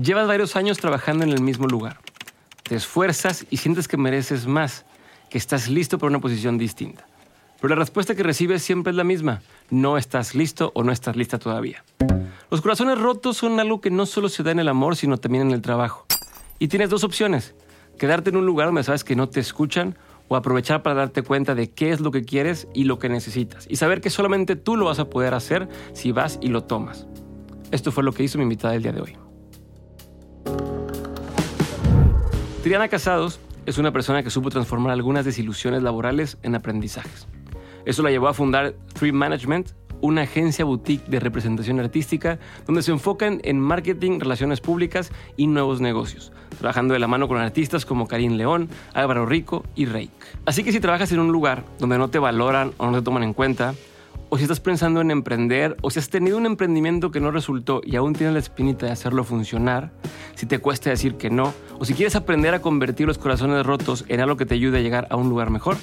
Llevas varios años trabajando en el mismo lugar. Te esfuerzas y sientes que mereces más, que estás listo para una posición distinta. Pero la respuesta que recibes siempre es la misma. No estás listo o no estás lista todavía. Los corazones rotos son algo que no solo se da en el amor, sino también en el trabajo. Y tienes dos opciones. Quedarte en un lugar donde sabes que no te escuchan o aprovechar para darte cuenta de qué es lo que quieres y lo que necesitas. Y saber que solamente tú lo vas a poder hacer si vas y lo tomas. Esto fue lo que hizo mi invitada el día de hoy. Triana Casados es una persona que supo transformar algunas desilusiones laborales en aprendizajes. Eso la llevó a fundar Tree Management, una agencia boutique de representación artística donde se enfocan en marketing, relaciones públicas y nuevos negocios, trabajando de la mano con artistas como Karim León, Álvaro Rico y Reik. Así que si trabajas en un lugar donde no te valoran o no te toman en cuenta, o si estás pensando en emprender, o si has tenido un emprendimiento que no resultó y aún tienes la espinita de hacerlo funcionar, si te cuesta decir que no, o si quieres aprender a convertir los corazones rotos en algo que te ayude a llegar a un lugar mejor,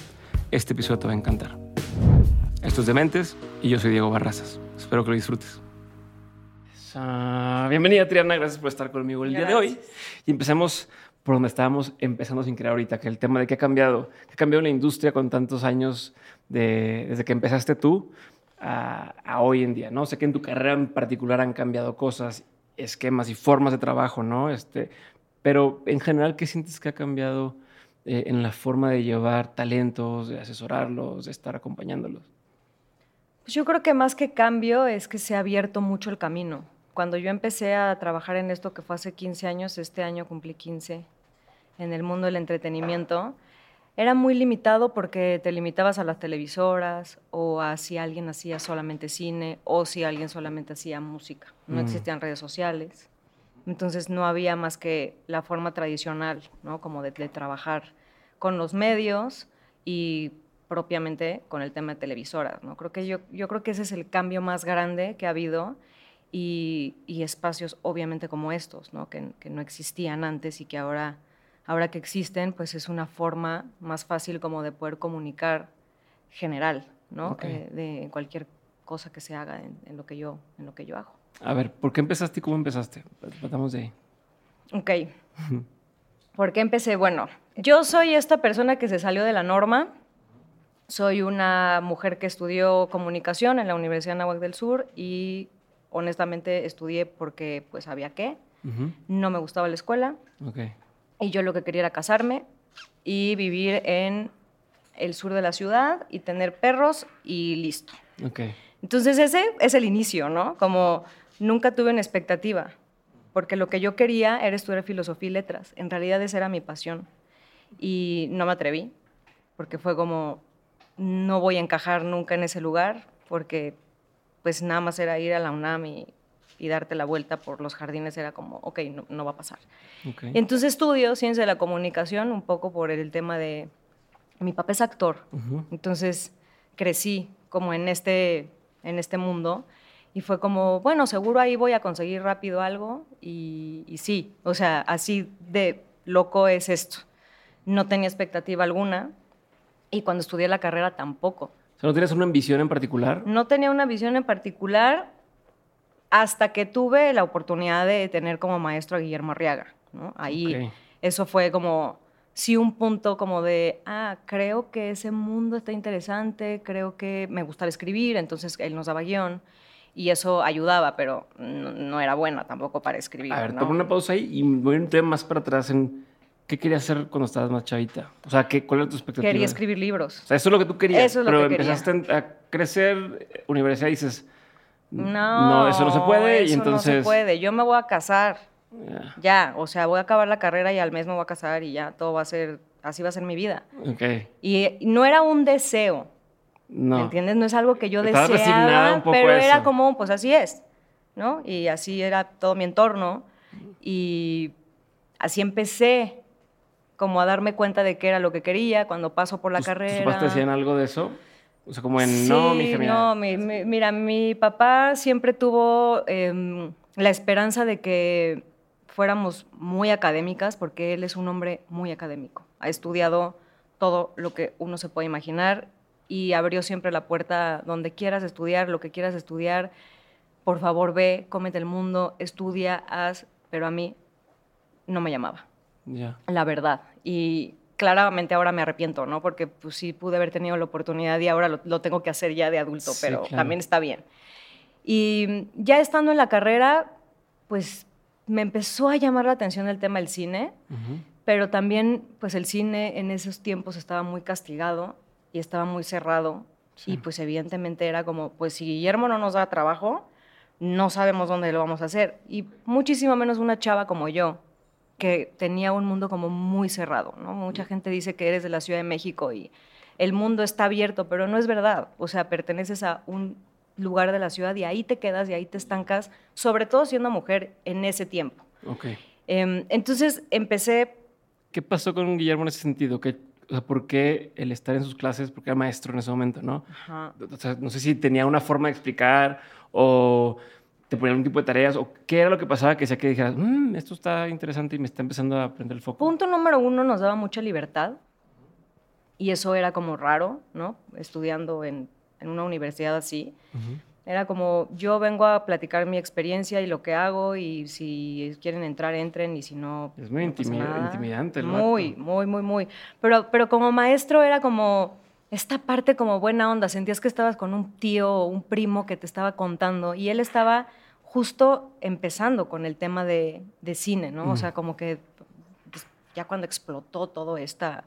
este episodio te va a encantar. Esto es Dementes y yo soy Diego Barrazas. Espero que lo disfrutes. bienvenida, Triana. Gracias por estar conmigo el día de hoy. Y empecemos por donde estábamos empezando sin crear ahorita, que el tema de qué ha cambiado, qué ha cambiado la industria con tantos años de, desde que empezaste tú a, hoy en día, ¿no? Sé que en tu carrera en particular han cambiado cosas, esquemas y formas de trabajo, ¿no? Este, pero en general, ¿qué sientes que ha cambiado eh, en la forma de llevar talentos, de asesorarlos, de estar acompañándolos? Pues yo creo que más que cambio es que se ha abierto mucho el camino. Cuando yo empecé a trabajar en esto, que fue hace 15 años, este año cumplí 15, en el mundo del entretenimiento, era muy limitado porque te limitabas a las televisoras o a si alguien hacía solamente cine o si alguien solamente hacía música. No mm. existían redes sociales. Entonces no había más que la forma tradicional, ¿no? Como de, trabajar con los medios y propiamente con el tema de televisoras, ¿no? Creo que yo, yo creo que ese es el cambio más grande que ha habido y, espacios obviamente como estos, ¿no? Que, que no existían antes y que ahora ahora que existen, pues es una forma más fácil como de poder comunicar general, ¿no? Eh, de cualquier cosa que se haga en, lo que yo, en lo que yo hago. A ver, ¿por qué empezaste y cómo empezaste? Partamos de ahí. Ok. ¿Por qué empecé? Bueno, yo soy esta persona que se salió de la norma. Soy una mujer que estudió comunicación en la Universidad de Nahuac del Sur y honestamente estudié porque pues había que. No me gustaba la escuela. Okay. Y yo lo que quería era casarme y vivir en el sur de la ciudad y tener perros y listo. Okay. Entonces ese es el inicio, ¿no? Como nunca tuve una expectativa, porque lo que yo quería era estudiar filosofía y letras. En realidad esa era mi pasión. Y no me atreví, porque fue como, no voy a encajar nunca en ese lugar, porque pues nada más era ir a la UNAM y y darte la vuelta por los jardines era como, ok, no, va a pasar. entonces estudio ciencia de la comunicación un poco por el tema de, mi papá es actor, entonces crecí como en este, en este mundo y fue como, bueno, seguro ahí voy a conseguir rápido algo y, y sí, o sea, así de loco es esto. No tenía expectativa alguna y cuando estudié la carrera tampoco. ¿No tenías una visión en particular? No tenía una visión en particular hasta que tuve la oportunidad de tener como maestro a Guillermo Arriaga. ¿no? Ahí eso fue como, sí, un punto como de, ah, creo que ese mundo está interesante, creo que me gusta escribir, entonces él nos daba guion. y eso ayudaba, pero no, no era buena tampoco para escribir. A ver, ¿no? toma una pausa ahí y voy un tema más para atrás en qué querías hacer cuando estabas más chavita. O sea, ¿qué, ¿cuál era tu expectativa? Quería escribir libros. O sea, eso es lo que tú querías. Eso es lo pero que quería. empezaste a crecer, eh, universidad, y dices, No, no, eso no se puede. y eso entonces. no se puede. Yo me voy a casar. Ya, Ya, o sea, voy a acabar la carrera y al mes me voy a casar y ya todo va a ser, así va a ser mi vida. Ok. Y no era un deseo, No. ¿me entiendes? No es algo que yo resignada deseaba, un poco pero a era eso. como, pues así es, ¿no? Y así era todo mi entorno y así empecé como a darme cuenta de qué era lo que quería cuando paso por la ¿Tus- ¿Tus carrera. papás te decían algo de eso? O sea, como en, Sí, no, mi hija, mira. no, mi- mi- mira, mi papá siempre tuvo em, la esperanza de que fuéramos muy académicas, porque él es un hombre muy académico. Ha estudiado todo lo que uno se puede imaginar y abrió siempre la puerta donde quieras estudiar, lo que quieras estudiar. Por favor, ve, cómete el mundo, estudia, haz, pero a mí no me llamaba Ya. la verdad. Y claramente ahora me arrepiento, ¿no? Porque pues sí pude haber tenido la oportunidad y ahora lo, lo tengo que hacer ya de adulto, Sí, pero claro. también está bien. Y ya estando en la carrera, pues me empezó a llamar la atención el tema del cine, pero también pues el cine en esos tiempos estaba muy castigado y estaba muy cerrado Sí. y pues evidentemente era como, pues si Guillermo no nos da trabajo, no sabemos dónde lo vamos a hacer. Y muchísimo menos una chava como yo, que tenía un mundo como muy cerrado, ¿no? Mucha gente dice que eres de la Ciudad de México y el mundo está abierto, pero no es verdad. O sea, perteneces a un lugar de la ciudad y ahí te quedas y ahí te estancas, sobre todo siendo mujer en ese tiempo. Ok. Em, entonces empecé ¿Qué pasó con Guillermo en ese sentido? ¿Qué, o sea, ¿Por qué el estar en sus clases? Porque era maestro en ese momento, ¿no? Ajá. O sea, no sé si tenía una forma de explicar o te ponía algún tipo de tareas o qué era lo que pasaba que decía que dijeras, "Mm, esto está interesante y me está empezando a prender el foco. Punto número uno, nos daba mucha libertad y eso era como raro, ¿no? Estudiando en, en una universidad así. Ujú. Era como, yo vengo a platicar mi experiencia y lo que hago y si quieren entrar, entren y si no... Es muy no pasa intimi- nada. intimidante el Muy, muy, muy, muy. Pero, pero como maestro era como esta parte como buena onda. Sentías que estabas con un tío o un primo que te estaba contando y él estaba justo empezando con el tema de, de cine, ¿no? O Mm. sea, como que pues, ya cuando explotó todo esta,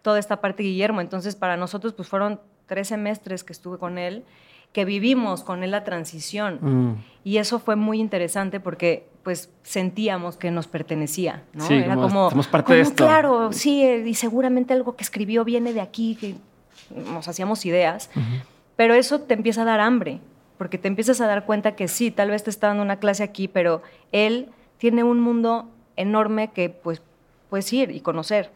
toda esta parte de Guillermo. Entonces, para nosotros, pues fueron tres semestres que estuve con él, que vivimos con él la transición. Mm. Y eso fue muy interesante porque pues sentíamos que nos pertenecía, ¿no? Sí, Era como. Claro, sí, eh, y seguramente algo que escribió viene de aquí, que nos hacíamos ideas, pero eso te empieza a dar hambre, porque te empiezas a dar cuenta que sí, tal vez te está dando una clase aquí, pero él tiene un mundo enorme que pues puedes ir y conocer.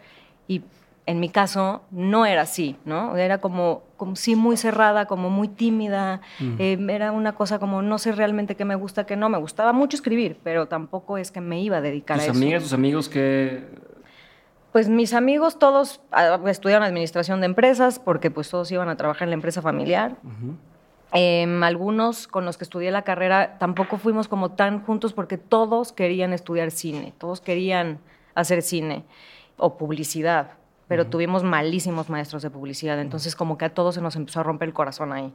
Y en mi caso no era así, ¿no? Era como, como sí muy cerrada, como muy tímida, eh, era una cosa como no sé realmente qué me gusta, qué no. Me gustaba mucho escribir, pero tampoco es que me iba a dedicar Tus a eso. amigas, tus amigos que... Pues mis amigos todos ah, estudiaron administración de empresas porque pues todos iban a trabajar en la empresa familiar. Em, algunos con los que estudié la carrera tampoco fuimos como tan juntos porque todos querían estudiar cine, todos querían hacer cine o publicidad, pero tuvimos malísimos maestros de publicidad, entonces como que a todos se nos empezó a romper el corazón ahí.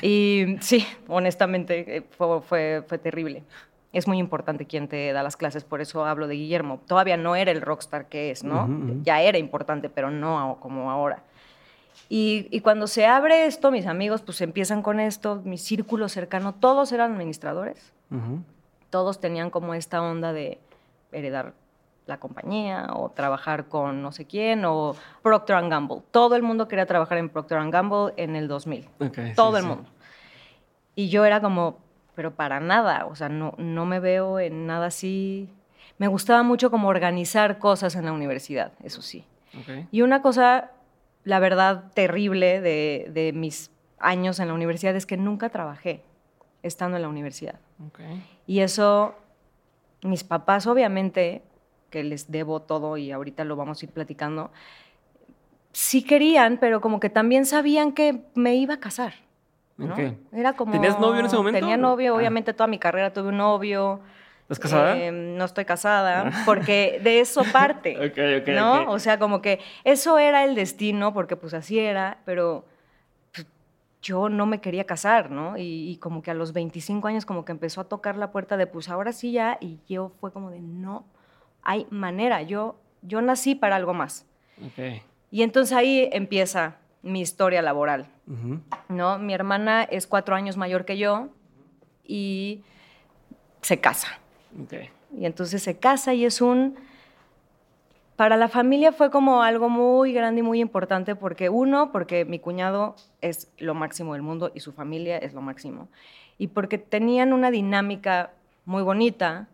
Y sí, honestamente eh, fue, fue, fue terrible. Es muy importante quién te da las clases, por eso hablo de Guillermo. Todavía no era el rockstar que es, ¿no? Ya era importante, pero no como ahora. Y, y cuando se abre esto, mis amigos pues empiezan con esto, mi círculo cercano, todos eran administradores, Ujú. todos tenían como esta onda de heredar la compañía o trabajar con no sé quién o Procter Gamble. Todo el mundo quería trabajar en Procter Gamble en el 2000 Ok, sí, todo el sí. mundo. Y yo era como, pero para nada, o sea, no, no me veo en nada así. Me gustaba mucho como organizar cosas en la universidad, eso sí. Ok. Y una cosa, la verdad, terrible de, de mis años en la universidad es que nunca trabajé estando en la universidad. Y eso, mis papás obviamente, que les debo todo y ahorita lo vamos a ir platicando, sí querían, pero como que también sabían que me iba a casar. Era como... ¿Tenías novio en ese momento? Tenía novio, Ah. obviamente toda mi carrera tuve un novio. ¿Estás casada? Eh, no estoy casada, porque de eso parte. Ok, ok, ¿No? O sea, como que eso era el destino, porque pues así era, pero pues, yo no me quería casar, ¿no? Y, y, como que a los 25 años como que empezó a tocar la puerta de, pues ahora sí ya, y yo fue como de, no, hay manera, yo, yo nací para algo más. Ok. Y entonces ahí empieza mi historia laboral, ¿no? Mi hermana es cuatro años mayor que yo y se casa. Ok. Y entonces se casa y es un... Para la familia fue como algo muy grande y muy importante porque uno, porque mi cuñado es lo máximo del mundo y su familia es lo máximo. Y porque tenían una dinámica muy bonita,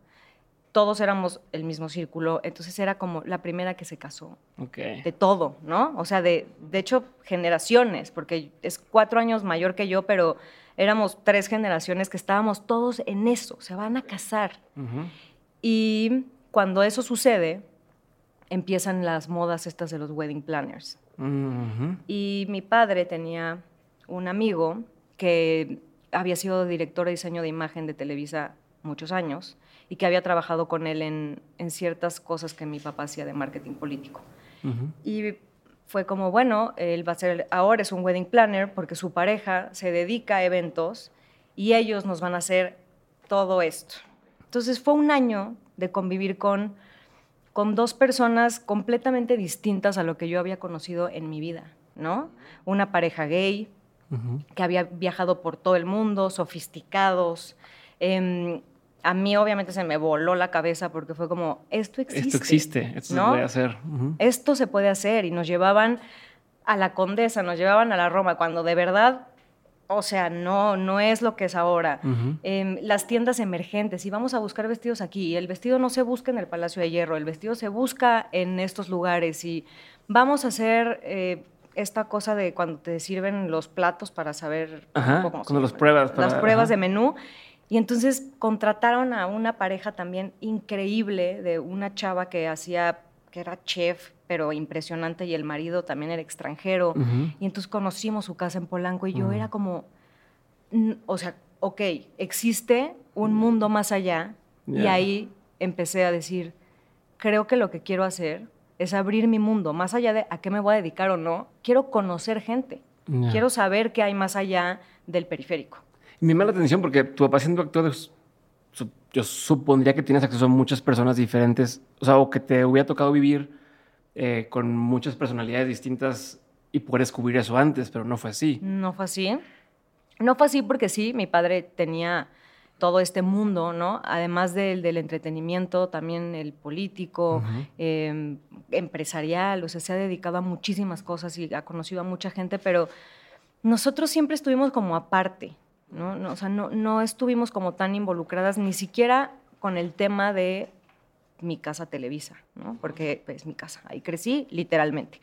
todos éramos el mismo círculo, entonces era como la primera que se casó. Ok. De todo, ¿no? O sea, de, de hecho, generaciones, porque es cuatro años mayor que yo, pero éramos tres generaciones que estábamos todos en eso, se van a casar. Ujú. Y cuando eso sucede, empiezan las modas estas de los wedding planners. Ujú. Y mi padre tenía un amigo que había sido director de diseño de imagen de Televisa muchos años y que había trabajado con él en, en ciertas cosas que mi papá hacía de marketing político. Ujú. Y fue como, bueno, él va a ser, ahora es un wedding planner porque su pareja se dedica a eventos y ellos nos van a hacer todo esto. Entonces fue un año de convivir con, con dos personas completamente distintas a lo que yo había conocido en mi vida, ¿no? Una pareja gay que había viajado por todo el mundo, sofisticados. Em, a mí obviamente se me voló la cabeza porque fue como, esto existe. Esto existe, esto ¿no? se puede hacer. Esto se puede hacer y nos llevaban a la Condesa, nos llevaban a la Roma, cuando de verdad, o sea, no, no es lo que es ahora. Em, las tiendas emergentes, y vamos a buscar vestidos aquí, el vestido no se busca en el Palacio de Hierro, el vestido se busca en estos lugares, y vamos a hacer eh, esta cosa de cuando te sirven los platos para saber Ajá, cómo cuando los pruebas Las pruebas ajá. de menú. Y entonces contrataron a una pareja también increíble de una chava que hacía, que era chef, pero impresionante, y el marido también era extranjero. Y entonces conocimos su casa en Polanco y yo Ujú. era como, mm, o sea, ok, existe un mundo más allá. Y ahí empecé a decir, creo que lo que quiero hacer es abrir mi mundo, más allá de a qué me voy a dedicar o no, quiero conocer gente. Quiero saber qué hay más allá del periférico. Y me llama la atención porque tu papá siendo actor, yo supondría que tienes acceso a muchas personas diferentes, o sea, o que te hubiera tocado vivir eh, con muchas personalidades distintas y poder descubrir eso antes, pero no fue así. No fue así. No fue así porque sí, mi padre tenía todo este mundo, ¿no? Además del, del entretenimiento, también el político, eh, empresarial, o sea, se ha dedicado a muchísimas cosas y ha conocido a mucha gente, pero nosotros siempre estuvimos como aparte, ¿no? No, o sea, no, no estuvimos como tan involucradas ni siquiera con el tema de mi casa Televisa, ¿no? Porque es mi casa, ahí crecí literalmente.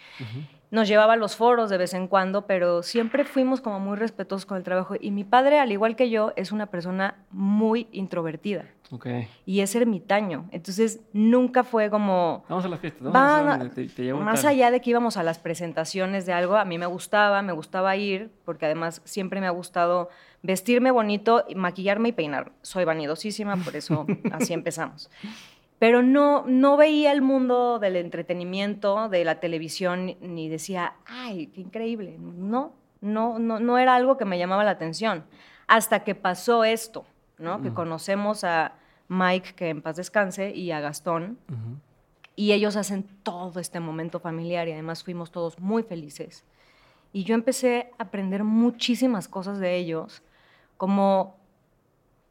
Nos llevaba a los foros de vez en cuando, pero siempre fuimos como muy respetuosos con el trabajo. Y mi padre, al igual que yo, es una persona muy introvertida Ok. y es ermitaño. Entonces, nunca fue como... Vamos a la fiesta. Vamos a te, te más allá de que íbamos a las presentaciones de algo, a mí me gustaba, me gustaba ir, porque además siempre me ha gustado vestirme bonito, maquillarme y peinarme. Soy vanidosísima, por eso así empezamos. Pero no, no veía el mundo del entretenimiento, de la televisión, ni- decía, ay, qué increíble. No, no, no, no era algo que me llamaba la atención. Hasta que pasó esto, ¿no? Que conocemos a Mike, que en paz descanse, y a Gastón, Ujú. y ellos hacen todo este momento familiar y además fuimos todos muy felices. Y yo empecé a aprender muchísimas cosas de ellos, como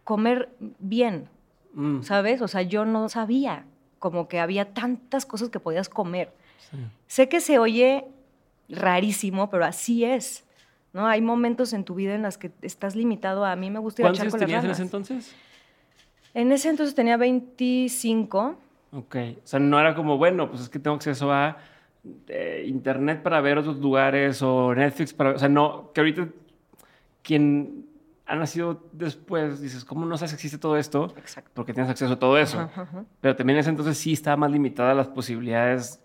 comer bien, Mm, ¿sabes? O sea, yo no sabía como que había tantas cosas que podías comer. sí. Sé que se oye rarísimo, pero así es. ¿no? Hay momentos en tu vida en las que estás limitado a a mí me gusta ir a ¿Cuántos echar con las tenías en ese entonces? En ese entonces tenía 25. Ok. O sea, no era como, bueno, pues es que tengo acceso a eh, internet para ver otros lugares o Netflix para O sea, no, que ahorita quien ha nacido después, dices, ¿cómo no sabes que existe todo esto? Exacto. Porque tienes acceso a todo eso. Ajá, ajá. Pero también en ese entonces sí estaba más limitada las posibilidades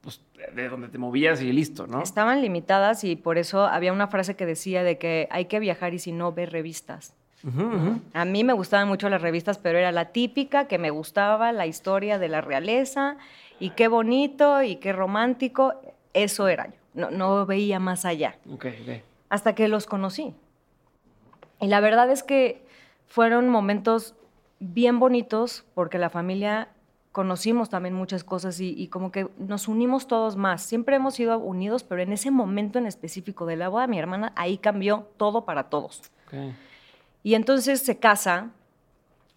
pues, de donde te movías y listo, ¿no? Estaban limitadas y por eso había una frase que decía de que hay que viajar y si no, ver revistas. Ujú, ujú. A mí me gustaban mucho las revistas, pero era la típica que me gustaba, la historia de la realeza, y qué bonito y qué romántico, eso era yo. No, no veía más allá. Ok, ok. hasta que los conocí. Y la verdad es que fueron momentos bien bonitos porque la familia conocimos también muchas cosas y, como que nos unimos todos más. Siempre hemos sido unidos, pero en ese momento en específico de la boda de mi hermana, ahí cambió todo para todos. Y entonces se casa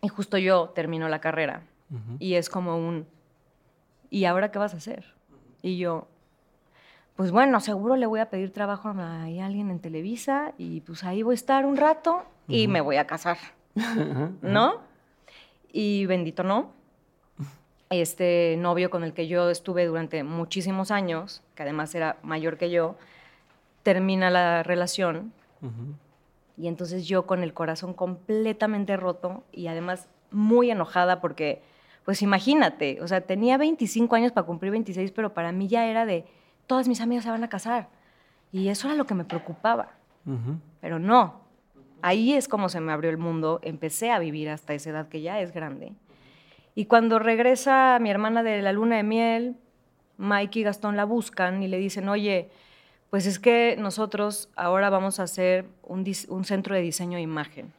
y justo yo termino la carrera y es como un, ¿y ahora qué vas a hacer? Y yo, pues bueno, seguro le voy a pedir trabajo a alguien en Televisa y pues ahí voy a estar un rato y me voy a casar, ¿no? Y bendito no este novio con el que yo estuve durante muchísimos años, que además era mayor que yo, termina la relación. Y entonces yo con el corazón completamente roto y además muy enojada porque, pues imagínate, o sea, tenía 25 años para cumplir 26, pero para mí ya era de, todas mis amigas se van a casar. Y eso era lo que me preocupaba. Pero no, ahí es como se me abrió el mundo, empecé a vivir hasta esa edad que ya es grande y cuando regresa mi hermana de la luna de miel, Mike y Gastón la buscan y le dicen, oye, pues es que nosotros ahora vamos a hacer un, centro de diseño e imagen,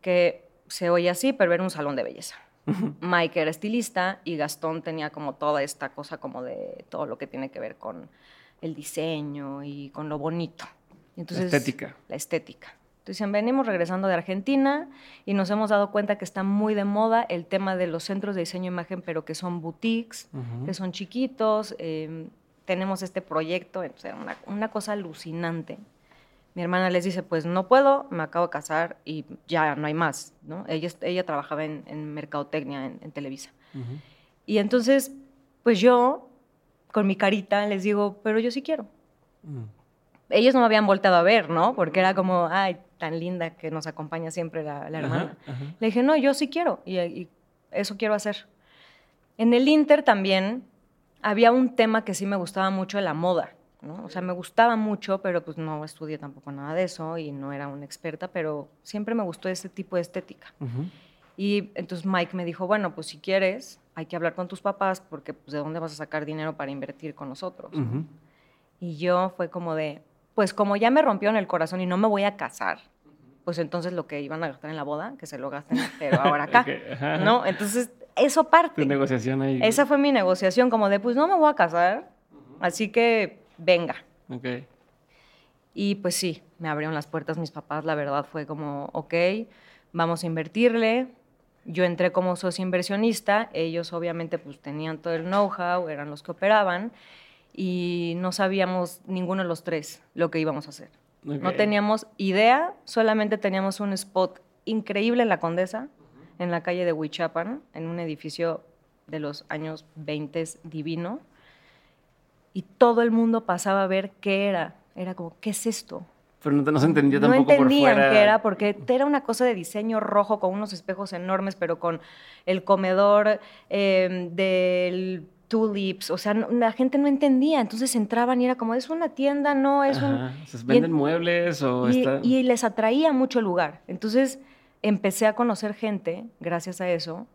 que se oye así, pero era un salón de belleza. Mike era estilista y Gastón tenía como toda esta cosa como de todo lo que tiene que ver con el diseño y con lo bonito. Entonces, la estética. La estética. Dicen, venimos regresando de Argentina y nos hemos dado cuenta que está muy de moda el tema de los centros de diseño e imagen, pero que son boutiques, que son chiquitos. Em, tenemos este proyecto, entonces una, una, cosa alucinante. Mi hermana les dice, pues no puedo, me acabo de casar y ya no hay más. ¿no? Ella, ella trabajaba en, en mercadotecnia en, Televisa. Y entonces, pues yo, con mi carita, les digo, pero yo sí quiero. Ellos no me habían volteado a ver, ¿no? Porque era como, ay, tan linda que nos acompaña siempre la, hermana. Le dije, no, yo sí quiero y, eso quiero hacer. En el Inter también había un tema que sí me gustaba mucho, la moda. ¿No? O sea, me gustaba mucho, pero pues no estudié tampoco nada de eso y no era una experta, pero siempre me gustó ese tipo de estética. Y entonces Mike me dijo, bueno, pues si quieres, hay que hablar con tus papás porque pues de dónde vas a sacar dinero para invertir con nosotros. Y yo fue como de, pues como ya me rompió en el corazón y no me voy a casar, pues entonces lo que iban a gastar en la boda, que se lo gasten, pero ahora acá, ¿no? Entonces, eso parte. Tu negociación ahí. Esa fue mi negociación, como de, pues no me voy a casar, así que venga. Ok. Y pues sí, me abrieron las puertas mis papás, la verdad fue como, ok, vamos a invertirle. Yo entré como socio inversionista, ellos obviamente pues tenían todo el know-how, eran los que operaban y no sabíamos ninguno de los tres lo que íbamos a hacer. No teníamos idea, solamente teníamos un spot increíble en la Condesa, en la calle de Huichapan, en un edificio de los años 20 divino. Y todo el mundo pasaba a ver qué era. Era como, ¿qué es esto? Pero no, se entendía tampoco No entendían qué era, porque era una cosa de diseño rojo con unos espejos enormes, pero con el comedor eh, del tulips, o sea, la gente no entendía, entonces entraban y era como, es una tienda, no, es un... ¿Se venden muebles o y, y les atraía mucho el lugar. Entonces empecé a conocer gente, gracias a eso,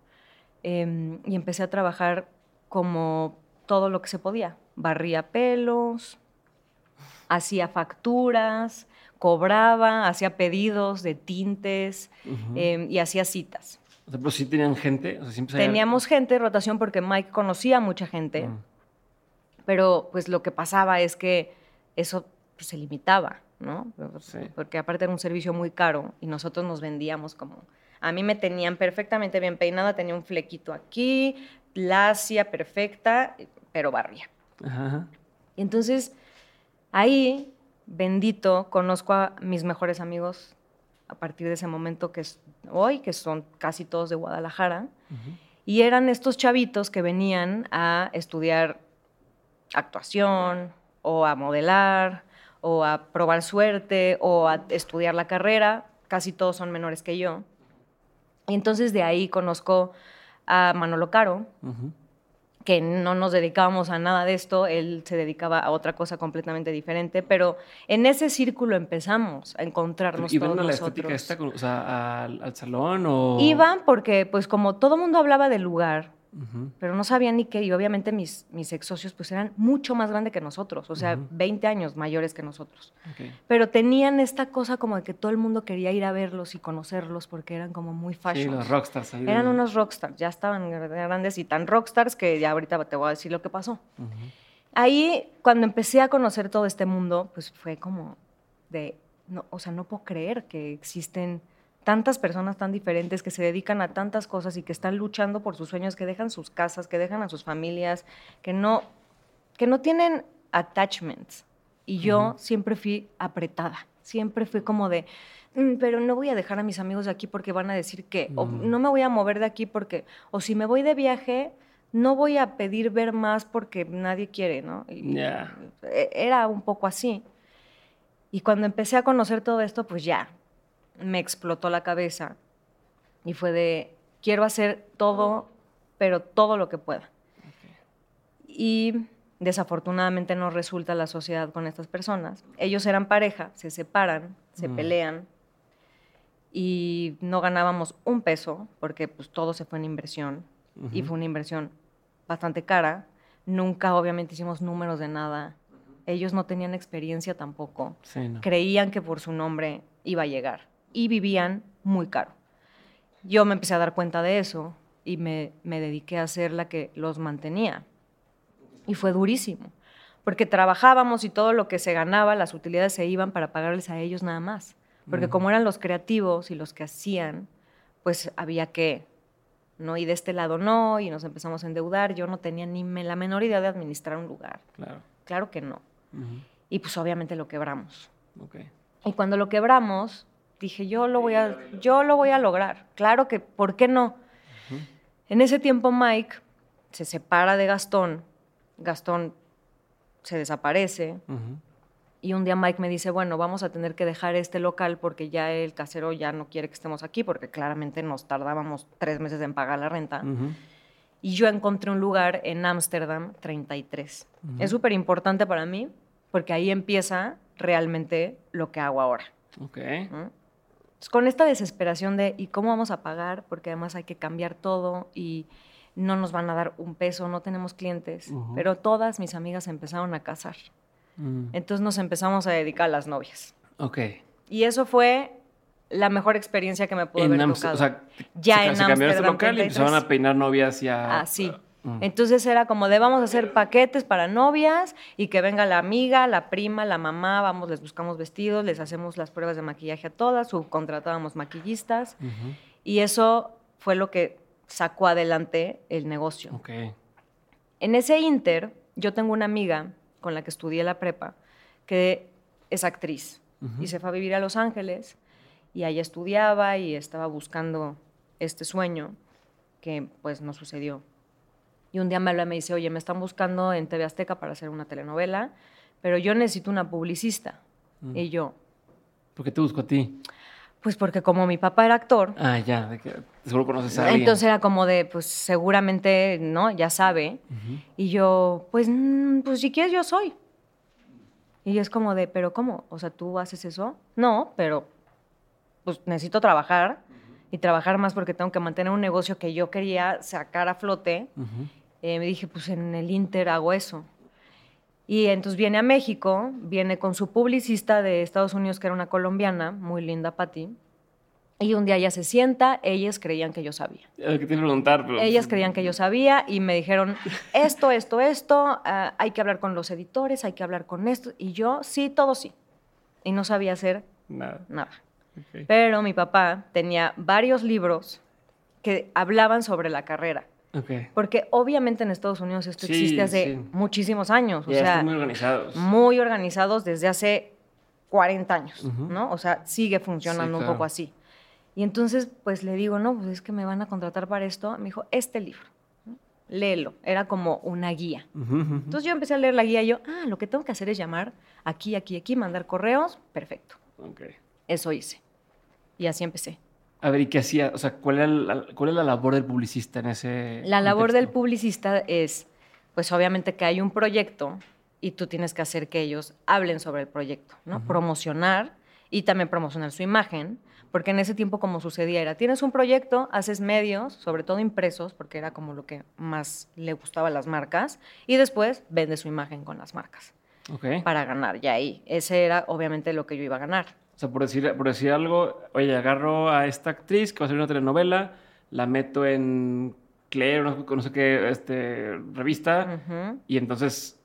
em, y empecé a trabajar como todo lo que se podía. Barría pelos, hacía facturas, cobraba, hacía pedidos de tintes em, y hacía citas. O sea, pero sí tenían gente. Teníamos gente, rotación, porque Mike conocía a mucha gente. Mm. Pero pues lo que pasaba es que eso pues, se limitaba, ¿no? Porque aparte era un servicio muy caro y nosotros nos vendíamos como... A mí me tenían perfectamente bien peinada, tenía un flequito aquí, lacia, perfecta, pero barría. Y entonces ahí, bendito, conozco a mis mejores amigos a partir de ese momento que es hoy, que son casi todos de Guadalajara, y eran estos chavitos que venían a estudiar actuación o a modelar o a probar suerte o a estudiar la carrera, casi todos son menores que yo. Y entonces de ahí conozco a Manolo Caro, que no nos dedicábamos a nada de esto, él se dedicaba a otra cosa completamente diferente, pero en ese círculo empezamos a encontrarnos ¿Iban a la estética esta, o sea, al, salón o...? Iban porque, pues como todo mundo hablaba del lugar, pero no sabían ni qué, y obviamente mis, mis ex socios pues eran mucho más grandes que nosotros, o sea, 20 años mayores que nosotros. Pero tenían esta cosa como de que todo el mundo quería ir a verlos y conocerlos porque eran como muy fashion. Sí, los rockstars. eran unos rockstars, ya estaban grandes y tan rockstars que ya ahorita te voy a decir lo que pasó. Ahí, cuando empecé a conocer todo este mundo, pues fue como de, no, o sea, no puedo creer que existen tantas personas tan diferentes que se dedican a tantas cosas y que están luchando por sus sueños, que dejan sus casas, que dejan a sus familias, que no, que no tienen attachments. Y yo siempre fui apretada, siempre fui como de, mm, pero no voy a dejar a mis amigos de aquí porque van a decir que, o no me voy a mover de aquí porque, o si me voy de viaje, no voy a pedir ver más porque nadie quiere, ¿no? E, era un poco así. Y cuando empecé a conocer todo esto, pues ya, me explotó la cabeza y fue de, quiero hacer todo, pero todo lo que pueda. Y desafortunadamente no resulta la sociedad con estas personas. Ellos eran pareja, se separan, se mm. pelean y no ganábamos un peso porque pues todo se fue en inversión y fue una inversión bastante cara. Nunca obviamente hicimos números de nada. Ellos no tenían experiencia tampoco. Creían que por su nombre iba a llegar y vivían muy caro. Yo me empecé a dar cuenta de eso y me, dediqué a ser la que los mantenía. Y fue durísimo, porque trabajábamos y todo lo que se ganaba, las utilidades se iban para pagarles a ellos nada más. Porque como eran los creativos y los que hacían, pues había que, ¿no? Y de este lado no, y nos empezamos a endeudar. Yo no tenía ni la menor idea de administrar un lugar. Claro. Claro que no. Y pues obviamente lo quebramos. Y cuando lo quebramos, dije, yo lo voy a, yo lo voy a lograr. Claro que, ¿por qué no? En ese tiempo Mike se separa de Gastón, Gastón se desaparece y un día Mike me dice, bueno, vamos a tener que dejar este local porque ya el casero ya no quiere que estemos aquí porque claramente nos tardábamos tres meses en pagar la renta. Y yo encontré un lugar en Ámsterdam 33. Es súper importante para mí porque ahí empieza realmente lo que hago ahora. Con esta desesperación de, ¿y cómo vamos a pagar? Porque además hay que cambiar todo y no nos van a dar un peso, no tenemos clientes. Pero todas mis amigas empezaron a casar. Mm. Entonces nos empezamos a dedicar a las novias. Ok. Y eso fue la mejor experiencia que me pudo haber tocado. O sea, ya se, en se cambiaron este local y empezaron a peinar novias y a... Ah, sí. Entonces era como de vamos a hacer paquetes para novias y que venga la amiga, la prima, la mamá, vamos, les buscamos vestidos, les hacemos las pruebas de maquillaje a todas, subcontratábamos maquillistas y eso fue lo que sacó adelante el negocio. En ese inter, yo tengo una amiga con la que estudié la prepa que es actriz. Y se fue a vivir a Los Ángeles y ahí estudiaba y estaba buscando este sueño que pues no sucedió y un día me habla y me dice, oye, me están buscando en TV Azteca para hacer una telenovela, pero yo necesito una publicista. Mm. Y yo... ¿Por qué te busco a ti? Pues porque como mi papá era actor... Ah, ya, seguro conoces a alguien. Entonces era como de, pues seguramente, ¿no? Ya sabe. Y yo, pues, mm, pues si quieres yo soy. Y es como de, pero ¿cómo? O sea, ¿tú haces eso? No, pero pues necesito trabajar y trabajar más porque tengo que mantener un negocio que yo quería sacar a flote. Eh, me dije, pues en el Inter hago eso. Y entonces viene a México, viene con su publicista de Estados Unidos, que era una colombiana, muy linda, Patti. Y un día ella se sienta, ellas creían que yo sabía. que preguntar, Ellas creían que yo sabía y me dijeron, esto, esto, esto, ah, hay que hablar con los editores, hay que hablar con esto. Y yo, sí, todo sí. Y no sabía hacer nada. nada. Pero mi papá tenía varios libros que hablaban sobre la carrera. Porque obviamente en Estados Unidos esto existe hace muchísimos años. O sea, muy organizados. Muy organizados desde hace 40 años, ¿no? O sea, sigue funcionando un poco así. Y entonces, pues le digo, no, pues es que me van a contratar para esto. Me dijo, este libro, léelo. Era como una guía. Entonces yo empecé a leer la guía y yo, ah, lo que tengo que hacer es llamar aquí, aquí, aquí, mandar correos. Perfecto. Eso hice. Y así empecé. A ver, ¿y qué hacía? O sea, ¿cuál, la, ¿cuál es la labor del publicista en ese La labor del publicista es, pues obviamente que hay un proyecto y tú tienes que hacer que ellos hablen sobre el proyecto, ¿no? Promocionar y también promocionar su imagen, Porque en ese tiempo como sucedía era, tienes un proyecto, haces medios, sobre todo impresos, porque era como lo que más le gustaba a las marcas, y después vendes su imagen con las marcas Ok. para ganar. Y ahí, ese era obviamente lo que yo iba a ganar. O sea, por decir, por decir algo, oye, agarro a esta actriz que va a hacer una telenovela, la meto en Claire, no, no sé qué, este, revista, Ujú, y entonces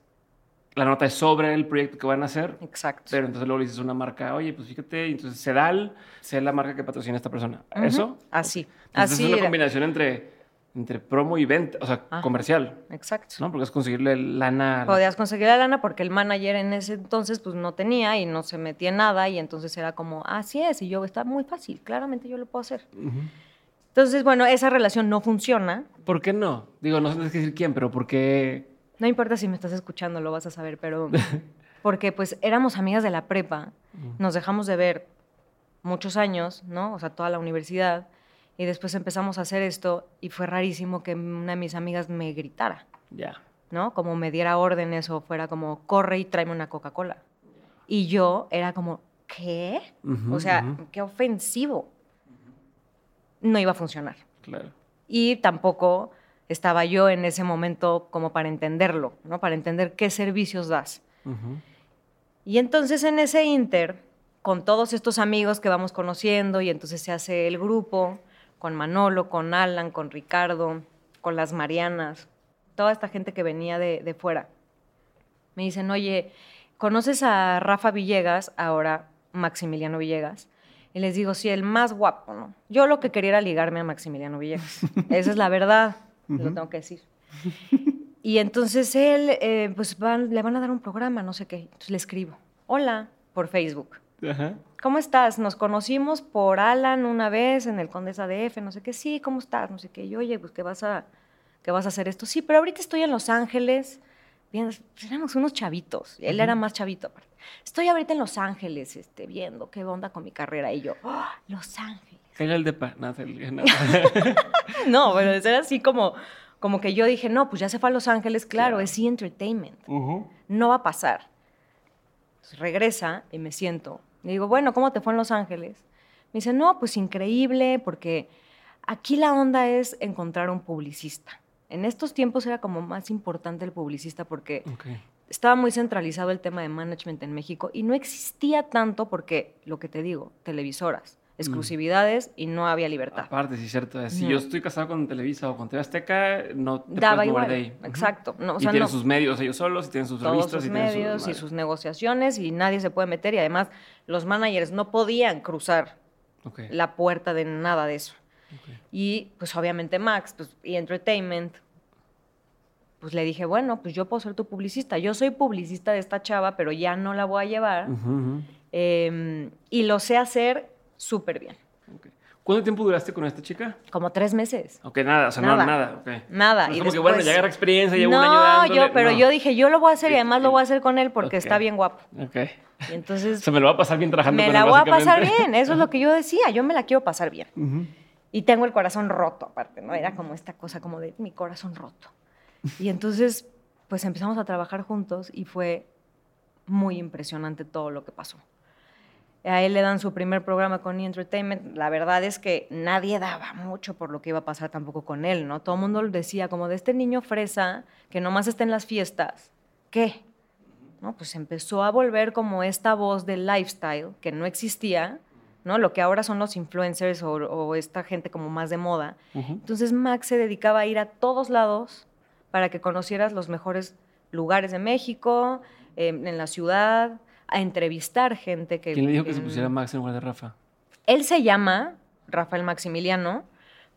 la nota es sobre el proyecto que van a hacer, Exacto. pero entonces luego le dices a una marca, oye, pues fíjate, entonces Sedal, sea la marca que patrocina a esta persona. ¿Eso? Así. Entonces así es una era. combinación entre, entre promo y venta, o sea, Ajá. comercial, Exacto. ¿no? Porque es conseguirle lana. Podías conseguir la lana porque el manager en ese entonces pues no tenía y no se metía en nada y entonces era como, así es, y yo, está muy fácil, claramente yo lo puedo hacer. Entonces, bueno, esa relación no funciona. ¿Por qué no? Digo, no sé decir quién, pero ¿por qué? No importa si me estás escuchando, lo vas a saber, pero porque pues éramos amigas de la prepa, nos dejamos de ver muchos años, ¿no? O sea, toda la universidad, y después empezamos a hacer esto y fue rarísimo que una de mis amigas me gritara, Ya. ¿no? Como me diera órdenes o fuera como, corre y tráeme una Coca-Cola. Y yo era como, ¿qué? Ujú, o sea, qué ofensivo. No iba a funcionar. Claro. Y tampoco estaba yo en ese momento como para entenderlo, ¿no? Para entender qué servicios das. Y entonces en ese inter, con todos estos amigos que vamos conociendo, y entonces se hace el grupo, con Manolo, con Alan, con Ricardo, con las Marianas, toda esta gente que venía de, de fuera. Me dicen, oye, ¿conoces a Rafa Villegas, ahora Maximiliano Villegas? Y les digo, sí, el más guapo, ¿no? Yo lo que quería era ligarme a Maximiliano Villegas. Esa es la verdad, lo tengo que decir. Y entonces él, eh, pues van- le van a dar un programa, no sé qué. Entonces le escribo, hola, por Facebook. Ajá. ¿Cómo estás? Nos conocimos por Alan una vez en el Condesa DF, no sé qué. Sí, ¿cómo estás? No sé qué. Y oye, pues que vas a, que vas a hacer esto. Sí, pero ahorita estoy en Los Ángeles. Bien, pues, éramos unos chavitos. Él era más chavito. aparte. Estoy ahorita en Los Ángeles, este, viendo qué onda con mi carrera. Y yo, "Ah, Los Ángeles. Caiga el depa. Nada, el- nada. No, pero era así como, como que yo dije, no, pues ya se fue a Los Ángeles, claro, es E! Entertainment. Ujú. no va a pasar. Entonces, regresa y me siento. Le digo, bueno, ¿cómo te fue en Los Ángeles? Me dice, no, pues increíble, porque aquí la onda es encontrar un publicista. En estos tiempos era como más importante el publicista porque estaba muy centralizado el tema de management en México y no existía tanto porque, lo que te digo, televisoras, exclusividades y no había libertad. Aparte, sí es cierto. Si yo estoy casado con Televisa o con TV Azteca, no te Daba puedes mover igual. de ahí. Exacto. No, o y sea, tienen no. sus medios ellos solos, y tienen sus todos revistas, sus y tienen medios su y sus negociaciones y nadie se puede meter y además los managers no podían cruzar la puerta de nada de eso. Y pues obviamente Max pues, y Entertainment, pues le dije, bueno, pues yo puedo ser tu publicista. Yo soy publicista de esta chava, pero ya no la voy a llevar. Eh, y lo sé hacer súper bien. Ok. ¿Cuánto tiempo duraste con esta chica? Como tres meses. Ok, nada, o sea, Nada. no, nada. ok. Nada. No y como que, bueno, ya después- agarra experiencia, llevo no, un año dándole. yo, pero no. yo dije, yo lo voy a hacer y además lo voy a hacer con él porque Ok. está bien guapo. Ok. Y entonces Se me lo va a pasar bien trabajando me con la él, voy a pasar bien, eso es lo que yo decía, yo me la quiero pasar bien. Ujú. Y tengo el corazón roto aparte, ¿no? Era como esta cosa como de mi corazón roto. Y entonces, pues empezamos a trabajar juntos y fue muy impresionante todo lo que pasó. A él le dan su primer programa con E! Entertainment. La verdad es que nadie daba mucho por lo que iba a pasar tampoco con él, ¿no? Todo el mundo decía como de este niño fresa que nomás está en las fiestas. ¿Qué? ¿No? Pues empezó a volver como esta voz del lifestyle que no existía, ¿no? Lo que ahora son los influencers o, o esta gente como más de moda. Entonces Max se dedicaba a ir a todos lados para que conocieras los mejores lugares de México, eh, en la ciudad, a entrevistar gente que... ¿Quién le dijo que se pusiera Max en lugar de Rafa? Él se llama Rafael Maximiliano,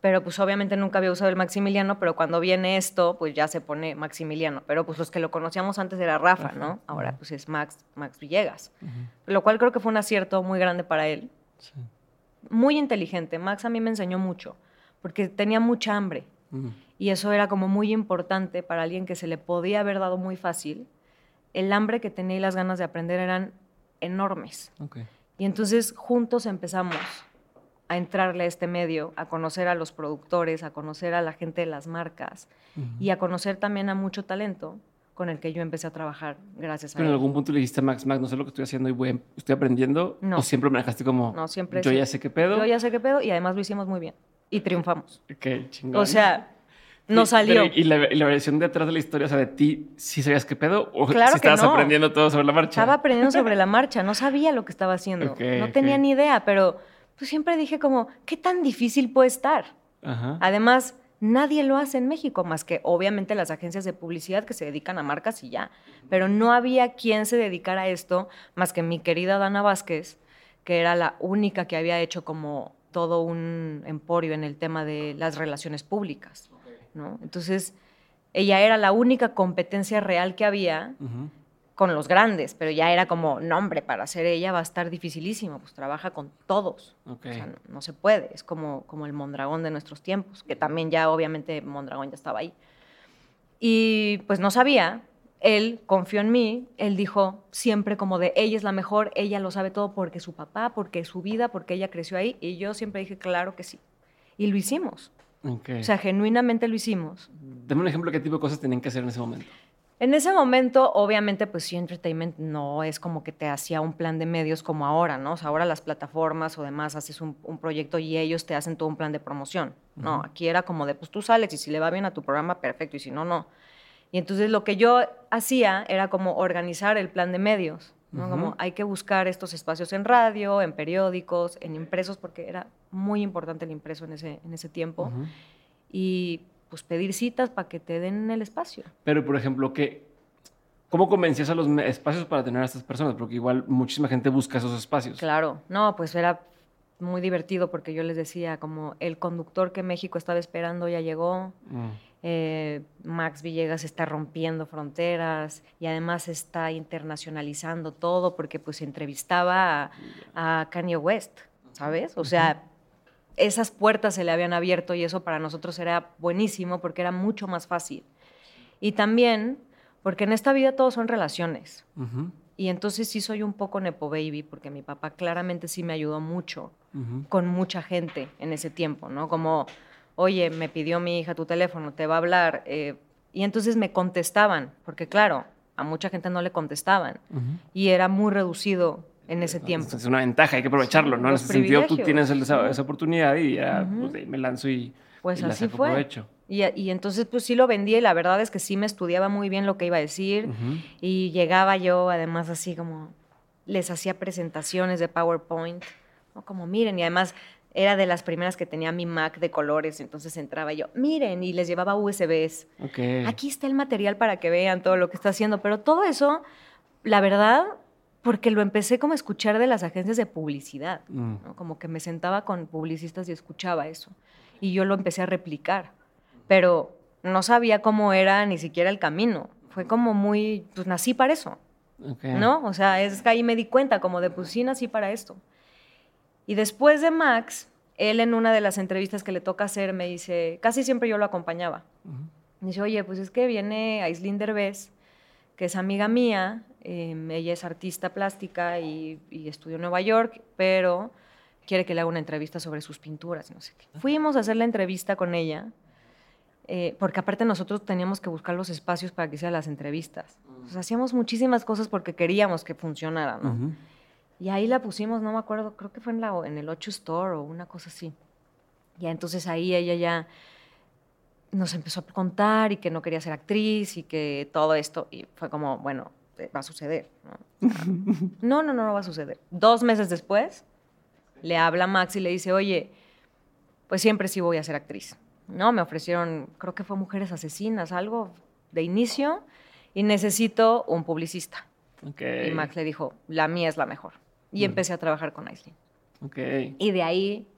pero pues obviamente nunca había usado el Maximiliano, pero cuando viene esto, pues ya se pone Maximiliano. Pero pues los que lo conocíamos antes era Rafa, ¿no? Ahora pues es Max, Max Villegas. Lo cual creo que fue un acierto muy grande para él. Sí. Muy inteligente. Max a mí me enseñó mucho, porque tenía mucha hambre. Y eso era como muy importante para alguien que se le podía haber dado muy fácil. El hambre que tenía y las ganas de aprender eran enormes. Ok. Y entonces juntos empezamos a entrarle a este medio, a conocer a los productores, a conocer a la gente de las marcas y a conocer también a mucho talento, con el que yo empecé a trabajar gracias a Pero en él. algún punto le dijiste a Max, Max, no sé lo que estoy haciendo y voy, estoy aprendiendo. No. O siempre me dejaste como, No, siempre yo sí. ya sé qué pedo. Yo ya sé qué pedo y además lo hicimos muy bien. Y triunfamos. Qué chingón. O sea, no Y- salió. pero, ¿Y la, y la versión de atrás de la historia, o sea, de ti, sí sabías qué pedo? ¿O Claro sí que estabas no. aprendiendo todo sobre la marcha? Estaba aprendiendo sobre la marcha, no sabía lo que estaba haciendo. No tenía ni idea, pero pues siempre dije como, ¿qué tan difícil puede estar? Ajá. Además, nadie lo hace en México, más que obviamente las agencias de publicidad que se dedican a marcas y ya. Pero no había quien se dedicara a esto más que mi querida Dana Vázquez, que era la única que había hecho como todo un emporio en el tema de las relaciones públicas. ¿No? Entonces, ella era la única competencia real que había con los grandes, pero ya era como, nombre, para ser ella va a estar dificilísimo, pues trabaja con todos. Ok. O sea, no, no se puede, es como, como el Mondragón de nuestros tiempos, que también ya obviamente Mondragón ya estaba ahí. Y pues no sabía, él confió en mí, él dijo siempre como de, ella es la mejor, ella lo sabe todo porque su papá, porque su vida, porque ella creció ahí, y yo siempre dije, claro que sí. Y lo hicimos, Ok. o sea, genuinamente lo hicimos. Dame un ejemplo de qué tipo de cosas tenían que hacer en ese momento. En ese momento, obviamente, pues sí, Entertainment no es como que te hacía un plan de medios como ahora, ¿no? O sea, ahora las plataformas o demás haces un, un proyecto y ellos te hacen todo un plan de promoción. No, aquí era como de, pues tú sales y si le va bien a tu programa, perfecto, y si no, no. Y entonces lo que yo hacía era como organizar el plan de medios, ¿no? Como hay que buscar estos espacios en radio, en periódicos, en impresos, porque era muy importante el impreso en ese, en ese tiempo. Y pues pedir citas para que te den el espacio. Pero, por ejemplo, ¿qué, ¿cómo convencías a los espacios para tener a estas personas? Porque igual muchísima gente busca esos espacios. Claro, no, pues era muy divertido porque yo les decía como el conductor que México estaba esperando ya llegó, Mm. Eh, Max Villegas está rompiendo fronteras y además está internacionalizando todo porque pues entrevistaba a, a Kanye West, ¿sabes? O sea, esas puertas se le habían abierto y eso para nosotros era buenísimo porque era mucho más fácil. Y también porque en esta vida todo son relaciones. Y entonces sí soy un poco nepo baby, porque mi papá claramente sí me ayudó mucho con mucha gente en ese tiempo, ¿no? Como, oye, me pidió mi hija tu teléfono, te va a hablar. eh, y entonces me contestaban, porque claro, a mucha gente no le contestaban. Y era muy reducido en ese tiempo. Es una ventaja, hay que aprovecharlo, ¿no? En ese sentido, tú tienes esa, esa oportunidad y ya pues, ahí me lanzo y, Pues y así fue. provecho. Y, y entonces pues sí lo vendí y la verdad es que sí me estudiaba muy bien lo que iba a decir y llegaba yo además así como les hacía presentaciones de PowerPoint, ¿no? como miren y además era de las primeras que tenía mi Mac de colores, entonces entraba yo, miren y les llevaba USBs. Ok. Aquí está el material para que vean todo lo que está haciendo, pero todo eso, la verdad, porque lo empecé como a escuchar de las agencias de publicidad. Mm. ¿no? Como que me sentaba con publicistas y escuchaba eso. Y yo lo empecé a replicar. Pero no sabía cómo era ni siquiera el camino. Fue como muy, pues nací para eso. ¿no? O sea, es que ahí me di cuenta como de, pues sí, nací para esto. Y después de Max, él en una de las entrevistas que le toca hacer me dice, casi siempre yo lo acompañaba. Me dice, oye, pues es que viene Aislinn Derbez, que es amiga mía, eh, ella es artista plástica y, y estudió en Nueva York, pero quiere que le haga una entrevista sobre sus pinturas, no sé qué. Fuimos a hacer la entrevista con ella, eh, porque aparte nosotros teníamos que buscar los espacios para que hiciera las entrevistas. Sea, hacíamos muchísimas cosas porque queríamos que funcionara, ¿no? Y ahí la pusimos, no me acuerdo, creo que fue en, la, en el 8 Store o una cosa así. Y entonces ahí ella ya nos empezó a contar y que no quería ser actriz y que todo esto. Y fue como, bueno, eh, va a suceder. ¿no? O sea, no, no, no, no va a suceder. Dos meses después, le habla Max y le dice, oye, pues siempre sí voy a ser actriz. ¿no? Me ofrecieron, creo que fue Mujeres Asesinas, algo de inicio, y necesito un publicista. Y Max le dijo, la mía es la mejor. Y Mm. empecé a trabajar con Aislinn. Ok. Y de ahí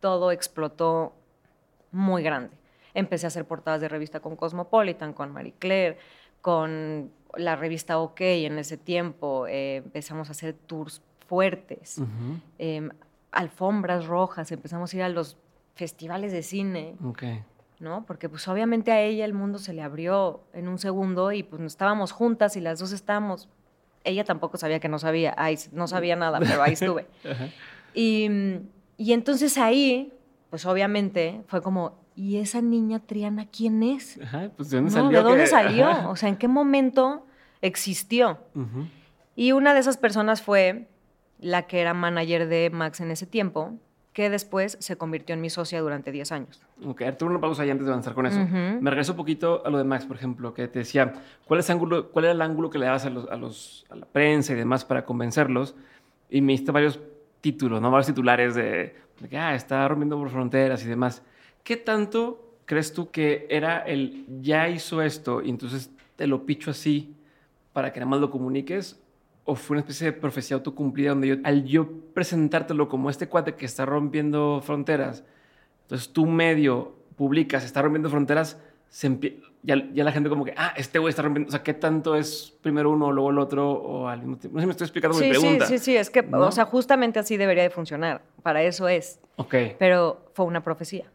todo explotó muy grande. Empecé a hacer portadas de revista con Cosmopolitan, con Marie Claire, con la revista OK en ese tiempo. eh, empezamos a hacer tours fuertes, Ujú. eh, alfombras rojas, empezamos a ir a los festivales de cine. Ok. ¿no? Porque pues obviamente a ella el mundo se le abrió en un segundo y pues estábamos juntas y las dos estábamos. Ella tampoco sabía que no sabía, no sabía nada, pero ahí estuve. Y, y entonces ahí pues obviamente fue como, ¿y esa niña Triana quién es? Ajá, pues ¿de dónde ¿No? salió? ¿De dónde que- salió? Ajá. O sea, ¿en qué momento existió? Y una de esas personas fue la que era manager de Max en ese tiempo, que después se convirtió en mi socia durante 10 años. Ok, tuve una pausa ahí antes de avanzar con eso. Ujú. Me regreso un poquito a lo de Max, por ejemplo, que te decía, ¿cuál, es ángulo, cuál era el ángulo que le dabas a, los, a, los, a la prensa y demás para convencerlos? Y me diste varios títulos, ¿no? Varios titulares de, de que, ah, está rompiendo por fronteras y demás. ¿Qué tanto crees tú que era el, ya hizo esto y entonces te lo picho así para que nada más lo comuniques? ¿O fue una especie de profecía autocumplida donde yo, al yo presentártelo como este cuate que está rompiendo fronteras, entonces tú medio publicas, está rompiendo fronteras, se ya, ya la gente como que, ah, este güey está rompiendo, o sea, ¿qué tanto es primero uno, luego el otro o al mismo tiempo? No sé si me estoy explicando mi Sí, sí, pregunta. sí, sí, es que, ¿no? o sea, justamente así debería de funcionar. Para eso es. Ok, Pero fue una profecía.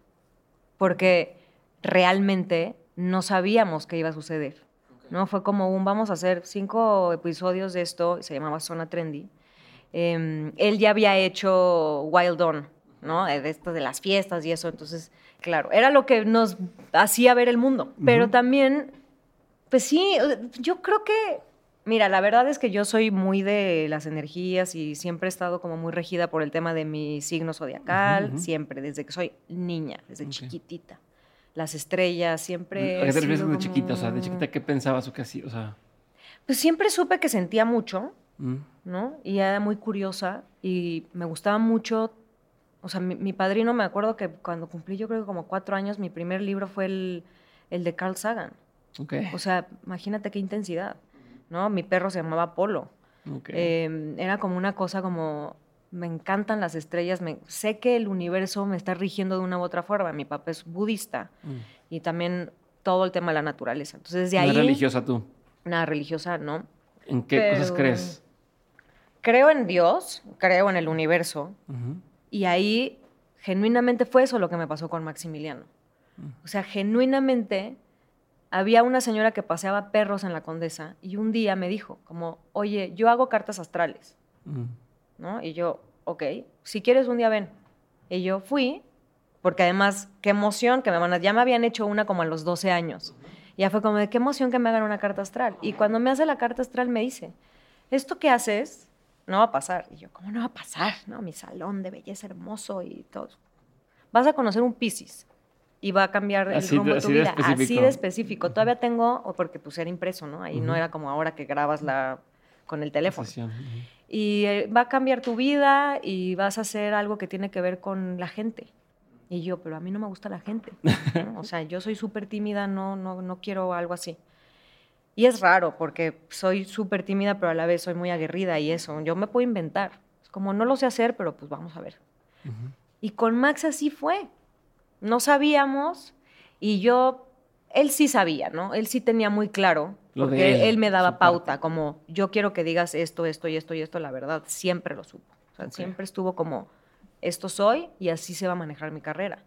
Porque realmente no sabíamos qué iba a suceder. ¿No? Fue como un, vamos a hacer cinco episodios de esto, se llamaba Zona Trendy. Eh, él ya había hecho Wild On, ¿no? Eh, De esto de las fiestas y eso. Entonces, claro, era lo que nos hacía ver el mundo. Pero también, pues sí, yo creo que, mira, la verdad es que yo soy muy de las energías y siempre he estado como muy regida por el tema de mi signo zodiacal, siempre, desde que soy niña, desde chiquitita. Las estrellas, siempre... ¿A qué te refieres de chiquita? O sea, de como- chiquita, ¿qué pensabas o qué hacías? O sea, Pues siempre supe que sentía mucho, mm, ¿no? Y era muy curiosa y me gustaba mucho. O sea, mi, mi padrino, me acuerdo que cuando cumplí yo creo que como cuatro años, mi primer libro fue el, el de Carl Sagan. ok, O sea, imagínate qué intensidad, ¿no? Mi perro se llamaba Polo. ok. Eh, era como una cosa como, me encantan las estrellas, me, sé que el universo me está rigiendo de una u otra forma. Mi papá es budista Mm. y también todo el tema de la naturaleza. Entonces, de No ahí, eres religiosa tú. nada religiosa, ¿no? ¿En qué cosas crees? Creo en Dios, creo en el universo, y ahí genuinamente fue eso lo que me pasó con Maximiliano. O sea, genuinamente había una señora que paseaba perros en la condesa y un día me dijo como, oye, yo hago cartas astrales, Mm. ¿No? Y yo, ok, si quieres un día ven. Y yo fui, porque además, qué emoción que me van a... Ya me habían hecho una como a los 12 años. Ya fue como de qué emoción que me hagan una carta astral. Y cuando me hace la carta astral me dice, esto que haces no va a pasar. Y yo, ¿cómo no va a pasar? No, mi salón de belleza hermoso y todo. Vas a conocer un Piscis y va a cambiar el Así rumbo de tu de vida. Así específico. de específico. Todavía tengo, o porque pues era impreso, ¿no? Ahí no era como ahora que grabas la con el teléfono. Ujú. Y eh, va a cambiar tu vida y vas a hacer algo que tiene que ver con la gente. Y yo, pero a mí no me gusta la gente. ¿no? O sea, yo soy súper tímida, no, no, no quiero algo así. Y es raro porque soy súper tímida, pero a la vez soy muy aguerrida y eso. Yo me puedo inventar. Es como, no lo sé hacer, pero pues vamos a ver. Y con Max así fue. No sabíamos y yo, él sí sabía, ¿no? Él sí tenía muy claro, Lo porque él, él, me daba parte. pauta, como yo quiero que digas esto, esto y esto y esto, la verdad, siempre lo supo. O sea, Ok. siempre estuvo como, esto soy y así se va a manejar mi carrera.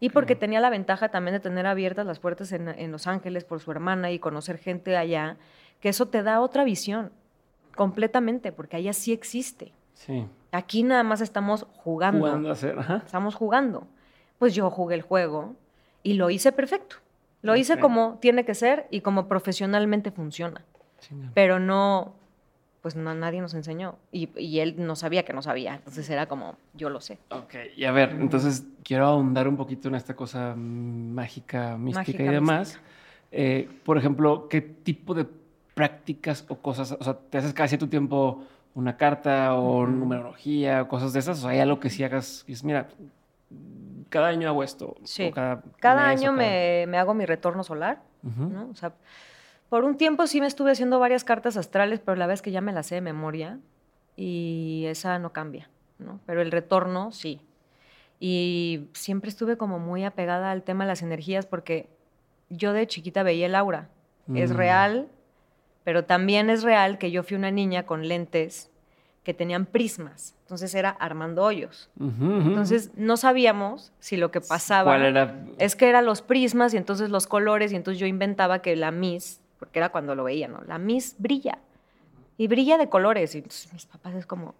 Y porque tenía la ventaja también de tener abiertas las puertas en, en Los Ángeles por su hermana y conocer gente allá, que eso te da otra visión, completamente, porque allá sí existe. Sí. Aquí nada más estamos jugando. Jugando a hacer, ajá. Estamos jugando. Pues yo jugué el juego y lo hice perfecto. Lo hice como tiene que ser y como profesionalmente funciona. Pero no, pues no, nadie nos enseñó. Y, y él no sabía que no sabía. Entonces era como, yo lo sé. Ok, y a ver, entonces quiero ahondar un poquito en esta cosa mágica, mística Mágica, y demás. Eh, por ejemplo, ¿qué tipo de prácticas o cosas, o sea, te haces cada cierto tiempo una carta o numerología o cosas de esas? O sea, hay algo que si hagas, y dices, mira, cada año hago esto. Sí. cada año cada- me, me hago mi retorno solar. ¿no? O sea, por un tiempo sí me estuve haciendo varias cartas astrales, pero la vez que ya me las sé de memoria y esa no cambia, ¿no? Pero el retorno sí. Y siempre estuve como muy apegada al tema de las energías porque yo de chiquita veía el aura. Es Mm. real, pero también es real que yo fui una niña con lentes que tenían prismas. Entonces era Armando Hoyos. Entonces no sabíamos si lo que pasaba ¿Cuál era? es que eran los prismas y entonces los colores y entonces yo inventaba que la Miss, porque era cuando lo veía, ¿no? La Miss brilla y brilla de colores y entonces mis papás es como,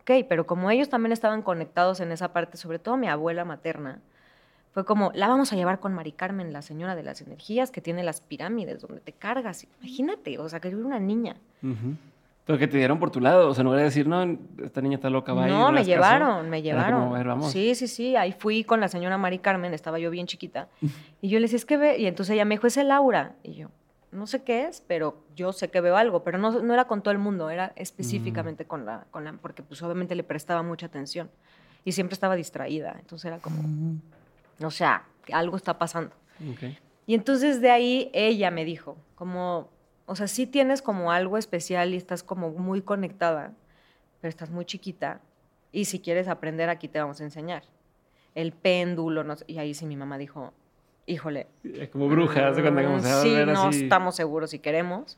ok, pero como ellos también estaban conectados en esa parte, sobre todo mi abuela materna, Fue como, la vamos a llevar con Mari Carmen, la señora de las energías, que tiene las pirámides donde te cargas. Imagínate, o sea, que yo era una niña. Pero que te dieron por tu lado, o sea, no voy a decir, no, esta niña está loca, va No, no me llevaron, caso. me llevaron. Sí, sí, sí. Ahí fui con la señora Mari Carmen, estaba yo bien chiquita. Y yo le decía, es que ve. Y entonces ella me dijo, es Laura. Y yo, no sé qué es, pero yo sé que veo algo. Pero no, no era con todo el mundo, era específicamente con, la, con la. Porque, pues, obviamente le prestaba mucha atención. Y siempre estaba distraída. Entonces era como, o sea, algo está pasando. Y entonces de ahí ella me dijo, como, o sea, sí tienes como algo especial y estás como muy conectada, pero estás muy chiquita y si quieres aprender aquí te vamos a enseñar. El péndulo, no sé, y ahí sí mi mamá dijo, híjole. Como bruja, ¿se cuenta cómo se va a Sí, ver no así? estamos seguros si queremos.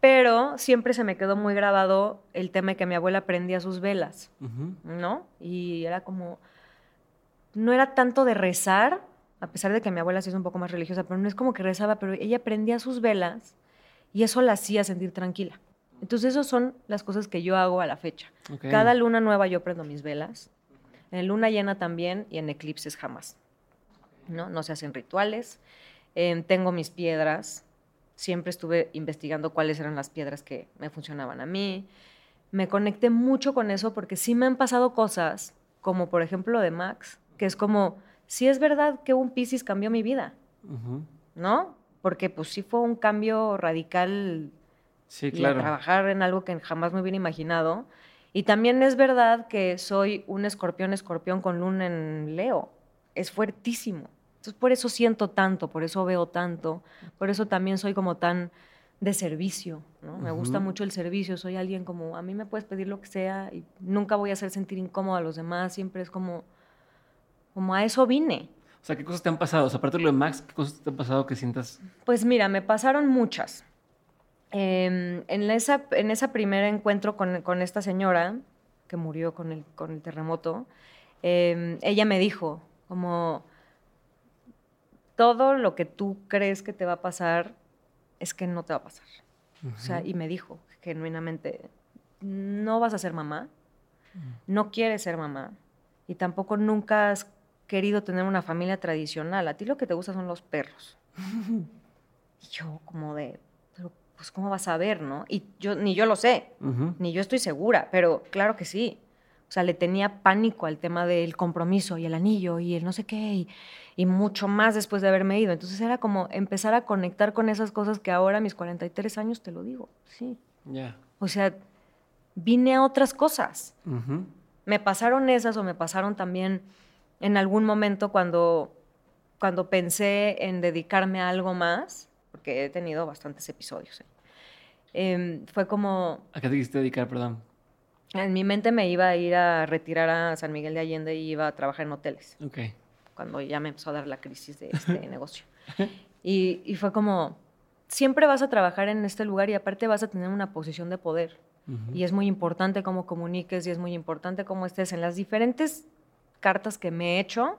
Pero siempre se me quedó muy grabado el tema de que mi abuela prendía sus velas. ¿no? Y era como, no era tanto de rezar, a pesar de que mi abuela sí es un poco más religiosa, pero no es como que rezaba, pero ella prendía sus velas y eso la hacía sentir tranquila. Entonces, esas son las cosas que yo hago a la fecha. Cada luna nueva yo prendo mis velas, en luna llena también y en eclipses jamás. ¿no? No se hacen rituales. Eh, tengo mis piedras. Siempre estuve investigando cuáles eran las piedras que me funcionaban a mí. Me conecté mucho con eso porque sí me han pasado cosas, como por ejemplo lo de Max, que es como, sí es verdad que un Piscis cambió mi vida. ¿no? Porque pues sí fue un cambio radical Sí, claro. trabajar en algo que jamás me hubiera imaginado. Y también es verdad que soy un escorpión, escorpión con luna en Leo. Es fuertísimo. Entonces, por eso siento tanto, por eso veo tanto, por eso también soy como tan de servicio, ¿no? Me gusta Ujú. mucho el servicio, soy alguien como, a mí me puedes pedir lo que sea y nunca voy a hacer sentir incómodo a los demás, siempre es como, como a eso vine. O sea, ¿qué cosas te han pasado? O sea, aparte de lo de Max, ¿qué cosas te han pasado que sientas? Pues mira, me pasaron muchas. Eh, en, esa, en ese primer encuentro con, con esta señora que murió con el, con el terremoto, eh, ella me dijo como, todo lo que tú crees que te va a pasar es que no te va a pasar. O sea, y me dijo genuinamente, no vas a ser mamá, no quieres ser mamá y tampoco nunca has querido tener una familia tradicional. A ti lo que te gusta son los perros. y yo como de, pero pues cómo vas a ver, ¿no? Y yo ni yo lo sé, Ujú. ni yo estoy segura, pero claro que sí. O sea, le tenía pánico al tema del compromiso y el anillo y el no sé qué y, y mucho más después de haberme ido. Entonces era como empezar a conectar con esas cosas que ahora a mis 43 años te lo digo. Sí. Ya. O sea, vine a otras cosas. Ujú. Me pasaron esas o me pasaron también en algún momento cuando, cuando pensé en dedicarme a algo más, porque he tenido bastantes episodios. ¿eh? Em, fue como, ¿A qué te quisiste dedicar, perdón? en mi mente me iba a ir a retirar a San Miguel de Allende y iba a trabajar en hoteles, Ok. cuando ya me empezó a dar la crisis de este negocio. Y, y fue como, siempre vas a trabajar en este lugar y aparte vas a tener una posición de poder. Ujú. Y es muy importante cómo comuniques y es muy importante cómo estés en las diferentes cartas que me he hecho,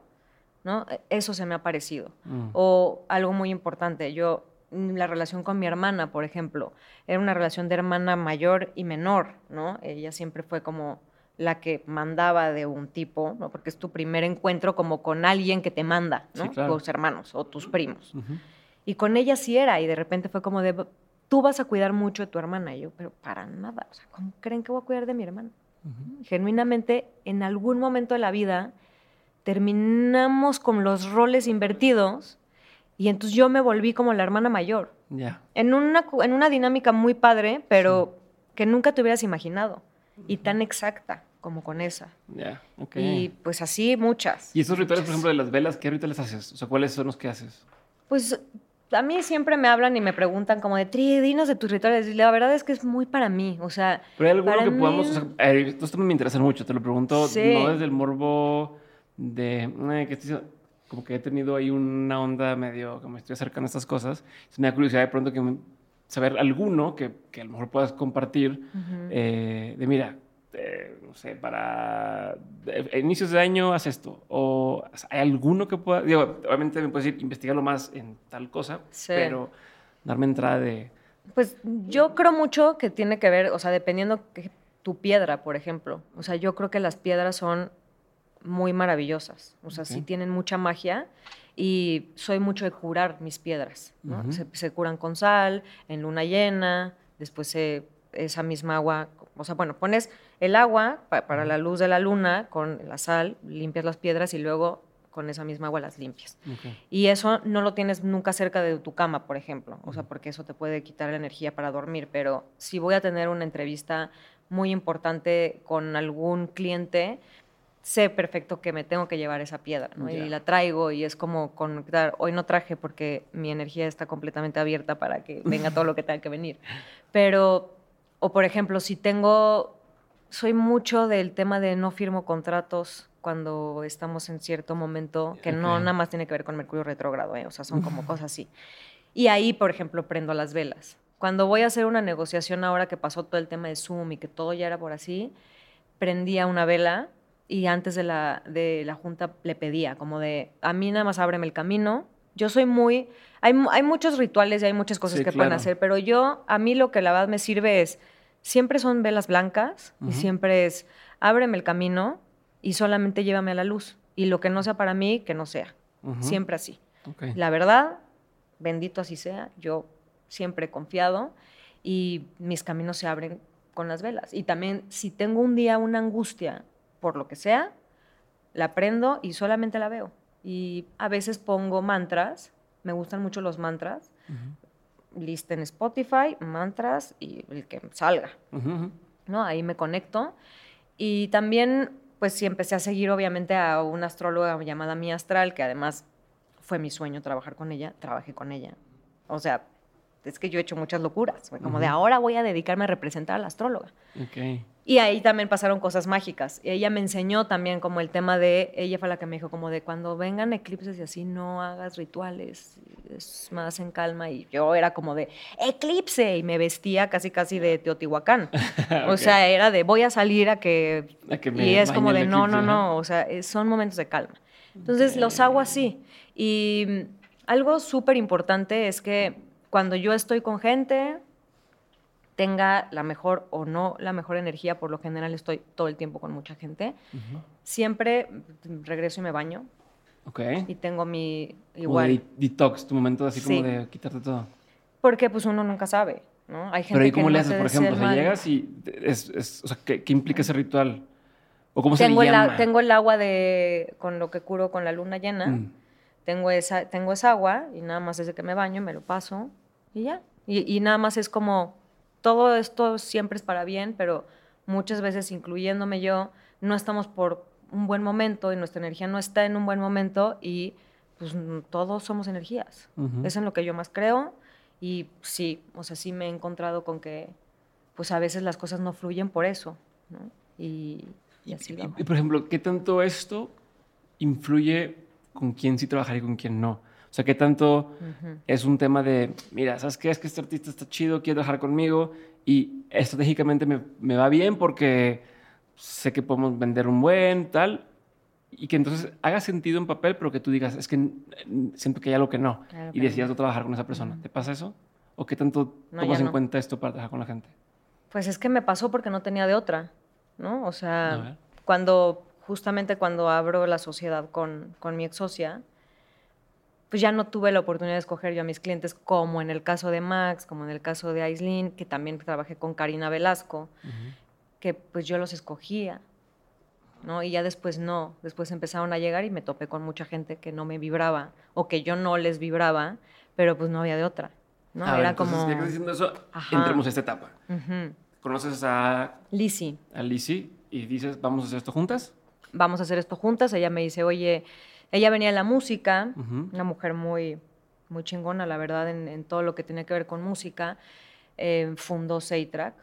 ¿no? Eso se me ha parecido. Mm. O algo muy importante, yo, mm, la relación con mi hermana, por ejemplo, era una relación de hermana mayor y menor, ¿no? Ella siempre fue como la que mandaba de un tipo, ¿no? Porque es tu primer encuentro como con alguien que te manda, ¿no? Sí, claro. Tus hermanos o tus primos. Y con ella sí era, y de repente fue como de, tú vas a cuidar mucho de tu hermana. Y yo, pero para nada, o sea, ¿cómo creen que voy a cuidar de mi hermana? Genuinamente, en algún momento de la vida, terminamos con los roles invertidos y entonces yo me volví como la hermana mayor. Ya. En una, en una dinámica muy padre, pero que nunca te hubieras imaginado. Y tan exacta como con esa. Ya. Ok. Y pues así muchas. ¿Y esos rituales, por ejemplo, de las velas, qué rituales haces? O sea, ¿cuáles son los que haces? Pues a mí siempre me hablan y me preguntan como de, Tri, dinos de tus rituales. Y la verdad es que es muy para mí. O sea, Pero hay alguno que mí- podamos. O sea, estos me interesan mucho, te lo pregunto, Sí. no desde el morbo de. eh, que estoy- como que he tenido ahí una onda medio que me estoy acercando a estas cosas. Entonces me da curiosidad de pronto que me- saber alguno que, que a lo mejor puedas compartir. Eh, de mira, eh, no sé, para eh, inicios de año haz esto. O hay alguno que pueda. Digo, obviamente me puedes decir, investigarlo más en tal cosa, Sí. pero darme entrada de. Pues yo creo mucho que tiene que ver, o sea, dependiendo que tu piedra, por ejemplo. O sea, yo creo que las piedras son muy maravillosas. O sea, sí tienen mucha magia y soy mucho de curar mis piedras. ¿no? se, curan con sal, en luna llena, después esa misma agua, o sea, bueno, pones el agua para la luz de la luna con la sal, limpias las piedras y luego con esa misma agua las limpias. Y eso no lo tienes nunca cerca de tu cama, por ejemplo, o sea, porque eso te puede quitar la energía para dormir, pero si voy a tener una entrevista muy importante con algún cliente, sé perfecto que me tengo que llevar esa piedra, ¿no? Y la traigo y es como conectar. Hoy no traje porque mi energía está completamente abierta para que venga todo lo que tenga que venir. Pero, o por ejemplo, si tengo, soy mucho del tema de no firmo contratos cuando estamos en cierto momento, que no nada más tiene que ver con Mercurio retrógrado, ¿eh? o sea, son como cosas así. Y ahí, por ejemplo, prendo las velas. Cuando voy a hacer una negociación ahora que pasó todo el tema de Zoom y que todo ya era por así, prendía una vela y antes de la, de la junta le pedía, como de, a mí nada más ábreme el camino. Yo soy muy, hay, hay muchos rituales y hay muchas cosas que pueden hacer, pero yo, a mí lo que la verdad me sirve es, siempre son velas blancas y siempre es, ábreme el camino y solamente llévame a la luz. Y lo que no sea para mí, que no sea. Siempre así. La verdad, bendito así sea, yo siempre he confiado y mis caminos se abren con las velas. Y también si tengo un día una angustia por lo que sea, la prendo y solamente la veo. Y a veces pongo mantras, me gustan mucho los mantras, lista en Spotify, mantras y el que salga. ¿no? Ahí me conecto. Y también, pues sí, empecé a seguir obviamente a una astróloga llamada Mi Astral, que además fue mi sueño trabajar con ella, trabajé con ella. O sea, es que yo he hecho muchas locuras, como de ahora voy a dedicarme a representar a la astróloga. Okay. Y ahí también pasaron cosas mágicas. Ella me enseñó también como el tema de, ella fue la que me dijo como de cuando vengan eclipses y así no hagas rituales, es más en calma. Y yo era como de, eclipse, y me vestía casi casi de Teotihuacán. O sea, era de, voy a salir a que... y es como de, no, no, no, o sea, son momentos de calma. Entonces los hago así. Y algo súper importante es que cuando yo estoy con gente, tenga la mejor o no la mejor energía, por lo general estoy todo el tiempo con mucha gente, siempre regreso y me baño. Ok. Y tengo mi igual. detox, tu momento así como de quitarte todo. Porque pues uno nunca sabe, ¿no? Hay gente Pero ¿y cómo le haces, por ejemplo? O sea, llegas y es, o sea, ¿qué, implica ese ritual? ¿O cómo tengo se le llama? El, tengo el agua de, con lo que curo con la luna llena. Mm. Tengo, esa, tengo esa agua y nada más desde que me baño me lo paso y ya. Y, y nada más es como todo esto siempre es para bien, pero muchas veces, incluyéndome yo, no estamos por un buen momento y nuestra energía no está en un buen momento y pues todos somos energías. Eso es en lo que yo más creo y sí, o sea, sí me he encontrado con que pues a veces las cosas no fluyen por eso, ¿no? Y, así y, y, por ejemplo, ¿qué tanto esto influye con quién sí trabajar y con quién no? O sea, ¿qué tanto es un tema de, mira, ¿sabes qué? Es que este artista está chido, quiere trabajar conmigo y estratégicamente me, me va bien porque sé que podemos vender un buen, tal, y que entonces haga sentido en papel, pero que tú digas, es que siento que hay algo que no, y decidas no trabajar con esa persona. ¿Te pasa eso? ¿O qué tanto tomas en cuenta esto para trabajar con la gente? Pues es que me pasó porque no tenía de otra, ¿no? O sea, cuando, justamente cuando abro la sociedad con, con mi ex socia, pues ya no tuve la oportunidad de escoger yo a mis clientes, como en el caso de Max, como en el caso de Aislinn, que también trabajé con Karina Velasco, que pues yo los escogía, ¿no? Y ya después no, después empezaron a llegar y me topé con mucha gente que no me vibraba o que yo no les vibraba, pero pues no había de otra, ¿no? Era como... Ya que diciendo eso, entremos a esta etapa. ¿Conoces a... Lisi. A Lisi y dices, vamos a hacer esto juntas. Vamos a hacer esto juntas. Ella me dice, oye, ella venía de la música, una mujer muy, muy chingona, la verdad, en, todo lo que tenía que ver con música. Eh, fundó Seitrack.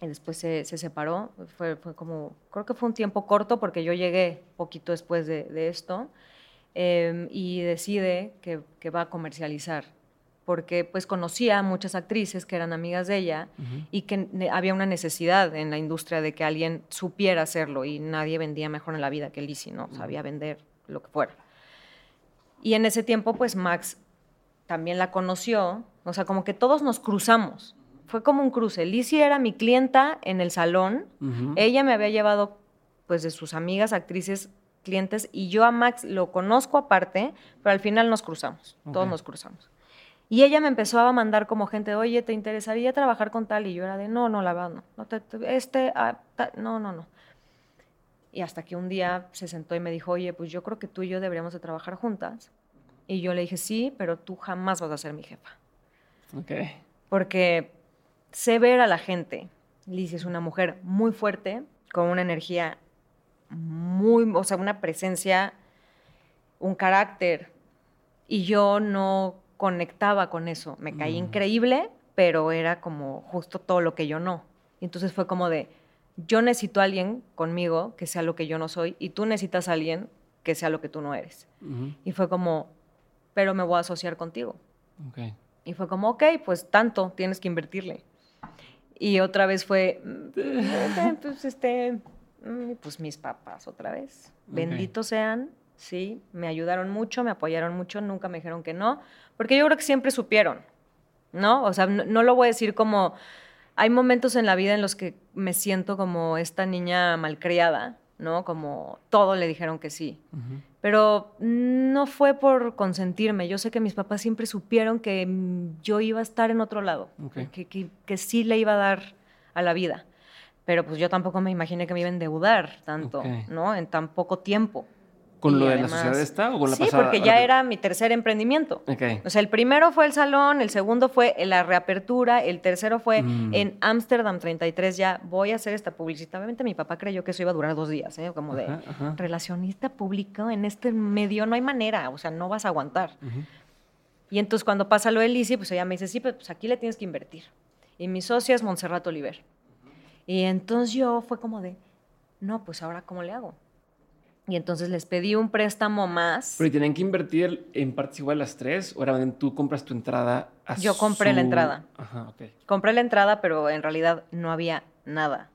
Y después se, separó. Fue, fue, como, creo que fue un tiempo corto porque yo llegué poquito después de, esto. Em, y decide que, que, va a comercializar porque pues conocía a muchas actrices que eran amigas de ella y que había una necesidad en la industria de que alguien supiera hacerlo y nadie vendía mejor en la vida que Lizzie, ¿no? Sabía vender lo que fuera. Y en ese tiempo, pues Max también la conoció, o sea, como que todos nos cruzamos. Fue como un cruce. Lizzie era mi clienta en el salón, ella me había llevado pues de sus amigas, actrices, clientes, y yo a Max lo conozco aparte, pero al final nos cruzamos, todos nos cruzamos. Y ella me empezó a mandar como gente, oye, ¿te interesaría trabajar con tal? Y yo era de, no, no, la verdad, no. no te- te- este, ah, ta- no, no, no. Y hasta que un día se sentó y me dijo, oye, pues yo creo que tú y yo deberíamos de trabajar juntas. Y yo le dije, sí, pero tú jamás vas a ser mi jefa. Ok. Porque sé ver a la gente. Liz es una mujer muy fuerte, con una energía muy, o sea, una presencia, un carácter. Y yo no conectaba con eso. Me caí increíble, pero era como justo todo lo que yo no. Y entonces fue como de, yo necesito a alguien conmigo que sea lo que yo no soy y tú necesitas a alguien que sea lo que tú no eres. Y fue como, pero me voy a asociar contigo. Ok. Y fue como, ok, pues tanto, tienes que invertirle. Y otra vez fue, mm, pues este, mm, pues mis papás otra vez. Benditos sean, sí, me ayudaron mucho, me apoyaron mucho, nunca me dijeron que no, porque yo creo que siempre supieron, ¿no? O sea, no, no lo voy a decir como, hay momentos en la vida en los que me siento como esta niña malcriada, ¿no? Como todo le dijeron que sí. Pero no fue por consentirme. Yo sé que mis papás siempre supieron que yo iba a estar en otro lado, que, que- que sí le iba a dar a la vida. Pero pues yo tampoco me imaginé que me iba a endeudar tanto. ¿no? En tan poco tiempo. ¿Con Y lo de la además- sociedad esta o con la sí, pasada? porque Ahora ya era mi tercer emprendimiento. Ok. O sea, el primero fue el salón, el segundo fue la reapertura, el tercero fue Mm. en Ámsterdam 33, ya voy a hacer esta publicidad. Obviamente mi papá creyó que eso iba a durar dos días, ¿eh? Como de Ajá, ajá. relacionista público en este medio, no hay manera, o sea, no vas a aguantar. Ujú. Y entonces cuando pasa lo de Lizzy, pues ella me dice, sí, pues aquí le tienes que invertir. Y mi socia es Montserrat Oliver. Y entonces yo fue como de, no, pues ahora ¿cómo le hago? Y entonces les pedí un préstamo más. Pero ¿y tenían que invertir en partes igual las tres? ¿O era tú compras tu entrada a Yo compré la su- entrada. Ajá, ok. Compré la entrada, pero en realidad no había nada.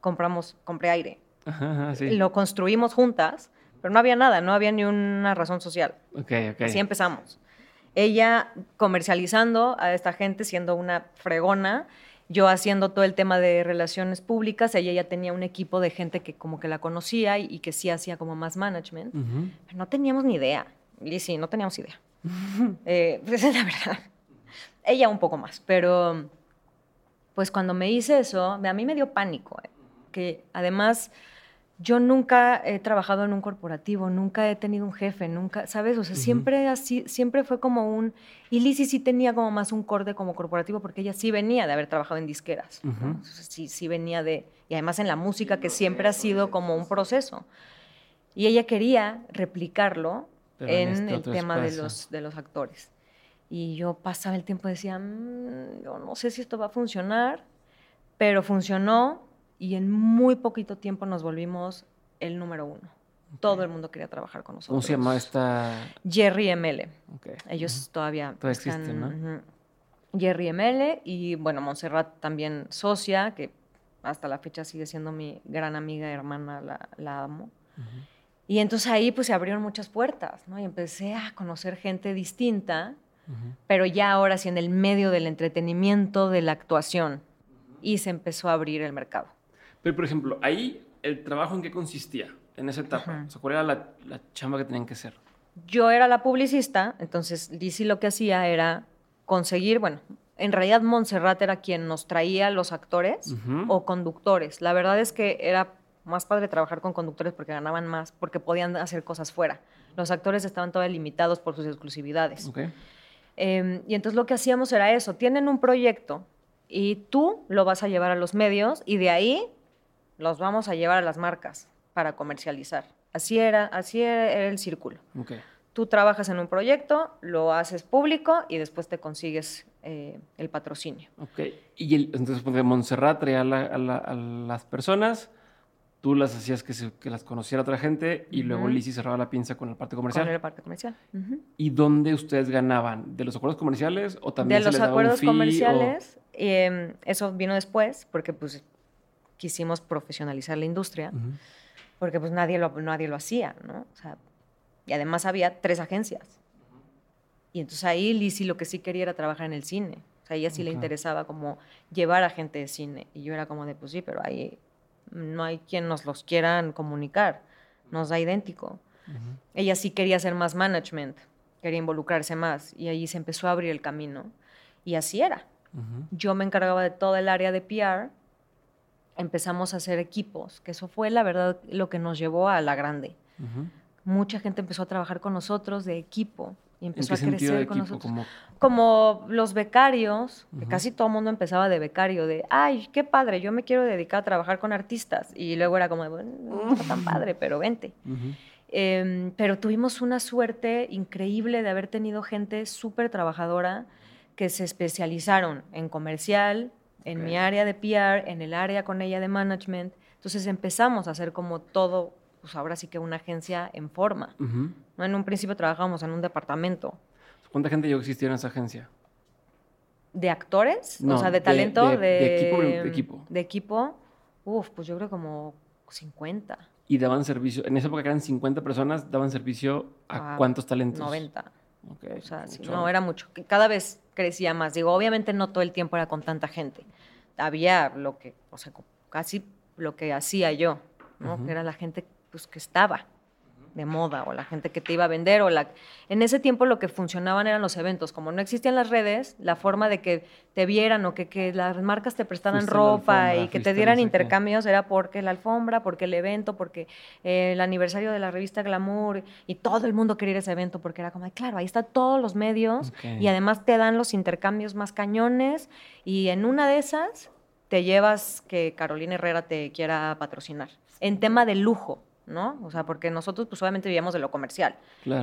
Compramos, compré aire. Ajá, ajá, sí. Lo construimos juntas, pero no había nada, no había ni una razón social. Ok, ok. Así empezamos. Ella comercializando a esta gente, siendo una fregona, yo haciendo todo el tema de relaciones públicas, ella ya tenía un equipo de gente que como que la conocía y, y que sí hacía como más management. Pero no teníamos ni idea. Y sí, no teníamos idea. Eh, pues es la verdad. Ella un poco más, pero pues cuando me hice eso, a mí me dio pánico. eh, Que además yo nunca he trabajado en un corporativo, nunca he tenido un jefe, nunca, ¿sabes? O sea, siempre así, siempre fue como un... Y Lizzy sí tenía como más un corte como corporativo porque ella sí venía de haber trabajado en disqueras. ¿no? Ujú. Entonces, sí, sí venía de... Y además en la música que siempre ha sido como un proceso. Y ella quería replicarlo Pero en en, este el tema de los, de los actores. Y yo pasaba el tiempo y decía, "Mm, yo no sé si esto va a funcionar, pero funcionó y en muy poquito tiempo nos volvimos el número uno. Todo el mundo quería trabajar con nosotros. ¿Cómo se llama esta? Jerry ML. Ok. Ellos todavía, Todavía están, existen, ¿no? ujú. Jerry ML y bueno, Montserrat también socia, que hasta la fecha sigue siendo mi gran amiga, hermana, la, la amo. Y entonces ahí pues se abrieron muchas puertas, ¿no? Y empecé a conocer gente distinta, pero ya ahora sí en el medio del entretenimiento, de la actuación. Y se empezó a abrir el mercado. Pero, por ejemplo, ahí, ¿el trabajo en qué consistía? En esa etapa. O sea, ¿cuál era la, la chamba que tenían que hacer? Yo era la publicista, entonces Lizzy lo que hacía era conseguir, bueno, en realidad Montserrat era quien nos traía los actores o conductores. La verdad es que era más padre trabajar con conductores porque ganaban más, porque podían hacer cosas fuera. Los actores estaban todavía limitados por sus exclusividades. Ok. Eh, y entonces lo que hacíamos era eso, tienen un proyecto y tú lo vas a llevar a los medios y de ahí los vamos a llevar a las marcas para comercializar. Así era, así era el círculo. Tú trabajas en un proyecto, lo haces público y después te consigues eh, el patrocinio. Ok. Y el- entonces, pues, de Montserrat traía a, la- a la- a las personas, tú las hacías que, se- que las conociera otra gente y luego Ujú. Lizzy cerraba la pinza con la parte comercial. Con el parte comercial. ¿Y dónde ustedes ganaban? ¿De los acuerdos comerciales o también De se los les daba un acuerdos fee o- comerciales, eh, eso vino después porque pues quisimos profesionalizar la industria. Porque pues nadie lo, nadie lo hacía, ¿no? O sea, y además había tres agencias. Y entonces ahí Lizzy lo que sí quería era trabajar en el cine. O sea, a ella sí le interesaba como llevar a gente de cine. Y yo era como de, pues sí, pero hay no hay quien nos los quieran comunicar, nos da idéntico. Ella sí quería hacer más management, quería involucrarse más y ahí se empezó a abrir el camino y así era. Yo me encargaba de todo el área de PR, empezamos a hacer equipos, que eso fue la verdad lo que nos llevó a la grande. Mucha gente empezó a trabajar con nosotros de equipo y empezó a crecer con nosotros. Como... los becarios, que casi todo el mundo empezaba de becario, de, ay, qué padre, yo me quiero dedicar a trabajar con artistas. Y luego era como, bueno, no está tan padre, pero vente. Em, pero tuvimos una suerte increíble de haber tenido gente súper trabajadora que se especializaron en comercial, en mi área de PR, en el área con ella de management. Entonces empezamos a hacer como todo, pues ahora sí que una agencia en forma. ¿no? En un principio trabajábamos en un departamento. ¿Cuánta gente llegó a existir en esa agencia? ¿De actores? o sea, de talento. De, de, equipo, de equipo. De equipo. Uf, pues yo creo como 50. ¿Y daban servicio? En esa época eran 50 personas, ¿daban servicio a, cuántos talentos? 90. Okay, o sea, no, era mucho. Cada vez crecía más. Digo, obviamente no todo el tiempo era con tanta gente. Había lo que, o sea, casi lo que hacía yo, ¿no? Que era la gente pues, que estaba de moda o la gente que te iba a vender o la en ese tiempo lo que funcionaban eran los eventos como no existían las redes la forma de que te vieran o que, que las marcas te prestaran ropa y que te dieran intercambios era porque la alfombra porque el evento porque eh, el aniversario de la revista Glamour y todo el mundo quería ir a ese evento porque era como claro ahí están todos los medios y además te dan los intercambios más cañones y en una de esas te llevas que Carolina Herrera te quiera patrocinar en tema de lujo ¿no? O sea, porque nosotros pues obviamente vivíamos de lo comercial.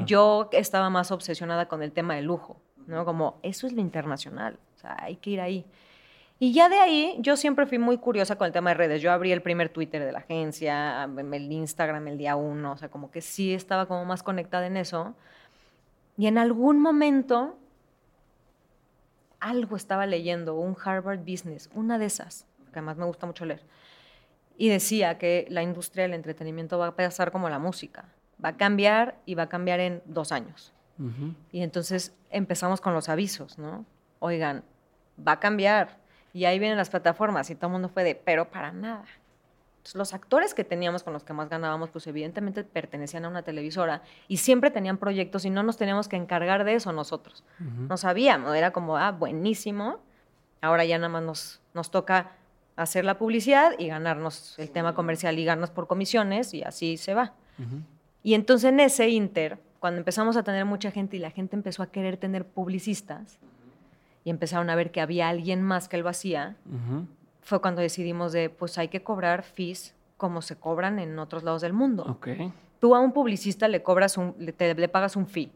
Yo estaba más obsesionada con el tema de lujo, ¿no? Como, eso es lo internacional, o sea, hay que ir ahí. Y ya de ahí, yo siempre fui muy curiosa con el tema de redes. Yo abrí el primer Twitter de la agencia, el Instagram el día uno, o sea, como que sí estaba como más conectada en eso. Y en algún momento, algo estaba leyendo, un Harvard Business, una de esas, que además me gusta mucho leer y decía que la industria del entretenimiento va a pasar como la música, va a cambiar y va a cambiar en dos años. Y entonces empezamos con los avisos, ¿no? Oigan, va a cambiar. Y ahí vienen las plataformas y todo el mundo fue de, pero para nada. Entonces, los actores que teníamos con los que más ganábamos, pues evidentemente pertenecían a una televisora y siempre tenían proyectos y no nos teníamos que encargar de eso nosotros. No sabíamos, era como, ah, buenísimo. Ahora ya nada más nos, nos toca hacer la publicidad y ganarnos el tema comercial y ganarnos por comisiones y así se va. Y entonces en ese inter, cuando empezamos a tener mucha gente y la gente empezó a querer tener publicistas y empezaron a ver que había alguien más que lo hacía, fue cuando decidimos de, pues hay que cobrar fees como se cobran en otros lados del mundo. Tú a un publicista le cobras un, le, le pagas un fee.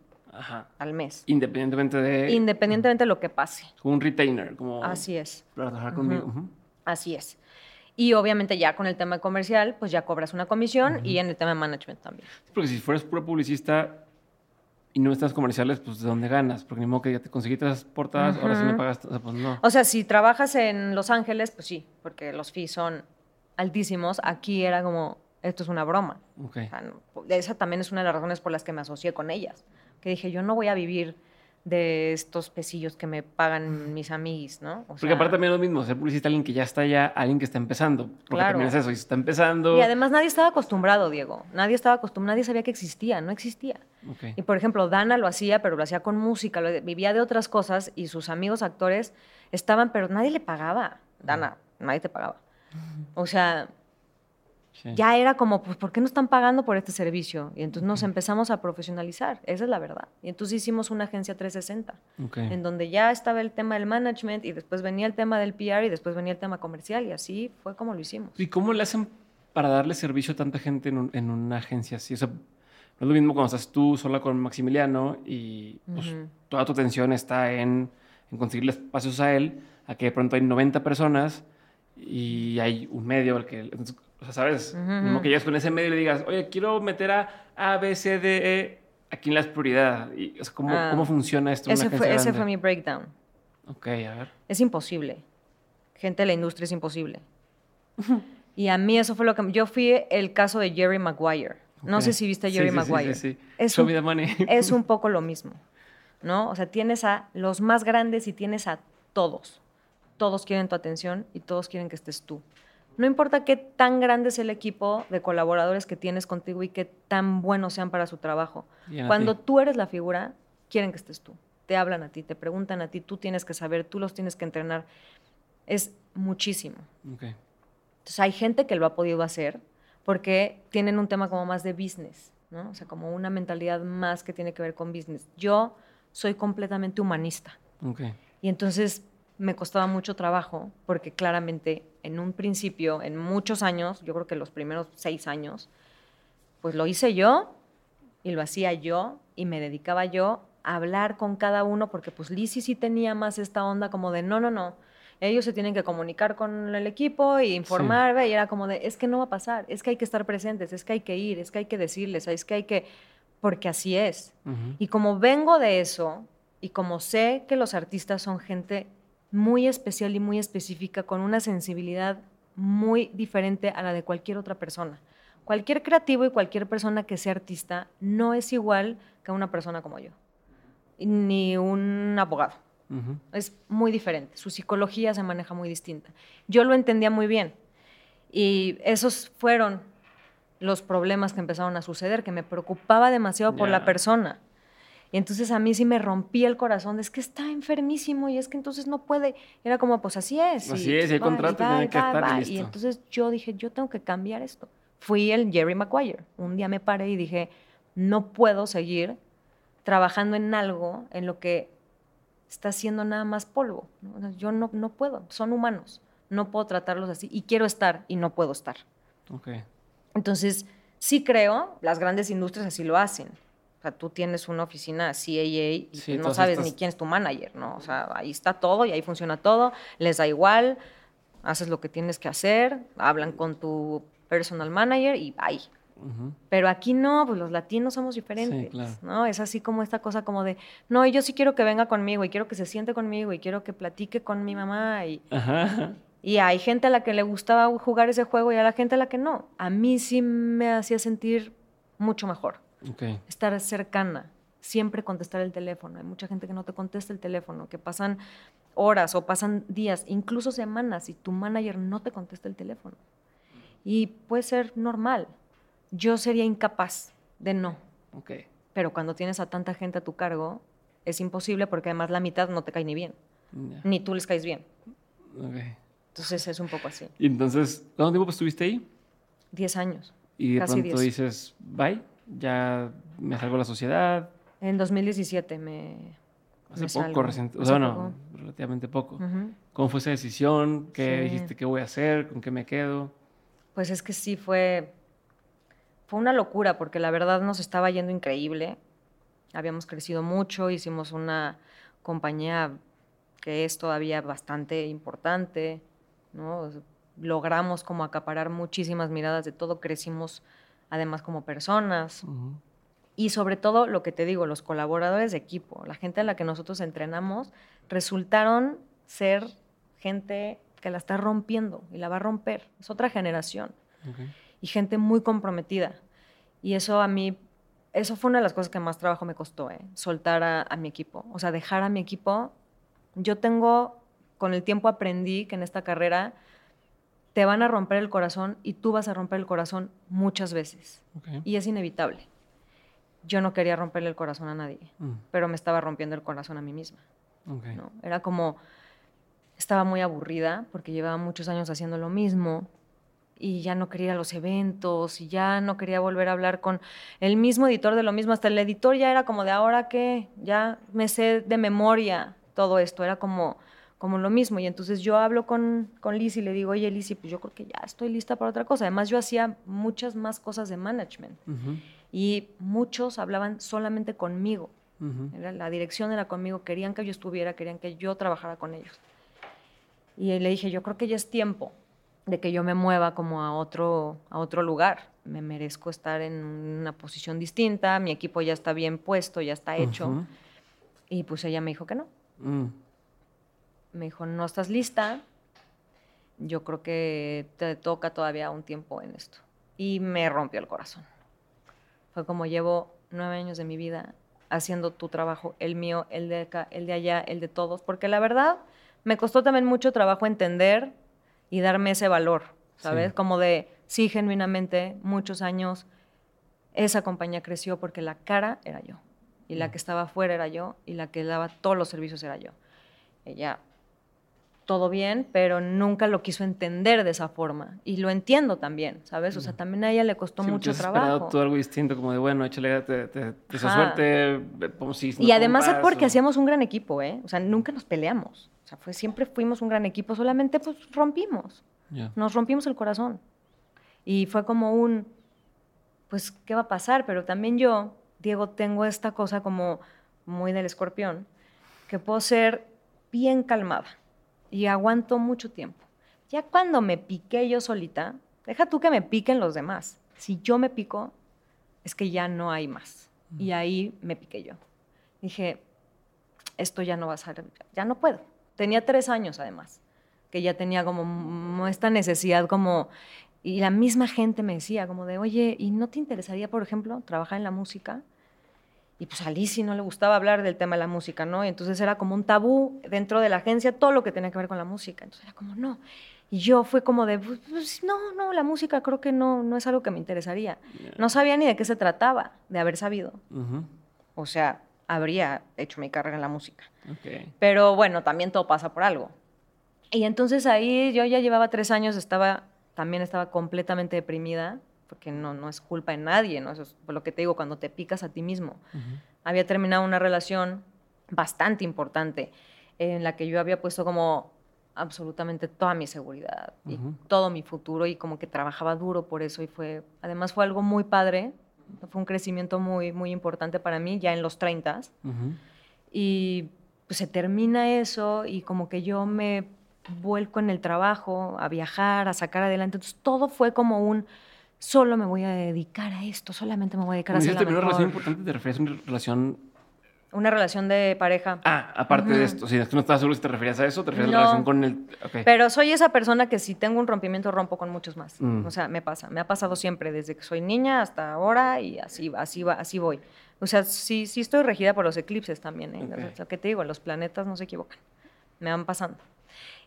al mes. Independientemente de... Independientemente de lo que pase. Un retainer, como... Así es. Para trabajar conmigo. Así es. Y obviamente ya con el tema comercial, pues ya cobras una comisión y en el tema de management también. porque si fueras puro publicista y no estás comerciales, pues ¿de dónde ganas? Porque ni modo que ya te conseguiste las portadas, ahora sí me pagas, o sea, pues no. O sea, si trabajas en Los Ángeles, pues sí, porque los fees son altísimos. Aquí era como, esto es una broma. Okay. esa también es una de las razones por las que me asocié con ellas. Que dije, yo no voy a vivir de estos pesillos que me pagan mis amigos, ¿no? Porque aparte también es lo mismo, ser publicista alguien que ya está ya, alguien que está empezando. Porque también es eso, y está empezando. Y además nadie estaba acostumbrado, Diego. Nadie estaba acostumbrado, nadie sabía que existía, no existía. Y por ejemplo, Dana lo hacía, pero lo hacía con música, lo, vivía de otras cosas y sus amigos actores estaban, pero nadie le pagaba. Dana, nadie te pagaba. O sea, ya era como, pues, ¿por qué no están pagando por este servicio? Y entonces nos empezamos a profesionalizar, esa es la verdad. Y entonces hicimos una agencia 360, en donde ya estaba el tema del management y después venía el tema del PR y después venía el tema comercial y así fue como lo hicimos. ¿Y cómo le hacen para darle servicio a tanta gente en, una agencia así? O sea, no es lo mismo cuando estás tú sola con Maximiliano y pues, toda tu atención está en, en conseguirle espacios a él, a que de pronto hay 90 personas y hay un medio al que... O sea, ¿sabes? Como que llegas con ese medio y le digas, oye, quiero meter a A, B, C, D, E aquí en la prioridad. Y, o ¿cómo, ah, ¿cómo, funciona esto? Ese, fue, ese fue mi breakdown. Ok, a ver. Es imposible. Gente de la industria es imposible. y a mí eso fue lo que... Yo fui el caso de Jerry Maguire. No sé si viste a Jerry Maguire. Sí, sí, es, Show un, me the money. es un poco lo mismo, ¿no? O sea, tienes a los más grandes y tienes a todos. Todos quieren tu atención y todos quieren que estés tú No importa qué tan grande es el equipo de colaboradores que tienes contigo y qué tan buenos sean para su trabajo. Cuando tú eres la figura, quieren que estés tú. Te hablan a ti, te preguntan a ti, tú tienes que saber, tú los tienes que entrenar. Es muchísimo. Ok. Entonces hay gente que lo ha podido hacer porque tienen un tema como más de business, ¿no? O sea, como una mentalidad más que tiene que ver con business. Yo soy completamente humanista. Ok. Y entonces me costaba mucho trabajo porque claramente en un principio, en muchos años, yo creo que los primeros seis años, pues lo hice yo y lo hacía yo y me dedicaba yo a hablar con cada uno porque pues Lizzie sí tenía más esta onda como de no, no, no. Ellos se tienen que comunicar con el equipo y informar, ve, y era como de, es que no va a pasar, es que hay que estar presentes, es que hay que ir, es que hay que decirles, es que hay que, porque así es. Y como vengo de eso, y como sé que los artistas son gente muy especial y muy específica, con una sensibilidad muy diferente a la de cualquier otra persona. Cualquier creativo y cualquier persona que sea artista no es igual que una persona como yo, ni un abogado. Es muy diferente. Su psicología se maneja muy distinta. Yo lo entendía muy bien. Y esos fueron los problemas que empezaron a suceder, que me preocupaba demasiado por la persona. Y entonces a mí sí me rompía el corazón, de, es que está enfermísimo y es que entonces no puede. Era como, pues así es. Así es, y hay va, contrato, va, tiene que estar y va. listo. Y entonces yo dije, yo tengo que cambiar esto. Fui el Jerry Maguire. Un día me paré y dije, no puedo seguir trabajando en algo en lo que está haciendo nada más polvo. Yo no, no puedo, son humanos, no puedo tratarlos así y quiero estar y no puedo estar. Entonces, sí creo, las grandes industrias así lo hacen. Sea, tú tienes una oficina CAA y Sí, pues no sabes ni quién es tu manager, ¿no? O sea, ahí está todo y ahí funciona todo, les da igual, haces lo que tienes que hacer, hablan con tu personal manager y bye. Ujú. Pero aquí no, pues los latinos somos diferentes, claro. ¿no? Es así como esta cosa como de, no, yo sí quiero que venga conmigo y quiero que se siente conmigo y quiero que platique con mi mamá y, Ajá. y hay gente a la que le gustaba jugar ese juego y a la gente a la que no. A mí sí me hacía sentir mucho mejor, Ok. estar cercana, siempre contestar el teléfono. Hay mucha gente que no te contesta el teléfono, que pasan horas o pasan días, incluso semanas, y tu manager no te contesta el teléfono. Y puede ser normal. Yo sería incapaz de no. Ok. Pero cuando tienes a tanta gente a tu cargo, es imposible porque además la mitad no te cae ni bien, ni tú les caes bien. Ok. Entonces es un poco así. Y entonces, ¿cuánto tiempo estuviste ahí? Diez años. Y de Casi pronto diez. dices, bye, ya me salgo de la sociedad. En 2017 me... Hace me poco, salgo. reciente. O sea, no, poco. relativamente poco. Ujú. ¿Cómo fue esa decisión? ¿Qué Sí. dijiste que voy a hacer? ¿Con qué me quedo? Pues es que sí fue, fue una locura porque la verdad nos estaba yendo increíble. Habíamos crecido mucho, hicimos una compañía que es todavía bastante importante, ¿no? Logramos como acaparar muchísimas miradas de todo, crecimos además como personas. Y sobre todo, lo que te digo, los colaboradores de equipo, la gente a la que nosotros entrenamos, resultaron ser gente que la está rompiendo y la va a romper. Es otra generación y gente muy comprometida. Y eso a mí, eso fue una de las cosas que más trabajo me costó, ¿eh? soltar a, a mi equipo. O sea, dejar a mi equipo. Yo tengo, con el tiempo aprendí que en esta carrera te van a romper el corazón y tú vas a romper el corazón muchas veces. Y es inevitable. Yo no quería romperle el corazón a nadie, Mm, pero me estaba rompiendo el corazón a mí misma. Era como, estaba muy aburrida porque llevaba muchos años haciendo lo mismo y ya no quería ir a los eventos y ya no quería volver a hablar con el mismo editor de lo mismo. Hasta el editor ya era como de ahora que ya me sé de memoria todo esto, era como, como lo mismo. Y entonces yo hablo con, con Liz y le digo, oye Liz, pues yo creo que ya estoy lista para otra cosa. Además yo hacía muchas más cosas de management y muchos hablaban solamente conmigo. la dirección era conmigo, querían que yo estuviera, querían que yo trabajara con ellos. Y le dije, yo creo que ya es tiempo de que yo me mueva como a otro, a otro lugar. Me merezco estar en una posición distinta, mi equipo ya está bien puesto, ya está hecho. Y pues ella me dijo que no. Mm, Me dijo, no estás lista, yo creo que te toca todavía un tiempo en esto. Y me rompió el corazón. Fue como llevo nueve años de mi vida haciendo tu trabajo, el mío, el de acá, el de allá, el de todos, porque la verdad me costó también mucho trabajo entender y darme ese valor, ¿sabes? Sí. Como de, sí, genuinamente, muchos años, esa compañía creció porque la cara era yo. Y la que estaba afuera era yo. Y la que daba todos los servicios era yo. Ella, todo bien, pero nunca lo quiso entender de esa forma. Y lo entiendo también, ¿sabes? O sea, también a ella le costó Sí, mucho trabajo. tú algo distinto, como de, bueno, échale, te, te, te suerte, vamos si Y además es porque hacíamos hacíamos un gran equipo, ¿eh? O sea, nunca nos peleamos. O sea, fue, siempre fuimos un gran equipo, solamente pues rompimos. Nos rompimos el corazón. Y fue como un, pues, ¿qué va a pasar? Pero también yo, Diego, tengo esta cosa como muy del escorpión, que puedo ser bien calmada y aguanto mucho tiempo. Ya cuando me piqué yo solita, deja tú que me piquen los demás. Si yo me pico, es que ya no hay más. Y ahí me piqué yo. Dije, esto ya no va a ser, ya no puedo. Tenía tres años además, que ya tenía como esta necesidad como, y la misma gente me decía como de, oye, ¿y no te interesaría, por ejemplo, trabajar en la música? Y pues a Lizzy no le gustaba hablar del tema de la música, ¿no? Y entonces era como un tabú dentro de la agencia todo lo que tenía que ver con la música. Entonces era como, no. Y yo fue como de, pues, pues, no, no, la música creo que no, no es algo que me interesaría. No sabía ni de qué se trataba, de haber sabido. O sea, habría hecho mi carrera en la música. Pero bueno, también todo pasa por algo. Y entonces ahí yo ya llevaba tres años, estaba, también estaba completamente deprimida, porque no, no es culpa de nadie, ¿no? Eso es por lo que te digo, cuando te picas a ti mismo. Había terminado una relación bastante importante en la que yo había puesto como absolutamente toda mi seguridad y Ujú. todo mi futuro y como que trabajaba duro por eso y fue, además fue algo muy padre, fue un crecimiento muy, muy importante para mí ya en los 30 Ujú. y pues se termina eso y como que yo me vuelco en el trabajo, a viajar, a sacar adelante. Entonces todo fue como un, solo me voy a dedicar a esto, solamente me voy a dedicar a Cuando ser dices la terminó una relación mejor. importante, ¿te refieres a una relación... Una relación de pareja. Ah, aparte de Ujú. esto, si que no estabas seguro si te referías a eso, te refieres a No. la relación con el... ok. Pero soy esa persona que si tengo un rompimiento rompo con muchos más. Mm. O sea, me pasa, me ha pasado siempre desde que soy niña hasta ahora y así así va, así voy. O sea, sí sí estoy regida por los eclipses también, ¿eh? Ok. O sea, que te digo, los planetas no se equivocan. Me van pasando.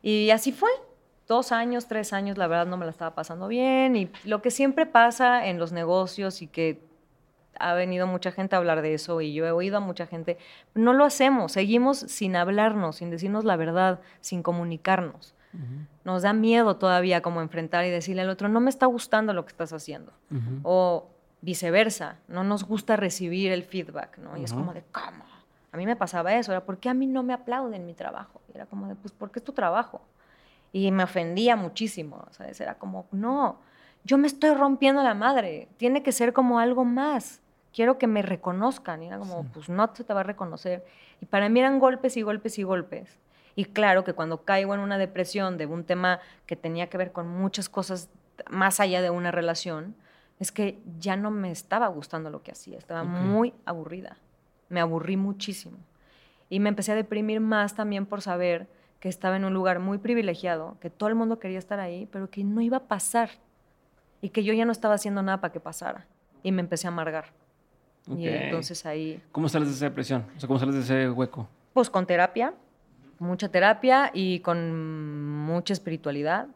Y así fue. Dos años, tres años, la verdad no me la estaba pasando bien. Y lo que siempre pasa en los negocios y que ha venido mucha gente a hablar de eso y yo he oído a mucha gente, no lo hacemos, seguimos sin hablarnos, sin decirnos la verdad, sin comunicarnos. Nos da miedo todavía como enfrentar y decirle al otro, no me está gustando lo que estás haciendo. O viceversa, no nos gusta recibir el feedback, ¿no? Y es como de, ¿cómo? A mí me pasaba eso, era, ¿por qué a mí no me aplauden mi trabajo? Y era como de, pues, porque es tu trabajo. Y me ofendía muchísimo, ¿sabes? Era como, no, yo me estoy rompiendo la madre, tiene que ser como algo más. Quiero que me reconozcan. Y era como, pues no se te va a reconocer. Y para mí eran golpes y golpes y golpes. Y claro que cuando caigo en una depresión de un tema que tenía que ver con muchas cosas más allá de una relación, es que ya no me estaba gustando lo que hacía, estaba muy aburrida. Me aburrí muchísimo. Y me empecé a deprimir más también por saber que estaba en un lugar muy privilegiado, que todo el mundo quería estar ahí, pero que no iba a pasar. Y que yo ya no estaba haciendo nada para que pasara. Y me empecé a amargar. Y entonces ahí, ¿Cómo sales de esa depresión? O sea, ¿cómo sales de ese hueco? pues con terapia, mucha terapia y con mucha espiritualidad,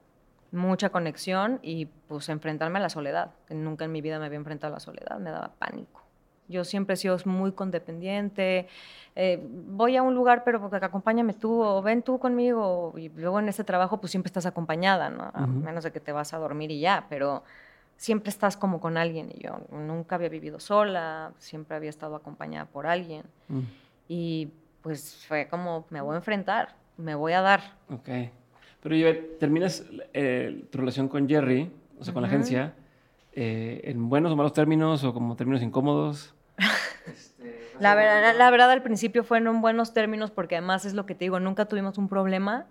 mucha conexión y pues enfrentarme a la soledad. Nunca en mi vida me había enfrentado a la soledad, me daba pánico. Yo siempre he sido muy condependiente. eh, voy a un lugar, pero porque acompáñame tú o ven tú conmigo. Y luego en este trabajo, pues siempre estás acompañada, ¿no? A menos de que te vas a dormir y ya, pero siempre estás como con alguien. Y yo nunca había vivido sola, siempre había estado acompañada por alguien. Mm, Y pues fue como, me voy a enfrentar, me voy a dar. Ok. Pero Yvette, terminas eh, tu relación con Jerry, o sea, con la agencia, eh, en buenos o malos términos o como términos incómodos. La verdad, la verdad al principio fue en buenos términos porque además es lo que te digo, nunca tuvimos un problema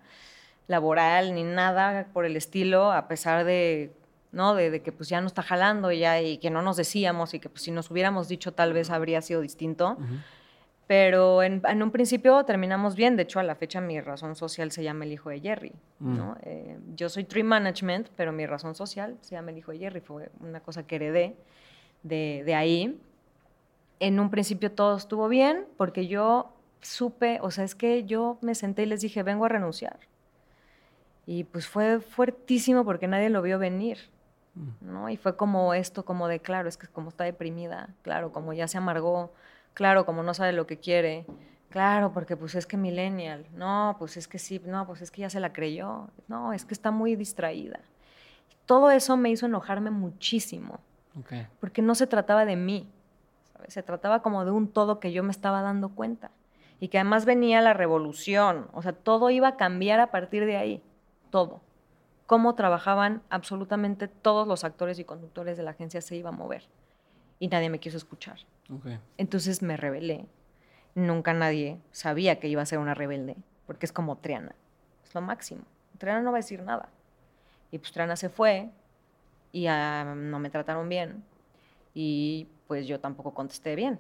laboral ni nada por el estilo, a pesar de, ¿no? de, de que pues ya no está jalando ya y que no nos decíamos y que pues si nos hubiéramos dicho tal vez habría sido distinto. Ujú. Pero en, en un principio terminamos bien. De hecho, a la fecha mi razón social se llama el hijo de Jerry. ¿no? Eh, yo soy Tree Management, pero mi razón social se llama el hijo de Jerry. Fue una cosa que heredé de, de ahí. En un principio todo estuvo bien porque yo supe, o sea, es que yo me senté y les dije, vengo a renunciar. Y pues fue fuertísimo porque nadie lo vio venir. Mm. ¿no? Y fue como esto, como de, claro, es que como está deprimida, claro, como ya se amargó, claro, como no sabe lo que quiere, claro, porque pues es que millennial, no, pues es que sí, no, pues es que ya se la creyó, no, es que está muy distraída. Todo eso me hizo enojarme muchísimo, porque no se trataba de mí. Se trataba como de un todo que yo me estaba dando cuenta. Y que además venía la revolución, o sea, todo iba a cambiar a partir de ahí, todo cómo trabajaban absolutamente todos los actores y conductores de la agencia se iba a mover. Y nadie me quiso escuchar. Entonces me rebelé. Nunca nadie sabía que iba a ser una rebelde, porque es como Triana. Es lo máximo. Triana no va a decir nada. Y pues Triana se fue y ah, no me trataron bien. Y pues yo tampoco contesté bien,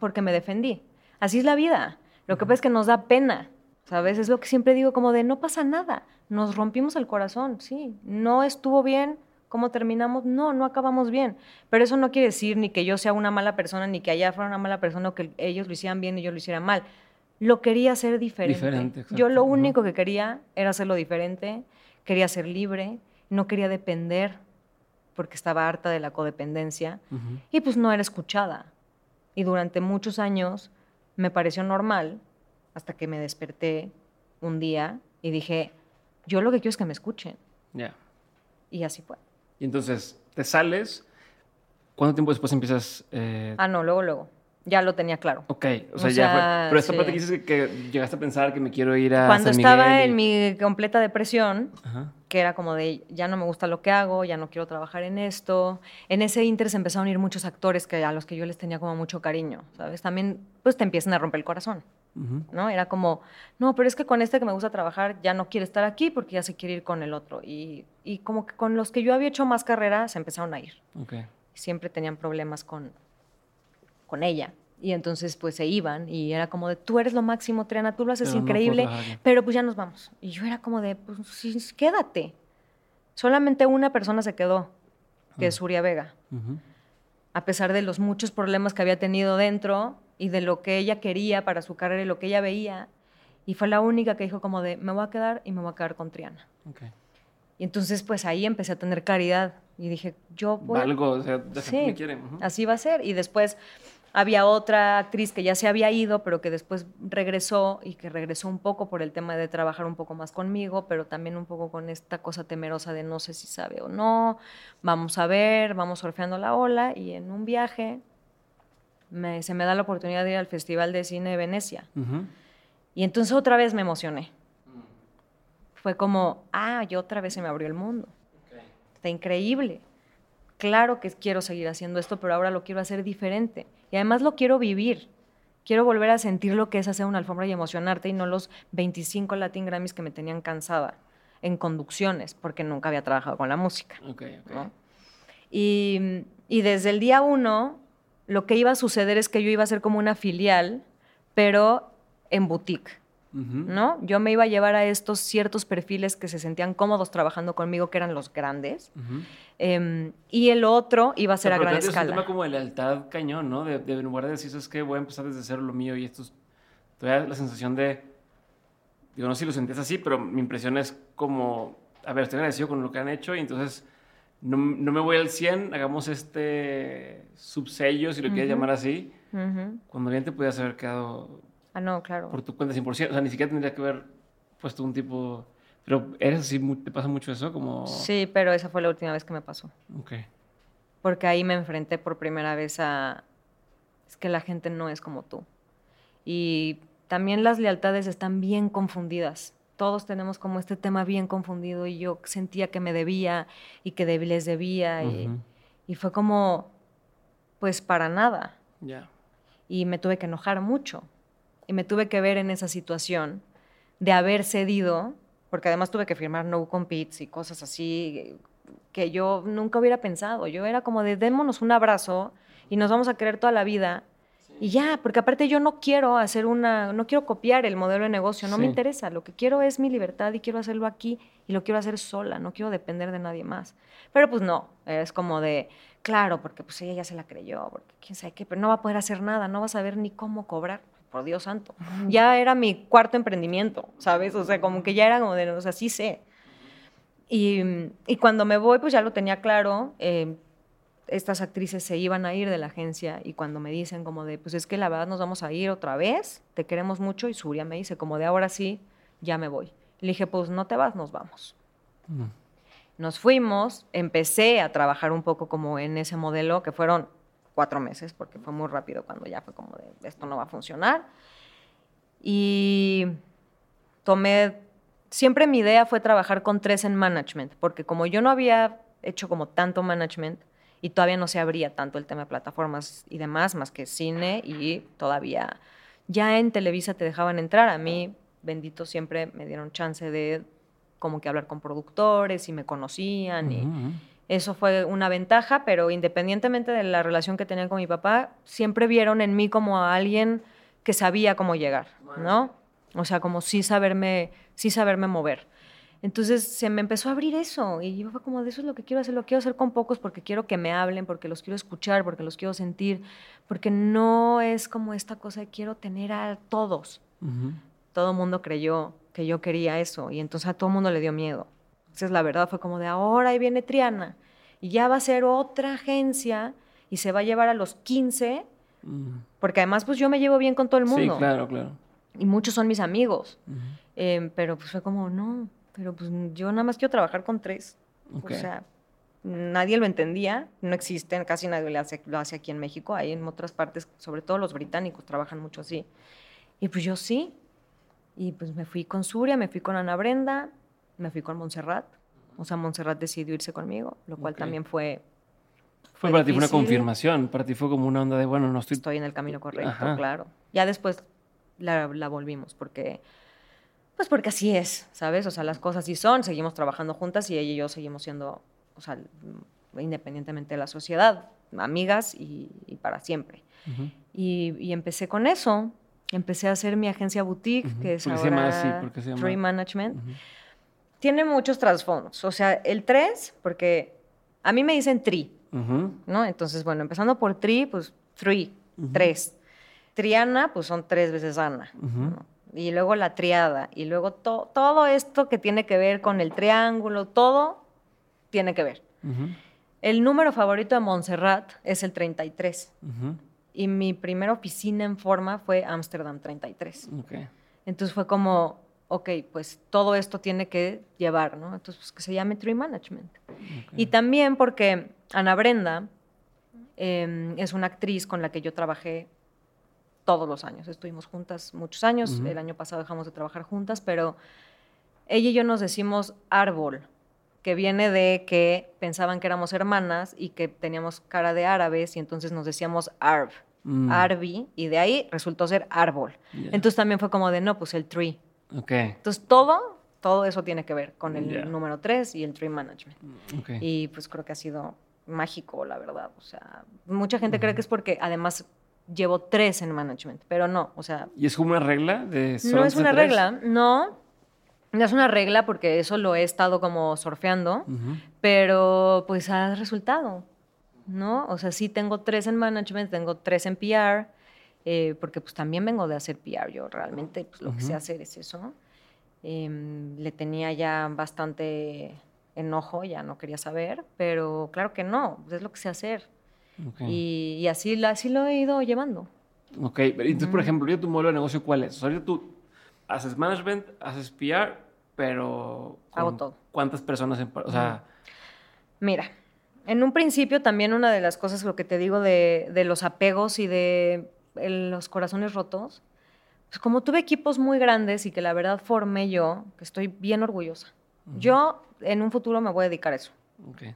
porque me defendí. Así es la vida. Lo que pasa es que nos da pena, ¿sabes? Es lo que siempre digo, como de no pasa nada. Nos rompimos el corazón, sí. No estuvo bien. ¿Cómo terminamos? No, no acabamos bien. Pero eso no quiere decir ni que yo sea una mala persona, ni que allá fuera una mala persona, o que ellos lo hicieran bien y yo lo hiciera mal. Lo quería hacer diferente. Yo lo único que quería era hacerlo diferente, quería ser libre, no quería depender, porque estaba harta de la codependencia y pues no era escuchada. Y durante muchos años me pareció normal hasta que me desperté un día y dije, yo lo que quiero es que me escuchen. Ya. Y así fue. Y entonces, te sales. ¿Cuánto tiempo después empiezas? eh, Ah, no, luego, luego. Ya lo tenía claro. Ok, o sea, O ya fue. Pero esta sí. parte que dices que, que llegaste a pensar que me quiero ir a. Cuando San estaba y- en mi completa depresión, Ajá. Que era como de ya no me gusta lo que hago, ya no quiero trabajar en esto. En ese inter se empezaron a ir muchos actores que a los que yo les tenía como mucho cariño, ¿sabes? También pues te empiezan a romper el corazón. ¿no? Era como, no, pero es que con este que me gusta trabajar ya no quiere estar aquí porque ya se quiere ir con el otro. Y, y como que con los que yo había hecho más carrera se empezaron a ir. Ok. Siempre tenían problemas con, con ella. Y entonces pues se iban y era como de, tú eres lo máximo, Triana, tú lo haces Pero increíble, trabajar aquí". pero pues ya nos vamos. Y yo era como de, pues sí, quédate. Solamente una persona se quedó, que es Uria Vega a pesar de los muchos problemas que había tenido dentro y de lo que ella quería para su carrera y lo que ella veía. Y fue la única que dijo como de, me voy a quedar y me voy a quedar con Triana. Y entonces pues ahí empecé a tener caridad y dije, yo voy... Algo, o sea, de Sí, me quieren. Así va a ser. Y después había otra actriz que ya se había ido, pero que después regresó y que regresó un poco por el tema de trabajar un poco más conmigo, pero también un poco con esta cosa temerosa de no sé si sabe o no, vamos a ver, vamos surfeando la ola y en un viaje me- se me da la oportunidad de ir al Festival de Cine de Venecia. Y entonces otra vez me emocioné. Fue como, ah, y otra vez se me abrió el mundo. Está increíble. Claro que quiero seguir haciendo esto, pero ahora lo quiero hacer diferente. Y además lo quiero vivir. Quiero volver a sentir lo que es hacer una alfombra y emocionarte y no los 25 Latin Grammys que me tenían cansada en conducciones, porque nunca había trabajado con la música. Ok, ok. ¿no? Y, y desde el día uno, lo que iba a suceder es que yo iba a ser como una filial, pero en boutique. ¿No? Yo me iba a llevar a estos ciertos perfiles que se sentían cómodos trabajando conmigo, que eran los grandes, em, y el otro iba a ser O sea, a pero gran te- Es un tema escala. como de lealtad cañón, ¿no? De, de en lugar de decir, es que voy a empezar desde cero lo mío y esto es... Todavía la sensación de... Digo, no sé si lo sentías así, pero mi impresión es como... A ver, estoy agradecido con lo que han hecho y entonces no, no me voy al 100, hagamos este subsello, si lo quieres Ujú. llamar así, Ujú. cuando bien te pudieras haber quedado Ah, no, claro. por tu cuenta 100%. O sea, ni siquiera tendría que haber puesto un tipo... Pero eres así, ¿te pasa mucho eso? Como... Sí, pero esa fue la última vez que me pasó. Ok. Porque ahí me enfrenté por primera vez a... Es que la gente no es como tú. Y también las lealtades están bien confundidas. Todos tenemos como este tema bien confundido y yo sentía que me debía y que les debía y, y fue como, pues para nada. Ya. y me tuve que enojar mucho. Y me tuve que ver en esa situación de haber cedido, porque además tuve que firmar no competes y cosas así que yo nunca hubiera pensado. Yo era como de démonos un abrazo y nos vamos a querer toda la vida. Y ya, porque aparte yo no quiero hacer una, no quiero copiar el modelo de negocio, no me interesa. Lo que quiero es mi libertad y quiero hacerlo aquí y lo quiero hacer sola, no quiero depender de nadie más. Pero pues no, es como de, claro, porque pues ella ya se la creyó, porque quién sabe qué, pero no va a poder hacer nada, no va a saber ni cómo cobrar, por Dios santo. Ya era mi cuarto emprendimiento, ¿sabes? O sea, como que ya era como de, o sea, sí sé. Y, y cuando me voy, pues ya lo tenía claro. eh, estas actrices se iban a ir de la agencia y cuando me dicen como de, pues es que la verdad nos vamos a ir otra vez, te queremos mucho y Surya me dice como de ahora sí, ya me voy. Le dije, pues no te vas, nos vamos. Nos fuimos, empecé a trabajar un poco como en ese modelo, que fueron cuatro meses, porque fue muy rápido cuando ya fue como de, esto no va a funcionar. Y tomé, siempre mi idea fue trabajar con tres en management, porque como yo no había hecho como tanto management y todavía no se abría tanto el tema de plataformas y demás, más que cine y todavía ya en Televisa te dejaban entrar. A mí, bendito, siempre me dieron chance de como que hablar con productores y me conocían y. eso fue una ventaja, pero independientemente de la relación que tenían con mi papá, siempre vieron en mí como a alguien que sabía cómo llegar, ¿no? O sea, como sí saberme, sí saberme mover. Entonces se me empezó a abrir eso y yo fue como de eso es lo que quiero hacer, lo quiero hacer con pocos porque quiero que me hablen, porque los quiero escuchar, porque los quiero sentir, porque no es como esta cosa de quiero tener a todos. Todo el mundo creyó que yo quería eso y entonces a todo el mundo le dio miedo. Entonces la verdad fue como de ahora ahí viene Triana y ya va a ser otra agencia y se va a llevar a los 15 Mm. porque además pues yo me llevo bien con todo el mundo Sí, claro, claro. y muchos son mis amigos. Ujú. Eh, pero pues fue como, no, pero pues yo nada más quiero trabajar con tres. Ok. O sea, nadie lo entendía, no existen, casi nadie lo hace, lo hace aquí en México, hay en otras partes, sobre todo los británicos trabajan mucho así. Y pues yo sí. Y pues me fui con Suria, me fui con Ana Brenda, me fui con Montserrat. O sea, Montserrat decidió irse conmigo, lo cual también fue, Fue fue para ti fue una confirmación, para ti fue como una onda de, bueno, no estoy... estoy en el camino correcto, Ajá. claro. Ya después la, la volvimos, porque, pues porque así es, ¿sabes? O sea, las cosas sí son, seguimos trabajando juntas y ella y yo seguimos siendo, o sea, independientemente de la sociedad, amigas y, y para siempre. Y, y empecé con eso. Empecé a hacer mi agencia boutique, que es ¿Por qué se llama así? ¿Por qué se llama? Tree Management. Tiene muchos trasfondos. O sea, el 3, porque a mí me dicen Tree, Ujú. ¿no? Entonces, bueno, empezando por Tri, pues Three, Ujú. tres. Triana, pues son tres veces Ana. Ujú. ¿no? Y luego la triada. Y luego to- todo esto que tiene que ver con el triángulo, todo tiene que ver. El número favorito de Montserrat es el 33. Ujú. Y mi primera oficina en forma fue Amsterdam 33. Ok. Entonces fue como, ok, pues todo esto tiene que llevar, ¿no? Entonces, pues que se llame Tree Management. Y también porque Ana Brenda eh, es una actriz con la que yo trabajé todos los años. Estuvimos juntas muchos años. Ujú. El año pasado dejamos de trabajar juntas, pero ella y yo nos decimos árbol, que viene de que pensaban que éramos hermanas y que teníamos cara de árabes y entonces nos decíamos arb, Mm. arbi, y de ahí resultó ser árbol. Ya. Entonces también fue como de, no, pues el tree. Ok. Entonces todo, todo eso tiene que ver con el Ya. número 3 y el tree management. Ok. Y pues creo que ha sido mágico, la verdad. O sea, mucha gente cree que es porque además llevo tres en management, pero no, o sea, ¿Y es como una regla de no es una tres? regla, no. No es una regla porque eso lo he estado como surfeando, pero pues ha resultado, ¿no? O sea, sí tengo tres en management, tengo tres en PR, eh, porque pues también vengo de hacer PR, yo realmente pues, lo que sé hacer es eso. Em, le tenía ya bastante enojo, ya no quería saber, pero claro que no, pues, es lo que sé hacer. Ok. Y, y así, así lo he ido llevando. Ok, entonces, por ejemplo, ahorita tu modelo de negocio, ¿cuál es? O sea, tú haces management, haces PR, pero... Hago todo. ¿Cuántas personas en... O sea, Mira, en un principio también una de las cosas, lo que te digo de, de los apegos y de el- los corazones rotos, pues como tuve equipos muy grandes y que la verdad formé yo, que estoy bien orgullosa. Yo en un futuro me voy a dedicar a eso,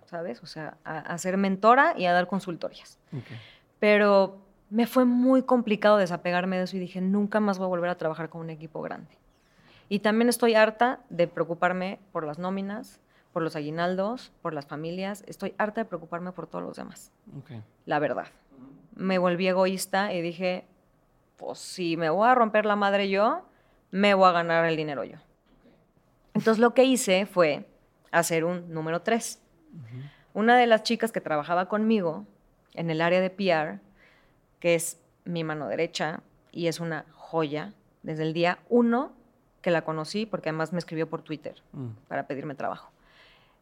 ¿sabes? O sea, a, a ser mentora y a dar consultorías. Pero me fue muy complicado desapegarme de eso y dije, nunca más voy a volver a trabajar con un equipo grande. Y también estoy harta de preocuparme por las nóminas, por los aguinaldos, por las familias. Estoy harta de preocuparme por todos los demás, la verdad. Me volví egoísta y dije, pues si me voy a romper la madre yo, me voy a ganar el dinero yo. Entonces lo que hice fue hacer un número 3. Una de las chicas que trabajaba conmigo en el área de PR, que es mi mano derecha y es una joya, desde el día uno que la conocí, porque además me escribió por Twitter Mm. para pedirme trabajo.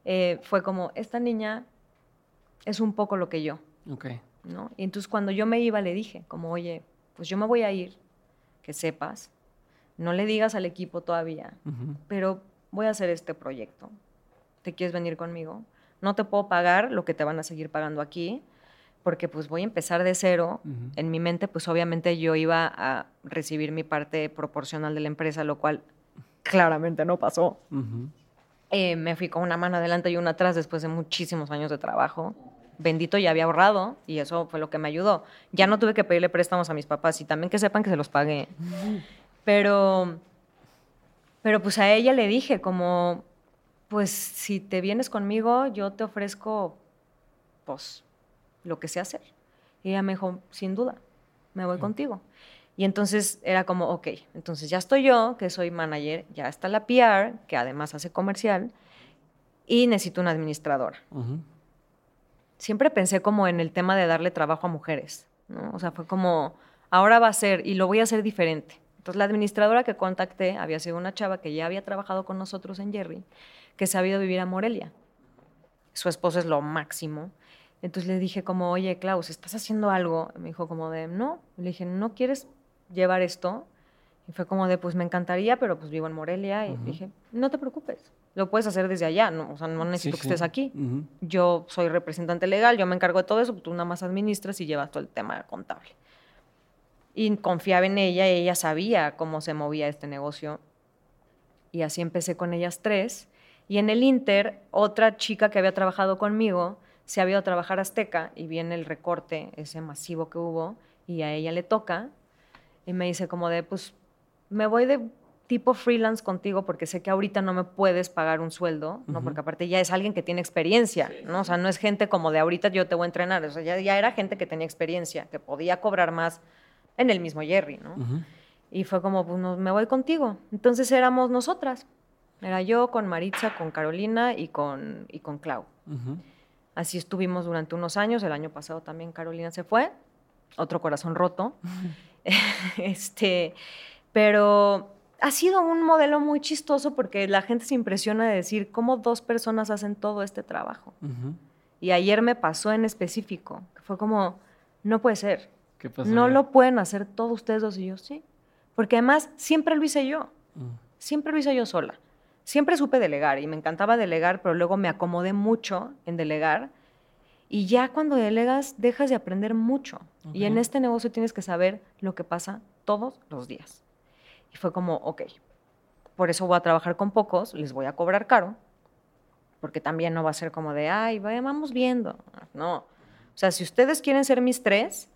eh, fue como, esta niña es un poco lo que yo, Ok. ¿No? Y entonces cuando yo me iba le dije, como, oye, pues yo me voy a ir, que sepas, no le digas al equipo todavía, pero voy a hacer este proyecto. ¿Te quieres venir conmigo? No te puedo pagar lo que te van a seguir pagando aquí, porque pues voy a empezar de cero. En mi mente, pues obviamente yo iba a recibir mi parte proporcional de la empresa, lo cual claramente no pasó. Eh, me fui con una mano adelante y una atrás después de muchísimos años de trabajo. Bendito ya había ahorrado y eso fue lo que me ayudó. Ya no tuve que pedirle préstamos a mis papás y también que sepan que se los pagué. Pero, pero pues a ella le dije como, pues si te vienes conmigo, yo te ofrezco, pues, lo que sé hacer. Y ella me dijo, sin duda, me voy contigo. Y entonces era como, ok, entonces ya estoy yo, que soy manager, ya está la PR, que además hace comercial, y necesito una administradora. Ujú. Siempre pensé como en el tema de darle trabajo a mujeres, ¿no? O sea, fue como, ahora va a ser, y lo voy a hacer diferente. Entonces la administradora que contacté había sido una chava que ya había trabajado con nosotros en Jerry, que se había ido a vivir a Morelia. Su esposo es lo máximo. Entonces le dije como, oye, Klaus, ¿estás haciendo algo? Me dijo como de, no. Le dije, ¿no quieres llevar esto? Y fue como de, pues me encantaría, pero pues vivo en Morelia. Y dije, no te preocupes, lo puedes hacer desde allá, no, o sea, no necesito Sí, que sí. estés aquí. Yo soy representante legal, yo me encargo de todo eso, tú nada más administras y llevas todo el tema contable. Y confiaba en ella, y ella sabía cómo se movía este negocio. Y así empecé con ellas tres. Y en el Inter, otra chica que había trabajado conmigo se había ido a trabajar a Azteca y viene el recorte, ese masivo que hubo, y a ella le toca. Y me dice como de, pues, me voy de tipo freelance contigo porque sé que ahorita no me puedes pagar un sueldo, ¿no? Porque aparte ya es alguien que tiene experiencia, ¿no? O sea, no es gente como de ahorita yo te voy a entrenar, o sea, ya, ya era gente que tenía experiencia, que podía cobrar más en el mismo Jerry, ¿no? Y fue como, pues no- me voy contigo. Entonces éramos nosotras. Era yo con Maritza, con Carolina y con, y con Clau. Así estuvimos durante unos años. El año pasado también Carolina se fue. Otro corazón roto. este, pero ha sido un modelo muy chistoso porque la gente se impresiona de decir cómo dos personas hacen todo este trabajo. Y ayer me pasó en específico. que Fue como, no puede ser. ¿Qué pasó? No lo pueden hacer todos ustedes dos y yo, sí. Porque además siempre lo hice yo. Mm. Siempre lo hice yo sola. Siempre supe delegar y me encantaba delegar, pero luego me acomodé mucho en delegar. Y ya cuando delegas, dejas de aprender mucho. Y en este negocio tienes que saber lo que pasa todos los días. Y fue como, ok, por eso voy a trabajar con pocos, les voy a cobrar caro, porque también no va a ser como de, ay, vamos viendo. No. O sea, si ustedes quieren ser mis tres,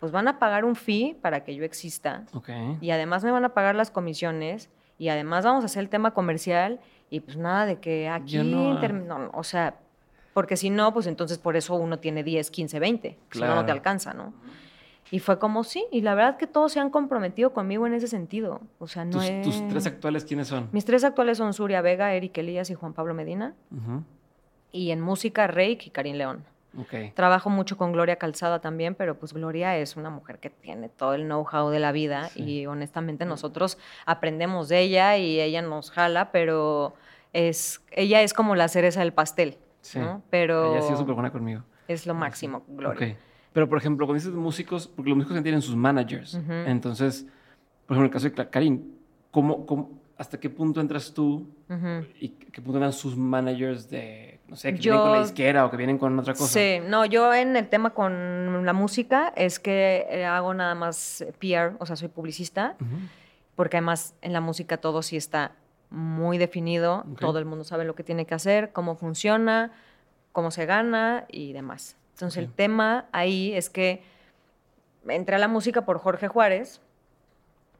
pues van a pagar un fee para que yo exista Ok. y además me van a pagar las comisiones y además vamos a hacer el tema comercial y pues nada de que aquí, no, no, no, o sea, porque si no, pues entonces por eso uno tiene 10, 15, 20, si no, no te Claro. alcanza, ¿no? Y fue como sí, y la verdad que todos se han comprometido conmigo en ese sentido, o sea, no ¿Tus, es... tus tres actuales quiénes son? Mis tres actuales son Suria Vega, Eric Elías y Juan Pablo Medina, y en música, Reik y Karim León. Ok. Trabajo mucho con Gloria Calzada también, pero pues Gloria es una mujer que tiene todo el know-how de la vida Sí. y honestamente nosotros aprendemos de ella y ella nos jala, pero es ella es como la cereza del pastel, Sí. ¿no? Pero Ella ha sido súper buena conmigo. es lo máximo, Gloria. Ok. Pero, por ejemplo, cuando dices músicos, porque los músicos tienen sus managers. Entonces, por ejemplo, en el caso de Karim, ¿cómo, cómo, hasta qué punto entras tú y qué punto entran sus managers de, no sé, que Yo- vienen con la disquera o que vienen con otra cosa? Sí, no, yo en el tema con la música es que eh, hago nada más PR, o sea, soy publicista, porque además en la música todo sí está muy definido, todo el mundo sabe lo que tiene que hacer, cómo funciona, cómo se gana y demás. Entonces el tema ahí es que entré a la música por Jorge Juárez,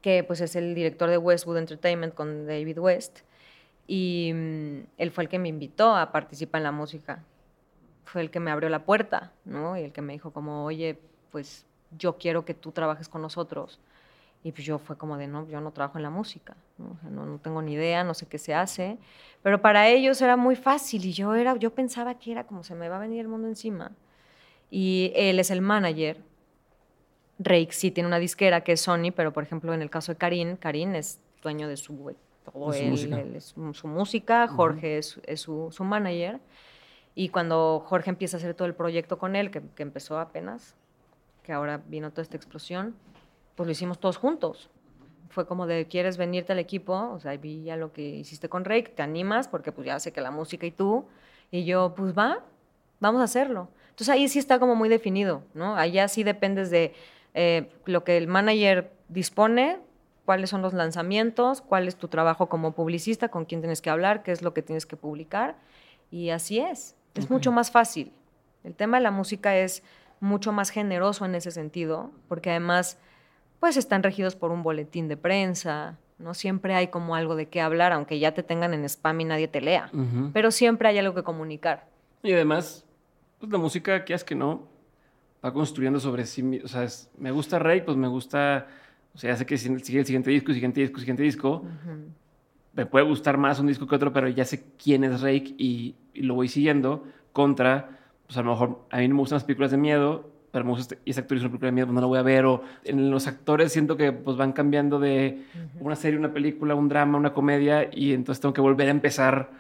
que pues es el director de Westwood Entertainment con David West, y mm, él fue el que me invitó a participar en la música. Fue el que me abrió la puerta, ¿no? Y el que me dijo como, oye, pues yo quiero que tú trabajes con nosotros. Y pues yo fue como de, no, yo no trabajo en la música, ¿no? O sea, no, no tengo ni idea, no sé qué se hace. Pero para ellos era muy fácil y yo, era, yo pensaba que era como se me va a venir el mundo encima. Y él es el manager. Rake sí tiene una disquera que es Sony, pero por ejemplo en el caso de Karim, Karim es dueño de su todo él, música. él es su, su música, Jorge es, es su, su manager. Y cuando Jorge empieza a hacer todo el proyecto con él, que, que empezó apenas, que ahora vino toda esta explosión, pues lo hicimos todos juntos. Fue como de, ¿quieres venirte al equipo? O sea, vi ya lo que hiciste con Rake, ¿te animas? Porque pues ya sé que la música y tú. Y yo, pues va, vamos a hacerlo. Entonces ahí sí está como muy definido, ¿no? Allá sí dependes de eh, lo que el manager dispone, cuáles son los lanzamientos, cuál es tu trabajo como publicista, con quién tienes que hablar, qué es lo que tienes que publicar. Y así es. Es mucho más fácil. El tema de la música es mucho más generoso en ese sentido, porque además, pues están regidos por un boletín de prensa, ¿no? Siempre hay como algo de qué hablar, aunque ya te tengan en spam y nadie te lea. Pero siempre hay algo que comunicar. Y además, pues la música, que es que no, va construyendo sobre sí O sea, es- me gusta Rey, pues me gusta. O sea, ya sé que si- sigue el siguiente disco, siguiente disco, siguiente disco. Me puede gustar más un disco que otro, pero ya sé quién es Rake y, y lo voy siguiendo. Contra, pues a lo mejor a mí no me gustan las películas de miedo, pero me gusta este, y ese actor hizo una película de miedo, pues no la voy a ver. O en los actores siento que pues van cambiando de una serie, una película, un drama, una comedia, y entonces tengo que volver a empezar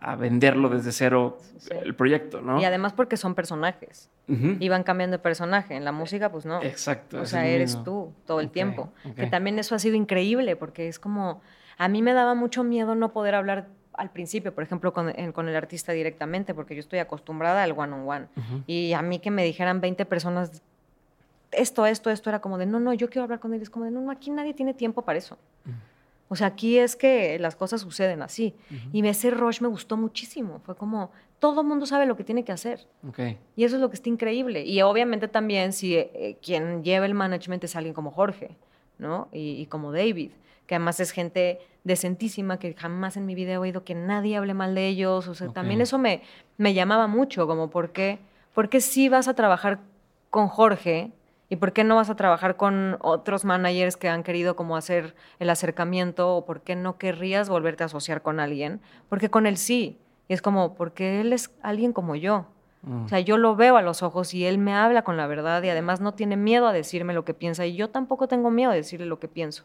a venderlo desde cero Sí. el proyecto, ¿no? Y además porque son personajes. Y van cambiando de personaje. En la música, pues no. Exacto. O sea, eres mismo. tú todo el tiempo. Que también eso ha sido increíble porque es como, a mí me daba mucho miedo no poder hablar al principio, por ejemplo, con, en- con el artista directamente, porque yo estoy acostumbrada al one-on-one. Y a mí que me dijeran 20 personas, esto, esto, esto, era como de, no, no, yo quiero hablar con él. Es como de, no, no, aquí nadie tiene tiempo para eso. O sea, aquí es que las cosas suceden así. Y ese rush me gustó muchísimo. Fue como, todo el mundo sabe lo que tiene que hacer. Ok. Y eso es lo que está increíble. Y obviamente también si eh, quien lleva el management es alguien como Jorge, ¿no? Y, y como David, que además es gente decentísima, que jamás en mi vida he oído que nadie hable mal de ellos. O sea, también eso me, me llamaba mucho, como por qué, por qué sí vas a trabajar con Jorge y por qué no vas a trabajar con otros managers que han querido como hacer el acercamiento o por qué no querrías volverte a asociar con alguien, porque con él sí. Y es como, porque él es alguien como yo. Mm. O sea, yo lo veo a los ojos y él me habla con la verdad y además no tiene miedo a decirme lo que piensa y yo tampoco tengo miedo a decirle lo que pienso.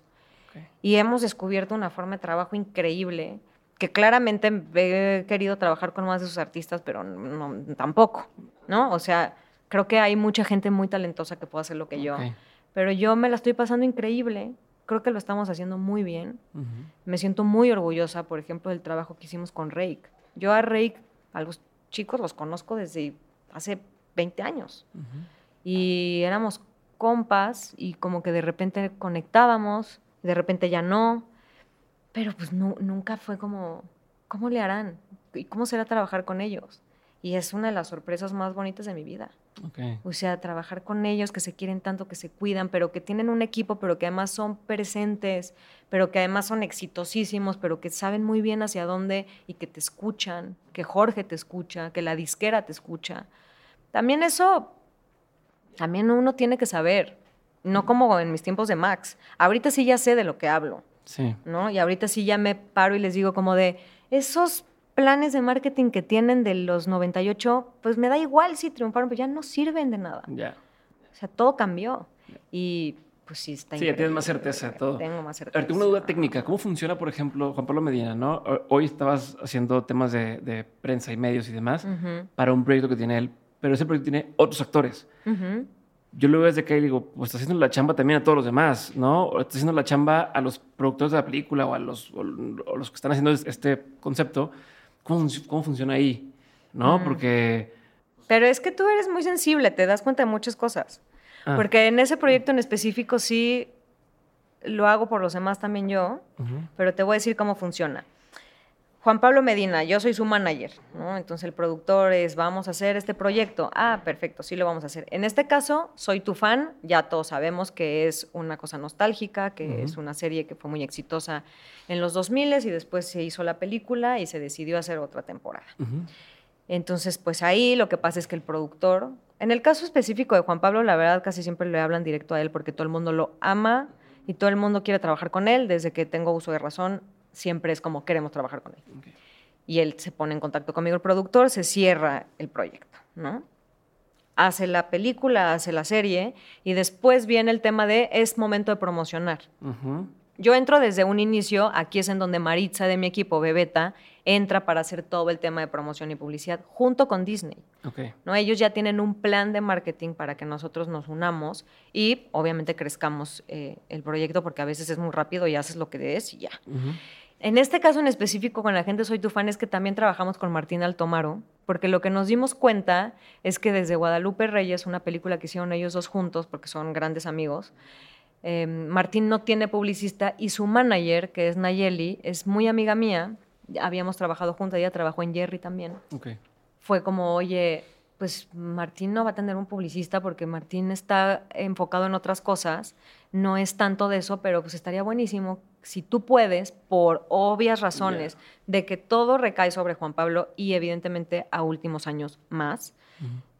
Y hemos descubierto una forma de trabajo increíble que claramente he querido trabajar con más de sus artistas, pero no, tampoco, ¿no? O sea, creo que hay mucha gente muy talentosa que puede hacer lo que yo, pero yo me la estoy pasando increíble. Creo que lo estamos haciendo muy bien. Me siento muy orgullosa, por ejemplo, del trabajo que hicimos con Rake. Yo a Rake, a los chicos los conozco desde hace 20 años. Ujú. Y éramos compas y como que de repente conectábamos, de repente ya no. Pero pues nu- nunca fue como, ¿cómo le harán? ¿Y cómo será trabajar con ellos? Y es una de las sorpresas más bonitas de mi vida. Ok. O sea, trabajar con ellos que se quieren tanto, que se cuidan, pero que tienen un equipo, pero que además son presentes, pero que además son exitosísimos, pero que saben muy bien hacia dónde y que te escuchan, que Jorge te escucha, que la disquera te escucha. También eso, también uno tiene que saber, no como en mis tiempos de Max. Ahorita sí ya sé de lo que hablo. Sí. ¿no? Y ahorita sí ya me paro y les digo como de, esos planes de marketing que tienen de los 98, pues me da igual si triunfaron, pues ya no sirven de nada. Ya. O sea, todo cambió. Y pues sí, está Sí, ya tienes más certeza de todo. Tengo más A certeza. ver, tengo una duda técnica. ¿Cómo funciona, por ejemplo, Juan Pablo Medina, ¿no? Hoy estabas haciendo temas de, de prensa y medios y demás para un proyecto que tiene él, pero ese proyecto tiene otros actores. Yo lo veo desde que y digo, pues está haciendo la chamba también a todos los demás, ¿no? O está haciendo la chamba a los productores de la película o a los, o, o los que están haciendo es- este concepto. ¿Cómo, cómo funciona ahí? ¿No? Mm. Porque... Pero es que tú eres muy sensible, te das cuenta de muchas cosas. ah, Porque en ese proyecto en específico sí lo hago por los demás también yo, pero te voy a decir cómo funciona. Juan Pablo Medina, yo soy su manager, ¿no? Entonces el productor es, vamos a hacer este proyecto. Ah, perfecto, sí lo vamos a hacer. En este caso, soy tu fan, ya todos sabemos que es una cosa nostálgica, que es una serie que fue muy exitosa en los 2000 y después se hizo la película y se decidió hacer otra temporada. Entonces, pues ahí lo que pasa es que el productor, en el caso específico de Juan Pablo, la verdad casi siempre le hablan directo a él porque todo el mundo lo ama y todo el mundo quiere trabajar con él. Desde que tengo uso de razón, siempre es como queremos trabajar con él. Y él se pone en contacto conmigo, el productor, se cierra el proyecto, ¿no? Hace la película, hace la serie y después viene el tema de es momento de promocionar. Yo entro desde un inicio, aquí es en donde Maritza de mi equipo, Bebeta, entra para hacer todo el tema de promoción y publicidad junto con Disney. Ok. ¿no? Ellos ya tienen un plan de marketing para que nosotros nos unamos y obviamente crezcamos eh, el proyecto porque a veces es muy rápido y haces lo que es y ya. En este caso en específico con la gente Soy tu fan es que también trabajamos con Martín Altomaro, porque lo que nos dimos cuenta es que desde Guadalupe Reyes, una película que hicieron ellos dos juntos, porque son grandes amigos, eh, Martín no tiene publicista y su manager, que es Nayeli, es muy amiga mía, habíamos trabajado juntas, ella trabajó en Jerry también. Fue como, oye, pues Martín no va a tener un publicista porque Martín está enfocado en otras cosas, no es tanto de eso, pero pues estaría buenísimo si tú puedes, por obvias razones, de que todo recae sobre Juan Pablo y evidentemente a últimos años más,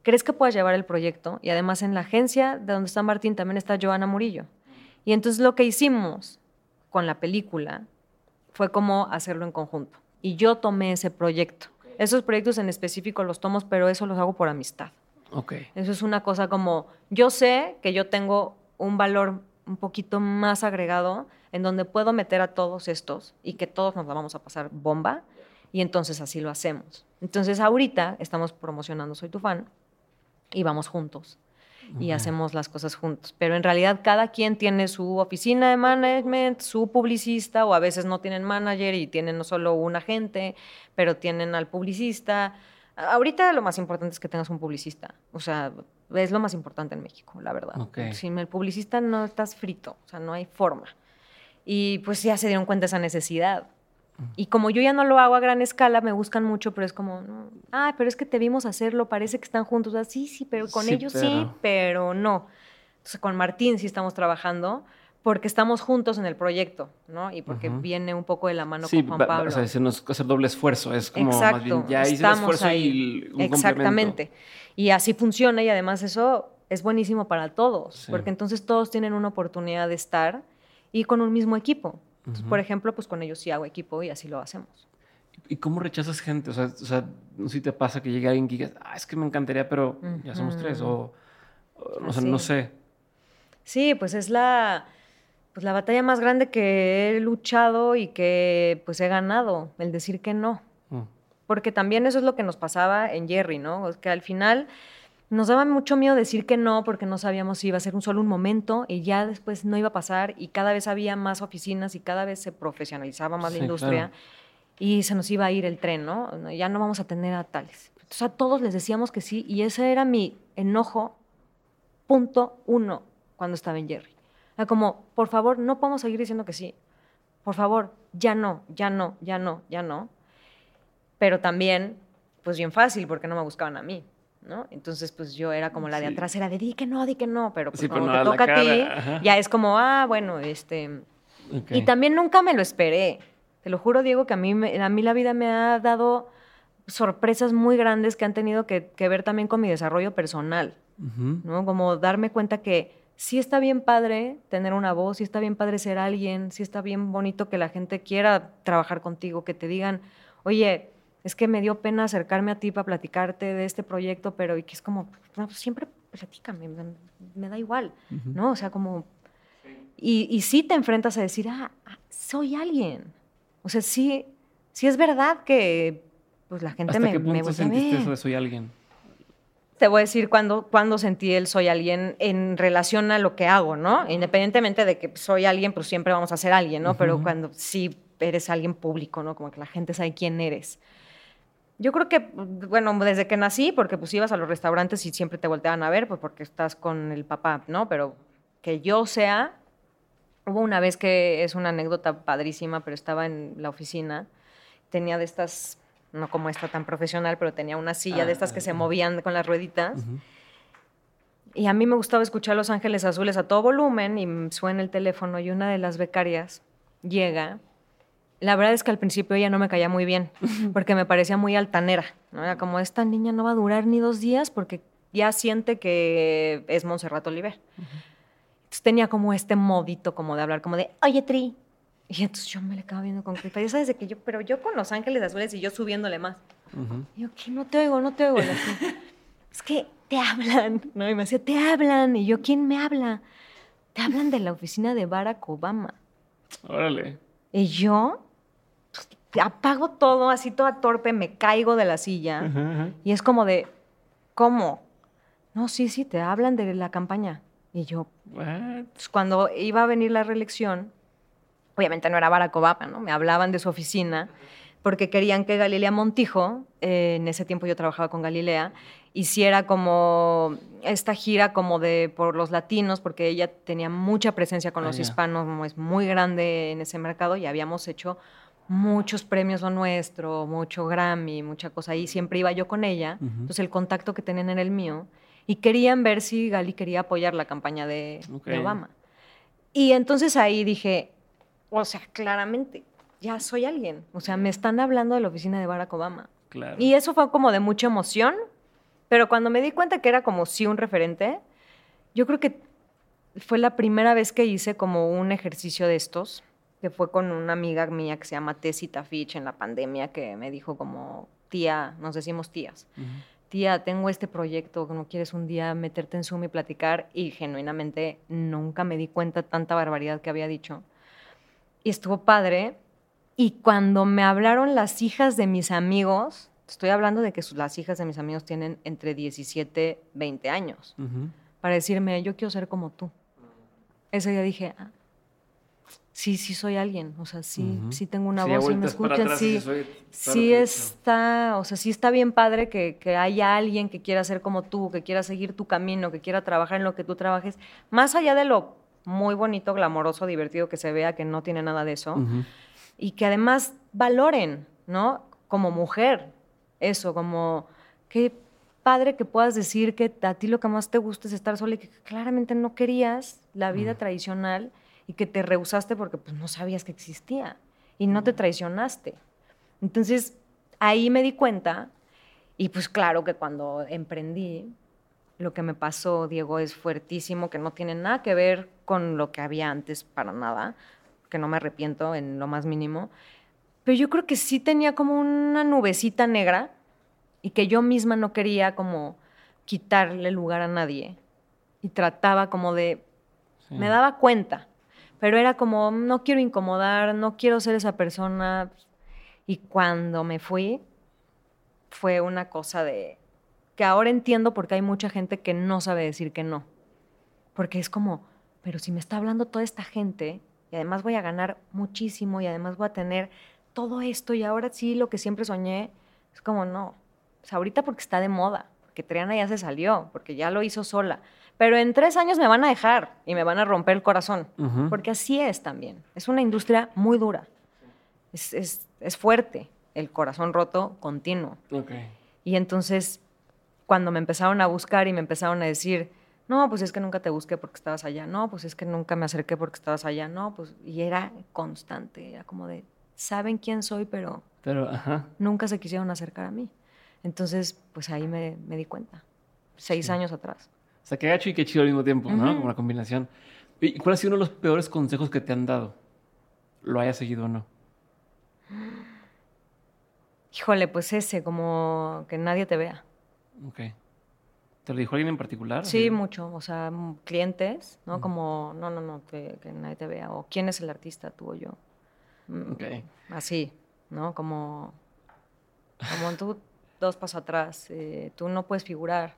¿crees que puedas llevar el proyecto? Y además en la agencia de donde está Martín también está Joana Murillo. Y entonces lo que hicimos con la película fue como hacerlo en conjunto. Y yo tomé ese proyecto. Esos proyectos en específico los tomo, pero eso los hago por amistad. Ok. Eso es una cosa como, yo sé que yo tengo un valor un poquito más agregado en donde puedo meter a todos estos y que todos nos la vamos a pasar bomba y entonces así lo hacemos. Entonces ahorita estamos promocionando Soy tu fan y vamos juntos y hacemos las cosas juntos. Pero en realidad cada quien tiene su oficina de management, su publicista, o a veces no tienen manager y tienen no solo un agente, pero tienen al publicista. Ahorita lo más importante es que tengas un publicista. O sea, es lo más importante en México, la verdad. Ok. Sin el publicista no estás frito, o sea, no hay forma. Y pues ya se dieron cuenta de esa necesidad. Y como yo ya no lo hago a gran escala, me buscan mucho, pero es como, no, ah, pero es que te vimos hacerlo, parece que están juntos. Ah, sí, sí, pero con Sí, ellos sí, pero- pero no. Entonces con Martín sí estamos trabajando porque estamos juntos en el proyecto, ¿no? Y porque Ujú. viene un poco de la mano Sí, con Juan Pablo. o sea, es hacer doble esfuerzo, es como Exacto, más bien ya hice el estamos esfuerzo ahí. y un Exactamente. Y así funciona y además eso es buenísimo para todos, Sí. porque entonces todos tienen una oportunidad de estar y con un mismo equipo. Entonces, Por ejemplo, pues con ellos sí hago equipo y así lo hacemos. ¿Y cómo rechazas gente? O sea, o sea, no sé si te pasa que llegue alguien que digas, ah, es que me encantaría, pero ya somos tres. O, o no, sé, no sé. Sí, pues es la, pues la batalla más grande que he luchado y que pues he ganado, el decir que no. Mm. Porque también eso es lo que nos pasaba en Jerry, ¿no? Es que al final nos daba mucho miedo decir que no porque no sabíamos si iba a ser un solo un momento y ya después no iba a pasar y cada vez había más oficinas y cada vez se profesionalizaba más Sí, la industria claro. y se nos iba a ir el tren, ¿no? No, Ya no vamos a tener a tales. Entonces a todos les decíamos que sí y ese era mi enojo punto uno cuando estaba en Jerry. Era como, por favor, no podemos seguir diciendo que sí. Por favor, ya no, ya no, ya no, ya no. Pero también, pues bien fácil, porque no me buscaban a mí, ¿no? Entonces, pues yo era como la de Sí. atrás, era de di que no, di que no, pero pues Sí, pero cuando no te toca a ti, ajá. ya es como, ah, bueno, este... Y también nunca me lo esperé. Te lo juro, Diego, que a mí, a mí la vida me ha dado sorpresas muy grandes que han tenido que, que ver también con mi desarrollo personal. ¿no? Como darme cuenta que sí está bien padre tener una voz, sí está bien padre ser alguien, sí está bien bonito que la gente quiera trabajar contigo, que te digan, oye, es que me dio pena acercarme a ti para platicarte de este proyecto, pero y que es como, no, pues siempre platícame, me, me da igual, ¿no? O sea, como... Y, y sí te enfrentas a decir, ah, ah, soy alguien. O sea, sí, sí es verdad que pues la gente ¿Hasta me, qué me punto sentiste eso de soy alguien? Te voy a decir cuándo, cuándo sentí el soy alguien en relación a lo que hago, ¿no? Independientemente de que soy alguien, pues siempre vamos a ser alguien, ¿no? Pero cuando sí eres alguien público, ¿no? Como que la gente sabe quién eres. Yo creo que, bueno, desde que nací, porque pues ibas a los restaurantes y siempre te volteaban a ver, pues porque estás con el papá, ¿no? Pero que yo sea, hubo una vez que es una anécdota padrísima, pero estaba en la oficina, tenía de estas, no como esta tan profesional, pero tenía una silla de estas que se movían con las rueditas. Ujú. Y a mí me gustaba escuchar Los Ángeles Azules a todo volumen y suena el teléfono y una de las becarias llega. La verdad es que al principio ella no me caía muy bien porque me parecía muy altanera. ¿no? Era como, esta niña no va a durar ni dos días porque ya siente que es Montserrat Oliver. Entonces tenía como este modito como de hablar, como de, oye, Tri. Y entonces yo me le acaba viendo con gripa. Ya sabes de que yo, pero yo con Los Ángeles Azules y yo subiéndole más. Y yo, ¿qué? No te oigo, no te oigo. Así, es que te hablan, ¿no? Y me decía, te hablan. Y yo, ¿quién me habla? Te hablan de la oficina de Barack Obama. Órale. Y yo apago todo, así toda torpe, me caigo de la silla. Y es como de, ¿cómo? No, sí, sí, te hablan de la campaña. Y yo, pues, cuando iba a venir la reelección, obviamente no era Barack Obama, ¿no? Me hablaban de su oficina porque querían que Galilea Montijo, eh, en ese tiempo yo trabajaba con Galilea, hiciera como esta gira como de por los latinos, porque ella tenía mucha presencia con Ah, los ya. hispanos, es muy grande en ese mercado y habíamos hecho muchos premios lo nuestro, mucho Grammy, mucha cosa. Y siempre iba yo con ella, entonces el contacto que tenían era el mío. Y querían ver si Gali quería apoyar la campaña de. Obama. Y entonces ahí dije, o sea, claramente, ya soy alguien. O sea, me están hablando de la oficina de Barack Obama. Claro. Y eso fue como de mucha emoción, pero cuando me di cuenta que era como sí un referente, yo creo que fue la primera vez que hice como un ejercicio de estos, que fue con una amiga mía que se llama Tessie Tafich en la pandemia, que me dijo como, tía, nos decimos tías, tía, tengo este proyecto, ¿no quieres un día meterte en Zoom y platicar? Y genuinamente nunca me di cuenta tanta barbaridad que había dicho. Y estuvo padre. Y cuando me hablaron las hijas de mis amigos, estoy hablando de que las hijas de mis amigos tienen entre 17, 20 años, para decirme, yo quiero ser como tú. Ese día dije, ah, sí, sí soy alguien, o sea, sí, sí tengo una Sí, voz y me escuchan, sí. dices, "Oye, todo lo Sí que he hecho". está, o sea, sí está bien padre que, que haya alguien que quiera ser como tú, que quiera seguir tu camino, que quiera trabajar en lo que tú trabajes, más allá de lo muy bonito, glamoroso, divertido que se vea, que no tiene nada de eso, y que además valoren, ¿no? Como mujer, eso, como qué padre que puedas decir que a ti lo que más te gusta es estar sola y que claramente no querías la vida tradicional y que te rehusaste porque pues no sabías que existía y no te traicionaste. Entonces, ahí me di cuenta y pues claro que cuando emprendí, lo que me pasó, Diego, es fuertísimo, que no tiene nada que ver con lo que había antes para nada, que no me arrepiento en lo más mínimo, pero yo creo que sí tenía como una nubecita negra y que yo misma no quería como quitarle lugar a nadie y trataba como de Sí. me daba cuenta, pero era como, no quiero incomodar, no quiero ser esa persona. Y cuando me fui, fue una cosa de que ahora entiendo porque hay mucha gente que no sabe decir que no. Porque es como, pero si me está hablando toda esta gente y además voy a ganar muchísimo y además voy a tener todo esto y ahora sí lo que siempre soñé, es como no. Sea, ahorita porque está de moda, porque Triana ya se salió, porque ya lo hizo sola. Pero en tres años me van a dejar y me van a romper el corazón. Porque así es también. Es una industria muy dura. Es, es- es fuerte el corazón roto continuo. Y entonces, cuando me empezaron a buscar y me empezaron a decir, no, pues es que nunca te busqué porque estabas allá, no, pues es que nunca me acerqué porque estabas allá, no, pues, y era constante, era como de, saben quién soy, pero Pero, ajá. nunca se quisieron acercar a mí. Entonces, pues ahí me, me di cuenta, seis años atrás. O sea, que gacho y qué chido al mismo tiempo, ¿no? Como una combinación. ¿Y cuál ha sido uno de los peores consejos que te han dado? Lo haya seguido o no. Híjole, pues ese, como que nadie te vea. Ok. ¿Te lo dijo alguien en particular? Sí, mucho. O sea, mm, clientes, ¿no? Como, no, no, no, que, que nadie te vea. O quién es el artista, tú o yo. Mm, Ok. Así, ¿no? Como, como tú dos pasos atrás. eh, tú no puedes figurar.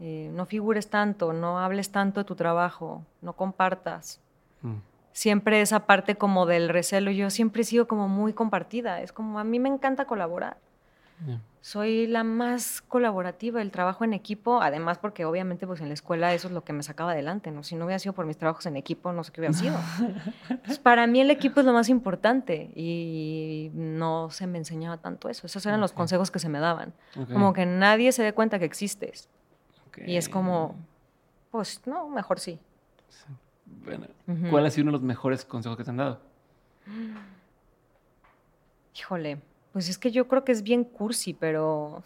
Eh, no figures tanto, no hables tanto de tu trabajo, no compartas. Mm. Siempre esa parte como del recelo, yo siempre he sido como muy compartida. Es como, a mí me encanta colaborar. Ya. Soy la más colaborativa, el trabajo en equipo, además porque obviamente pues en la escuela eso es lo que me sacaba adelante, ¿no? Si no hubiera sido por mis trabajos en equipo, no sé qué hubiera sido. Entonces, para mí el equipo es lo más importante y no se me enseñaba tanto eso. Esos eran los Ok. consejos que se me daban. Ok. Como que nadie se dé cuenta que existes. Y es como, pues no, mejor sí. Bueno. ¿cuál ha sido uno de los mejores consejos que te han dado? Híjole, pues es que yo creo que es bien cursi, pero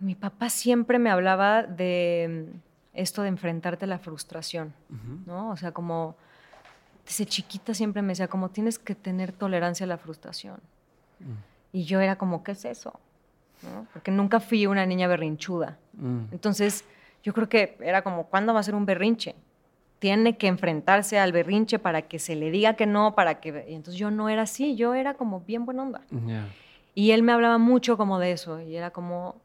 mi papá siempre me hablaba de mm, esto de enfrentarte a la frustración. ¿no? O sea, como desde chiquita siempre me decía, como tienes que tener tolerancia a la frustración. Y yo era como, ¿qué es eso? ¿No? Porque nunca fui una niña berrinchuda. Mm. Entonces, yo creo que era como, ¿cuándo va a ser un berrinche? tiene que enfrentarse al berrinche para que se le diga que no, para que... Y entonces yo no era así, yo era como bien buena onda. Y él me hablaba mucho como de eso, y era como,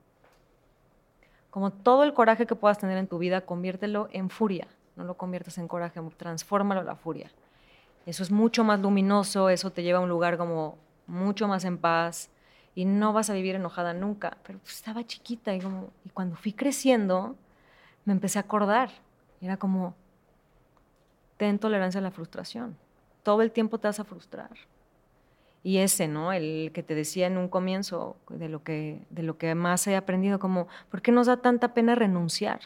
como todo el coraje que puedas tener en tu vida, conviértelo en furia, no lo conviertas en coraje, transfórmalo a la furia. Eso es mucho más luminoso, eso te lleva a un lugar como mucho más en paz y no vas a vivir enojada nunca. Pero pues, estaba chiquita y, como, y cuando fui creciendo me empecé a acordar. Era como, ten tolerancia a la frustración. Todo el tiempo te vas a frustrar. Y ese, ¿no? El que te decía en un comienzo de lo que, de lo que más he aprendido, como, ¿por qué nos da tanta pena renunciar?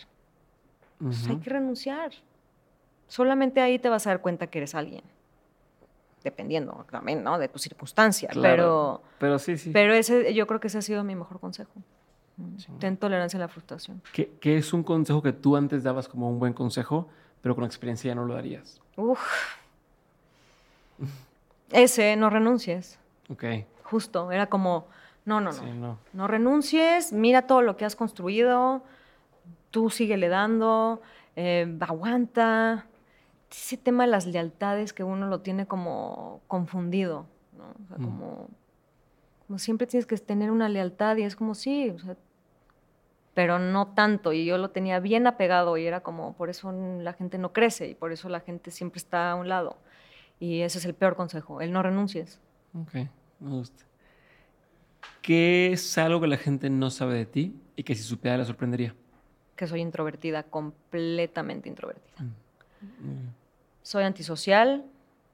Pues hay que renunciar. Solamente ahí te vas a dar cuenta que eres alguien. Dependiendo también, ¿no? De tus circunstancias. Pero, Pero sí, sí. pero ese, yo creo que ese ha sido mi mejor consejo. Mm, Ten tolerancia a la frustración. ¿Qué, qué es un consejo que tú antes dabas como un buen consejo, pero con experiencia ya no lo darías? Uf. Ese, no renuncies. Ok. Justo, era como, no, no, no. Sí, no. No renuncies, mira todo lo que has construido, tú síguele dando, eh, aguanta. Ese tema de las lealtades que uno lo tiene como confundido, ¿no? O sea, Mm. como, como siempre tienes que tener una lealtad y es como, sí, o sea, pero no tanto. Y yo lo tenía bien apegado y era como, por eso la gente no crece y por eso la gente siempre está a un lado. Y ese es el peor consejo, el no renuncies. Ok, me gusta. ¿Qué es algo que la gente no sabe de ti y que si supiera la sorprendería? que soy introvertida, completamente introvertida. Mm. Soy antisocial,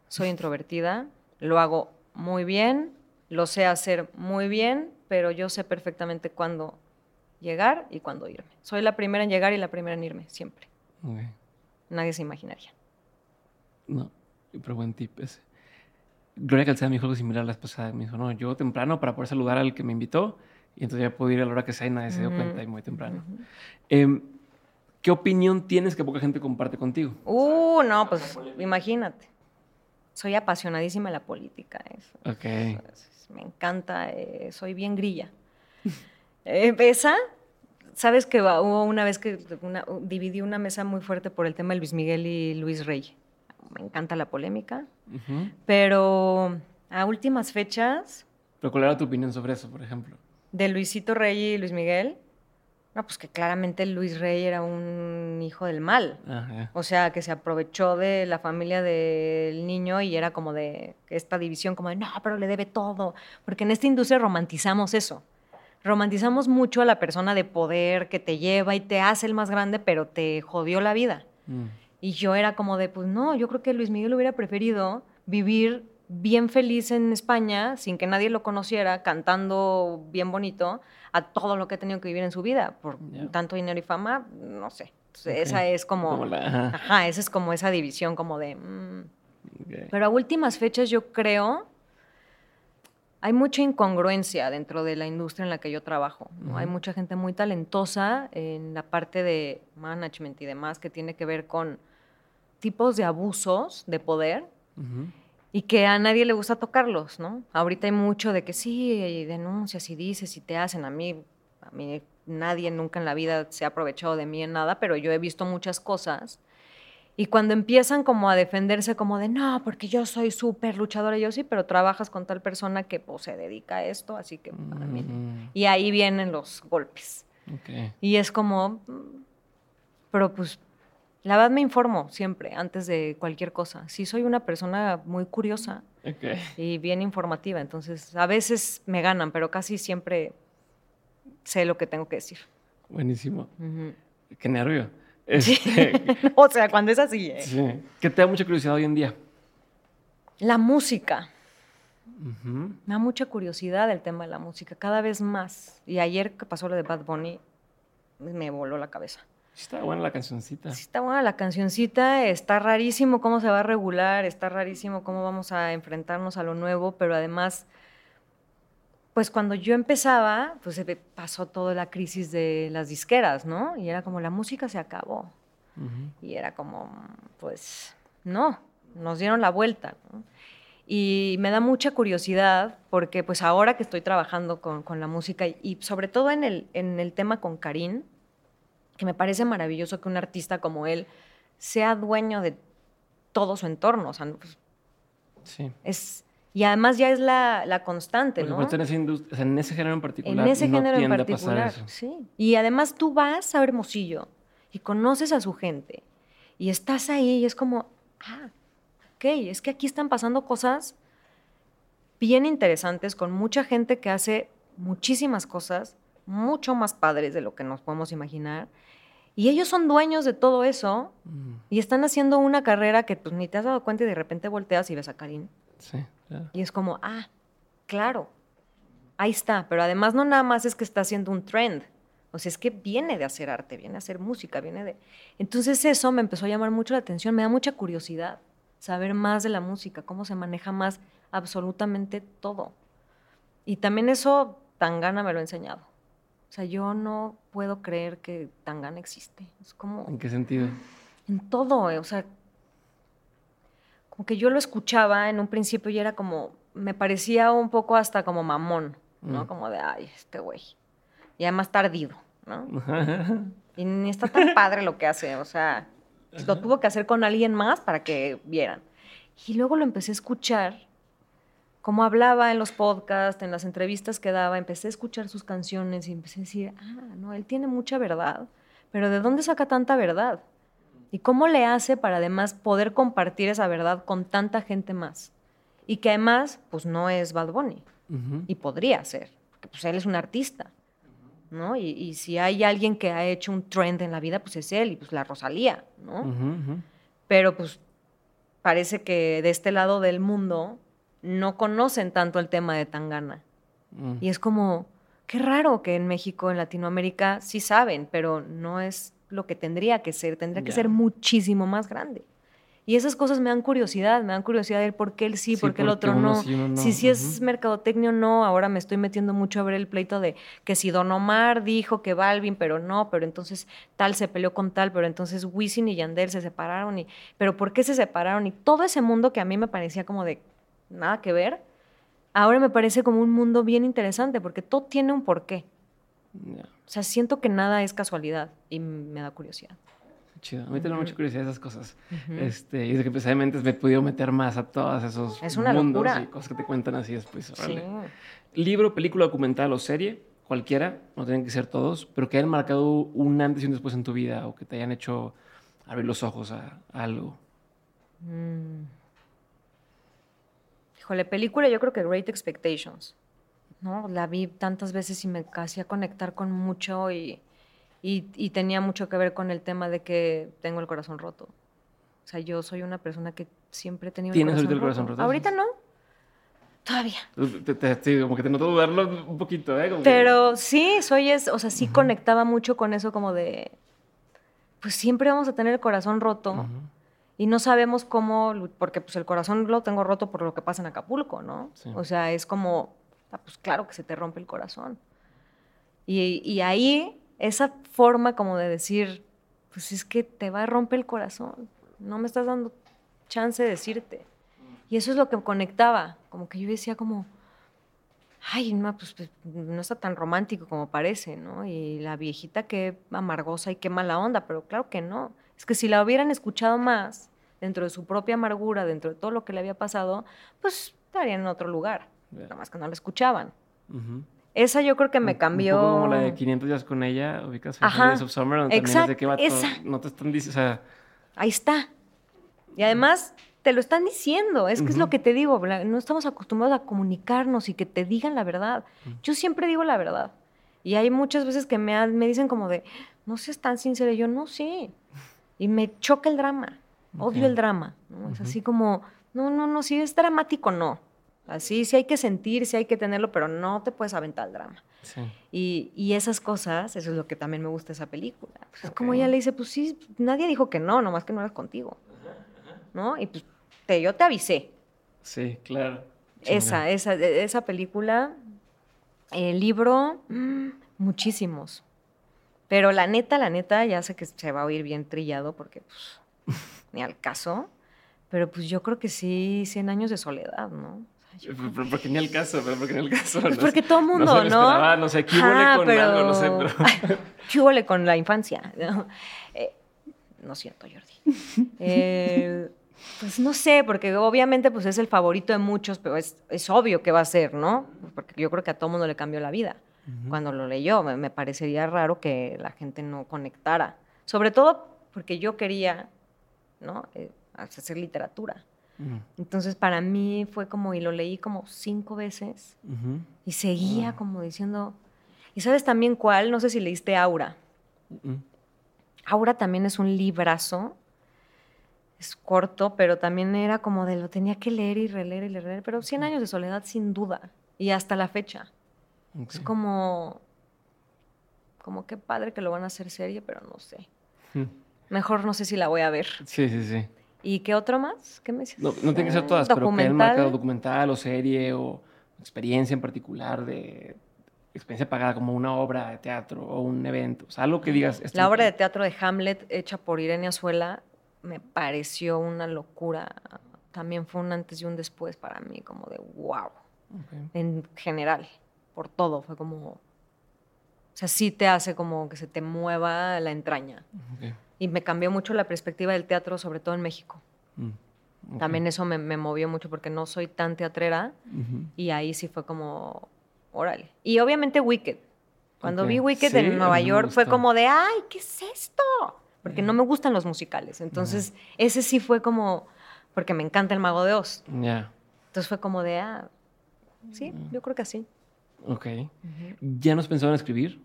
soy introvertida, lo hago muy bien, lo sé hacer muy bien, pero yo sé perfectamente cuándo llegar y cuándo irme. Soy la primera en llegar y la primera en irme, siempre. Ok. Nadie se imaginaría. No, pero buen tip ese. Gloria Calzada me dijo algo similar la pasada. Me dijo, no, yo temprano para poder saludar al que me invitó y entonces ya puedo ir a la hora que sea y nadie se dio cuenta y muy temprano. Em, ¿Qué opinión tienes que poca gente comparte contigo? Uh, no, pues imagínate. Soy apasionadísima de la política. eso. Ok. Me encanta, eh, soy bien grilla. Eh, esa, sabes que hubo una vez que una- dividí una mesa muy fuerte por el tema de Luis Miguel y Luis Rey. Me encanta la polémica, pero a últimas fechas Pero ¿cuál era tu opinión sobre eso, por ejemplo? de Luisito Rey y Luis Miguel, no, pues que claramente Luis Rey era un hijo del mal. Ah. O sea, que se aprovechó de la familia del niño y era como de esta división, como de, no, pero le debe todo. Porque en esta industria romantizamos eso. Romantizamos mucho a la persona de poder que te lleva y te hace el más grande, pero te jodió la vida. Mm. Y yo era como de, pues no, yo creo que Luis Miguel hubiera preferido vivir bien feliz en España, sin que nadie lo conociera, cantando bien bonito, a todo lo que ha tenido que vivir en su vida. Por tanto dinero y fama, no sé. Entonces. Esa es como... Como la- ajá. Ajá, esa es como esa división, como de... mm. Pero a últimas fechas yo creo, hay mucha incongruencia dentro de la industria en la que yo trabajo. ¿no? Hay mucha gente muy talentosa en la parte de management y demás que tiene que ver con tipos de abusos de poder. Y que a nadie le gusta tocarlos, ¿no? Ahorita hay mucho de que sí, y denuncias y dices y te hacen. A mí, a mí nadie nunca en la vida se ha aprovechado de mí en nada, pero yo he visto muchas cosas. Y cuando empiezan como a defenderse como de, no, porque yo soy súper luchadora, yo sí, pero trabajas con tal persona que pues, se dedica a esto, así que para mí no". Mm, Y ahí vienen los golpes. Y es como, mm, pero pues, la verdad me informo siempre, antes de cualquier cosa. Sí soy una persona muy curiosa y bien informativa, entonces a veces me ganan, pero casi siempre sé lo que tengo que decir. Buenísimo. Ujú. Qué nervio. Este, o sea, cuando es así. ¿eh? sí. ¿Qué te da mucha curiosidad hoy en día? La música. Me da mucha curiosidad el tema de la música, cada vez más. Y ayer que pasó lo de Bad Bunny, me voló la cabeza. Sí Está buena la cancioncita. Sí está buena la cancioncita, está rarísimo cómo se va a regular, está rarísimo cómo vamos a enfrentarnos a lo nuevo, pero además, pues cuando yo empezaba, pues pasó toda la crisis de las disqueras, ¿no? Y era como la música se acabó. Y era como, pues, no, nos dieron la vuelta. ¿no? Y me da mucha curiosidad porque pues ahora que estoy trabajando con, con la música y, y sobre todo en el, en el tema con Karim, que me parece maravilloso que un artista como él sea dueño de todo su entorno. O sea, pues, Sí. es, y además ya es la, la constante, en ese, en género en particular. En ese no género en particular, sí. Y además tú vas a Hermosillo y conoces a su gente y estás ahí y es como, ah, ok, es que aquí están pasando cosas bien interesantes con mucha gente que hace muchísimas cosas mucho más padres de lo que nos podemos imaginar. Y ellos son dueños de todo eso Mm, y están haciendo una carrera que pues ni te has dado cuenta y de repente volteas y ves a Karim. Sí, claro. Y es como, ah, claro, ahí está. Pero además no nada más es que está haciendo un trend. O sea, es que viene de hacer arte, viene a hacer música, viene de... Entonces eso me empezó a llamar mucho la atención, me da mucha curiosidad saber más de la música, cómo se maneja más absolutamente todo. Y también eso Tangana me lo ha enseñado. O sea, yo no puedo creer que Tangana existe. Es como ¿En qué sentido? en todo, eh, o sea, como que yo lo escuchaba en un principio y era como, me parecía un poco hasta como mamón, ¿no? Mm. Como de, ay, este güey. Y además tardido, ¿no? Y ni está tan padre lo que hace, o sea, lo tuvo que hacer con alguien más para que vieran. Y luego lo empecé a escuchar, como hablaba en los podcasts, en las entrevistas que daba, empecé a escuchar sus canciones y empecé a decir, ah, no, él tiene mucha verdad, pero ¿de dónde saca tanta verdad? ¿Y cómo le hace para además poder compartir esa verdad con tanta gente más? Y que además, pues no es Bad Bunny, y podría ser, porque pues él es un artista, ¿no? Y, y si hay alguien que ha hecho un trend en la vida, pues es él, y pues la Rosalía, ¿no? Pero pues parece que de este lado del mundo no conocen tanto el tema de Tangana. Mm. Y es como, qué raro que en México, en Latinoamérica, sí saben, pero no es lo que tendría que ser, tendría que ser muchísimo más grande. Y esas cosas me dan curiosidad, me dan curiosidad de por qué él sí, Sí, por qué el otro no. sí, no. Si sí es mercadotecnia o no, ahora me estoy metiendo mucho a ver el pleito de que si Don Omar dijo que Balvin, pero no, pero entonces tal se peleó con tal, pero entonces Wisin y Yandel se separaron, y, pero ¿por qué se separaron? Y todo ese mundo que a mí me parecía como de nada que ver, ahora me parece como un mundo bien interesante porque todo tiene un porqué. Ya, O sea, siento que nada es casualidad y me da curiosidad. chido. A mí tengo mucha curiosidad esas cosas. este, y desde que precisamente me he podido meter más a todos esos Es una mundos locura. y cosas que te cuentan así después. Sí. Libro, película, documental o serie, cualquiera, no tienen que ser todos, pero que hayan marcado un antes y un después en tu vida o que te hayan hecho abrir los ojos a, a algo. Mm. Híjole, película, yo creo que Great Expectations. ¿no? La vi tantas veces y me hacía conectar con mucho y, y, y tenía mucho que ver con el tema de que tengo el corazón roto. O sea, yo soy una persona que siempre he tenido ¿Tienes el ahorita el corazón roto? Ahorita no. Todavía. Te, te- te- como que te noto dudarlo un poquito, ¿eh? Como que- Pero sí, soy es, o sea, sí conectaba mucho con eso como de, pues siempre vamos a tener el corazón roto Ujú. Y no sabemos cómo, porque pues el corazón lo tengo roto por lo que pasa en Acapulco, ¿no? Sí. O sea, es como, ah, pues claro que se te rompe el corazón. Y, y ahí, esa forma como de decir, pues es que te va a romper el corazón, no me estás dando chance de decirte. Y eso es lo que me conectaba, como que yo decía como, ay, no, pues, pues, no está tan romántico como parece, ¿no? Y la viejita qué amargosa y qué mala onda, pero claro que no. Es que si la hubieran escuchado más, dentro de su propia amargura, dentro de todo lo que le había pasado, pues estarían en otro lugar. Ya. Nada más que no la escuchaban. Ujú. Esa yo creo que me Un- cambió. Un poco como la de 500 días con ella, ubicas Ajá. Days of Summer, donde también es de Exacto, qué vato, esa. no te están diciendo, o sea, Ahí está. Y además te lo están diciendo, es que es lo que te digo, no estamos acostumbrados a comunicarnos y que te digan la verdad. Yo siempre digo la verdad. Y hay muchas veces que me, me dicen como de, no seas tan sincera, y yo no sé. Y me choca el drama, odio el drama. ¿no? Es así como, no, no, no, si es dramático, no. Así sí hay que sentir, sí hay que tenerlo, pero no te puedes aventar el drama. sí. Y, y esas cosas, eso es lo que también me gusta de esa película. Pues es como ella le dice, pues sí, nadie dijo que no, nomás que no eras contigo. ¿No? Y pues te, yo te avisé. Sí, claro. Esa, esa, e- esa película, el libro, mm, muchísimos. Pero la neta, la neta, ya sé que se va a oír bien trillado porque pues, ni al caso. Pero pues yo creo que sí, 100 años de soledad, ¿no? O sea, yo Pero- pero Porque ni el caso, pero porque ni el caso. Pues no porque sé. todo el mundo, no ¿no? se lo esperaba, no sé, ¿qué Ajá, con algo? No sé, pero... ¿Qué con la infancia? ¿no? Eh, no siento, Jordi. Eh, pues no sé, porque obviamente pues es el favorito de muchos, pero es, es obvio que va a ser, ¿no? Porque yo creo que a todo mundo le cambió la vida. Cuando lo leyó, me, me parecería raro que la gente no conectara. Sobre todo porque yo quería, ¿no? Eh, hacer literatura. Entonces para mí fue como, y lo leí como cinco veces, y seguía como diciendo, ¿y sabes también cuál? No sé si leíste Aura. Ujú. Aura también es un librazo. Es corto, pero también era como de lo tenía que leer y releer y releer. Pero 100 años de soledad, sin duda. Y hasta la fecha. Ok. Es como. Como qué padre que lo van a hacer serie, pero no sé. Ujú. Mejor no sé si la voy a ver. Sí, sí, sí. ¿Y qué otro más? ¿Qué me decías? No, no tiene que ser todas, pero que hayan documental. marcado documental o serie o experiencia en particular de experiencia pagada como una obra de teatro o un evento. O sea, algo que digas. La obra de teatro de Hamlet, hecha por Irene Azuela, me pareció una locura. También fue un antes y un después para mí, como de wow. Ok. En general, por todo. Fue como. O sea, sí te hace como que se te mueva la entraña. Ok. Y me cambió mucho la perspectiva del teatro, sobre todo en México. Mm. Ok. También eso me, me movió mucho porque no soy tan teatrera Ujú. y ahí sí fue como, órale. Y obviamente Wicked. Cuando Ok. vi Wicked Sí, en Nueva York fue como de, ay, ¿qué es esto? Porque no me gustan los musicales. Entonces, ese sí fue como, porque me encanta el mago de Oz. Ya. Entonces fue como de, ah, sí, yo creo que sí. Ok. ¿Ya nos pensaban escribir?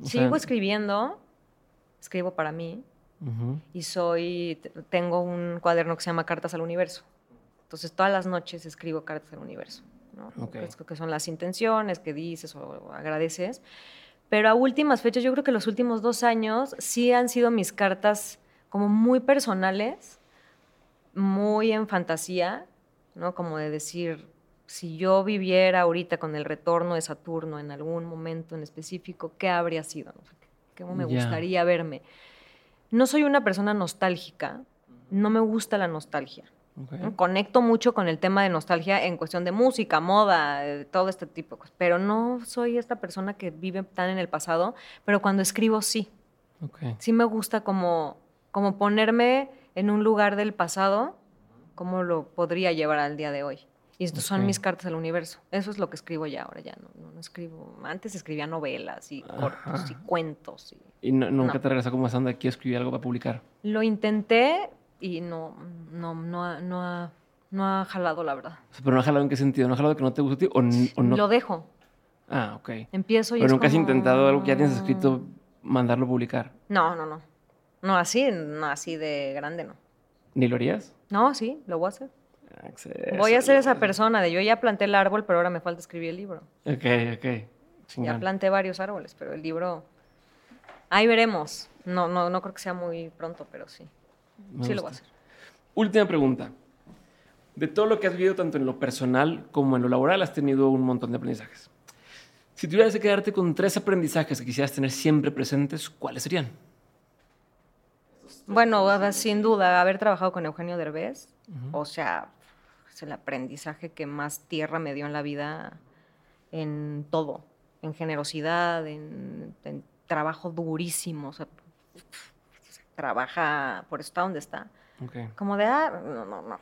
O sea, Sigo escribiendo, escribo para mí ujú. y soy, tengo un cuaderno que se llama Cartas al Universo. Entonces todas las noches escribo cartas al universo, ¿no? Ok. Que es- que son las intenciones que dices o agradeces. Pero a últimas fechas, yo creo que los últimos dos años sí han sido mis cartas como muy personales, muy en fantasía, ¿no? Como de decir, si yo viviera ahorita con el retorno de Saturno en algún momento en específico, ¿qué habría sido? ¿Cómo me gustaría verme? No soy una persona nostálgica, no me gusta la nostalgia. Conecto mucho con el tema de nostalgia en cuestión de música, moda, eh, todo este tipo de cosas, pero no soy esta persona que vive tan en el pasado, pero cuando escribo sí, sí me gusta como, como ponerme en un lugar del pasado, como lo podría llevar al día de hoy. Y estos son mis cartas al universo. Eso es lo que escribo ya, ahora ya no, no, no escribo. Antes escribía novelas y cortos y Ajá. cuentos. Y... ¿Y no- nunca te regresó como estando aquí a escribir algo para publicar? Lo intenté y no, no, no, ha, no, ha, no ha jalado, la verdad. O sea, ¿Pero no ha jalado en qué sentido? ¿No ha jalado que no te gusta a ti o, no? Lo dejo. Ah, ok. Empiezo y Pero es nunca has intentado algo que ya tienes escrito, mandarlo a publicar. No, no, no. No así, no así de grande, no. ¿Ni lo harías? No, sí, lo voy a hacer. Voy a ser esa persona de yo ya planté el árbol, pero ahora me falta escribir el libro. Ok, ok. Ya planté varios árboles, pero el libro. Ahí veremos. No, no, no creo que sea muy pronto, pero sí. Me sí lo voy a hacer. Última pregunta. De todo lo que has vivido, tanto en lo personal como en lo laboral, has tenido un montón de aprendizajes. Si tuvieras que quedarte con tres aprendizajes que quisieras tener siempre presentes, ¿cuáles serían? Bueno, sin duda, haber trabajado con Eugenio Derbez, o sea, es el aprendizaje que más tierra me dio en la vida en todo, en generosidad, en, en trabajo durísimo, o sea, trabaja, por eso está donde está. Como de, ah, no, no, no,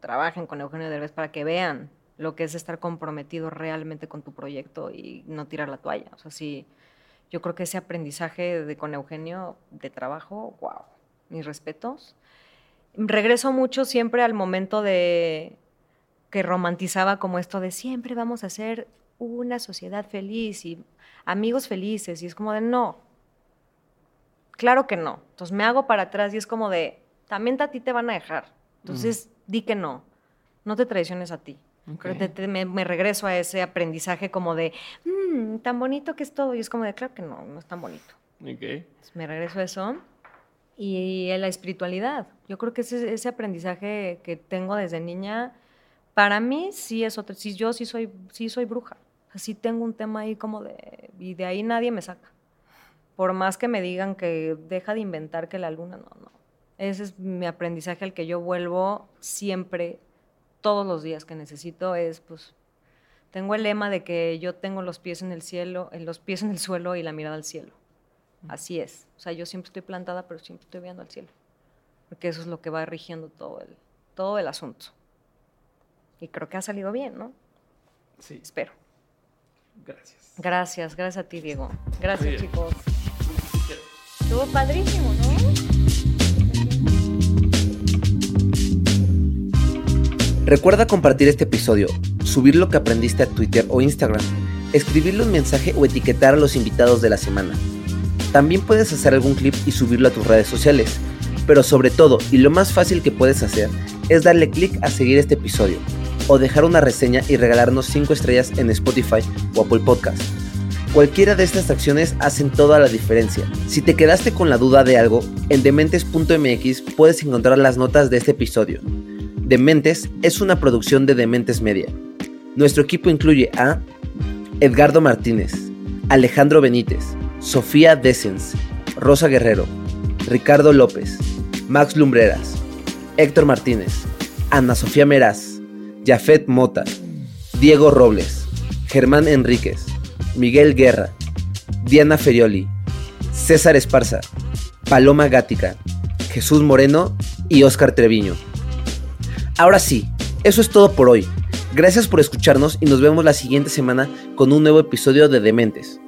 trabajen con Eugenio Derbez para que vean lo que es estar comprometido realmente con tu proyecto y no tirar la toalla. O sea, sí, yo creo que ese aprendizaje de con Eugenio de trabajo, wow, mis respetos. Regreso mucho siempre al momento de que romantizaba como esto de siempre vamos a ser una sociedad feliz y amigos felices y es como de no. Claro que no. Entonces me hago para atrás y es como de también a ti te van a dejar. Entonces di que no. No te traiciones a ti. Pero Ok. te- te- me, me regreso a ese aprendizaje como de "Mm, tan bonito que es todo y es como de claro que no, no es tan bonito. Entonces, me regreso a eso. Y a la espiritualidad. Yo creo que ese, ese aprendizaje que tengo desde niña, para mí sí es otro. Sí, yo sí soy, sí soy bruja. O sea, sí tengo un tema ahí como de. Y de ahí nadie me saca. Por más que me digan que deja de inventar que la luna, no, no. Ese es mi aprendizaje al que yo vuelvo siempre, todos los días que necesito. Es pues. Tengo el lema de que yo tengo los pies en el cielo, en los pies en el suelo y la mirada al cielo. Así es. O sea, yo siempre estoy plantada, pero siempre estoy viendo al cielo. porque eso es lo que va rigiendo todo el, todo el asunto. Y creo que ha salido bien, ¿no? Sí. Espero. Gracias. Gracias, gracias a ti, Diego. Gracias, chicos. Estuvo padrísimo, ¿no? Recuerda compartir este episodio, subir lo que aprendiste a Twitter o Instagram, escribirle un mensaje o etiquetar a los invitados de la semana. También puedes hacer algún clip y subirlo a tus redes sociales. Pero sobre todo, y lo más fácil que puedes hacer, es darle clic a seguir este episodio, o dejar una reseña y regalarnos 5 estrellas en Spotify o Apple Podcast. Cualquiera de estas acciones hacen toda la diferencia. Si te quedaste con la duda de algo, en dementes.mx puedes encontrar las notas de este episodio. Dementes es una producción de Dementes Media. Nuestro equipo incluye a Edgardo Martínez, Alejandro Benítez, Sofía Dessens, Rosa Guerrero, Ricardo López, Max Lumbreras, Héctor Martínez, Ana Sofía Meraz, Jafet Mota, Diego Robles, Germán Enríquez, Miguel Guerra, Diana Ferioli, César Esparza, Paloma Gática, Jesús Moreno y Óscar Treviño. Ahora sí, eso es todo por hoy. Gracias por escucharnos y nos vemos la siguiente semana con un nuevo episodio de Dementes.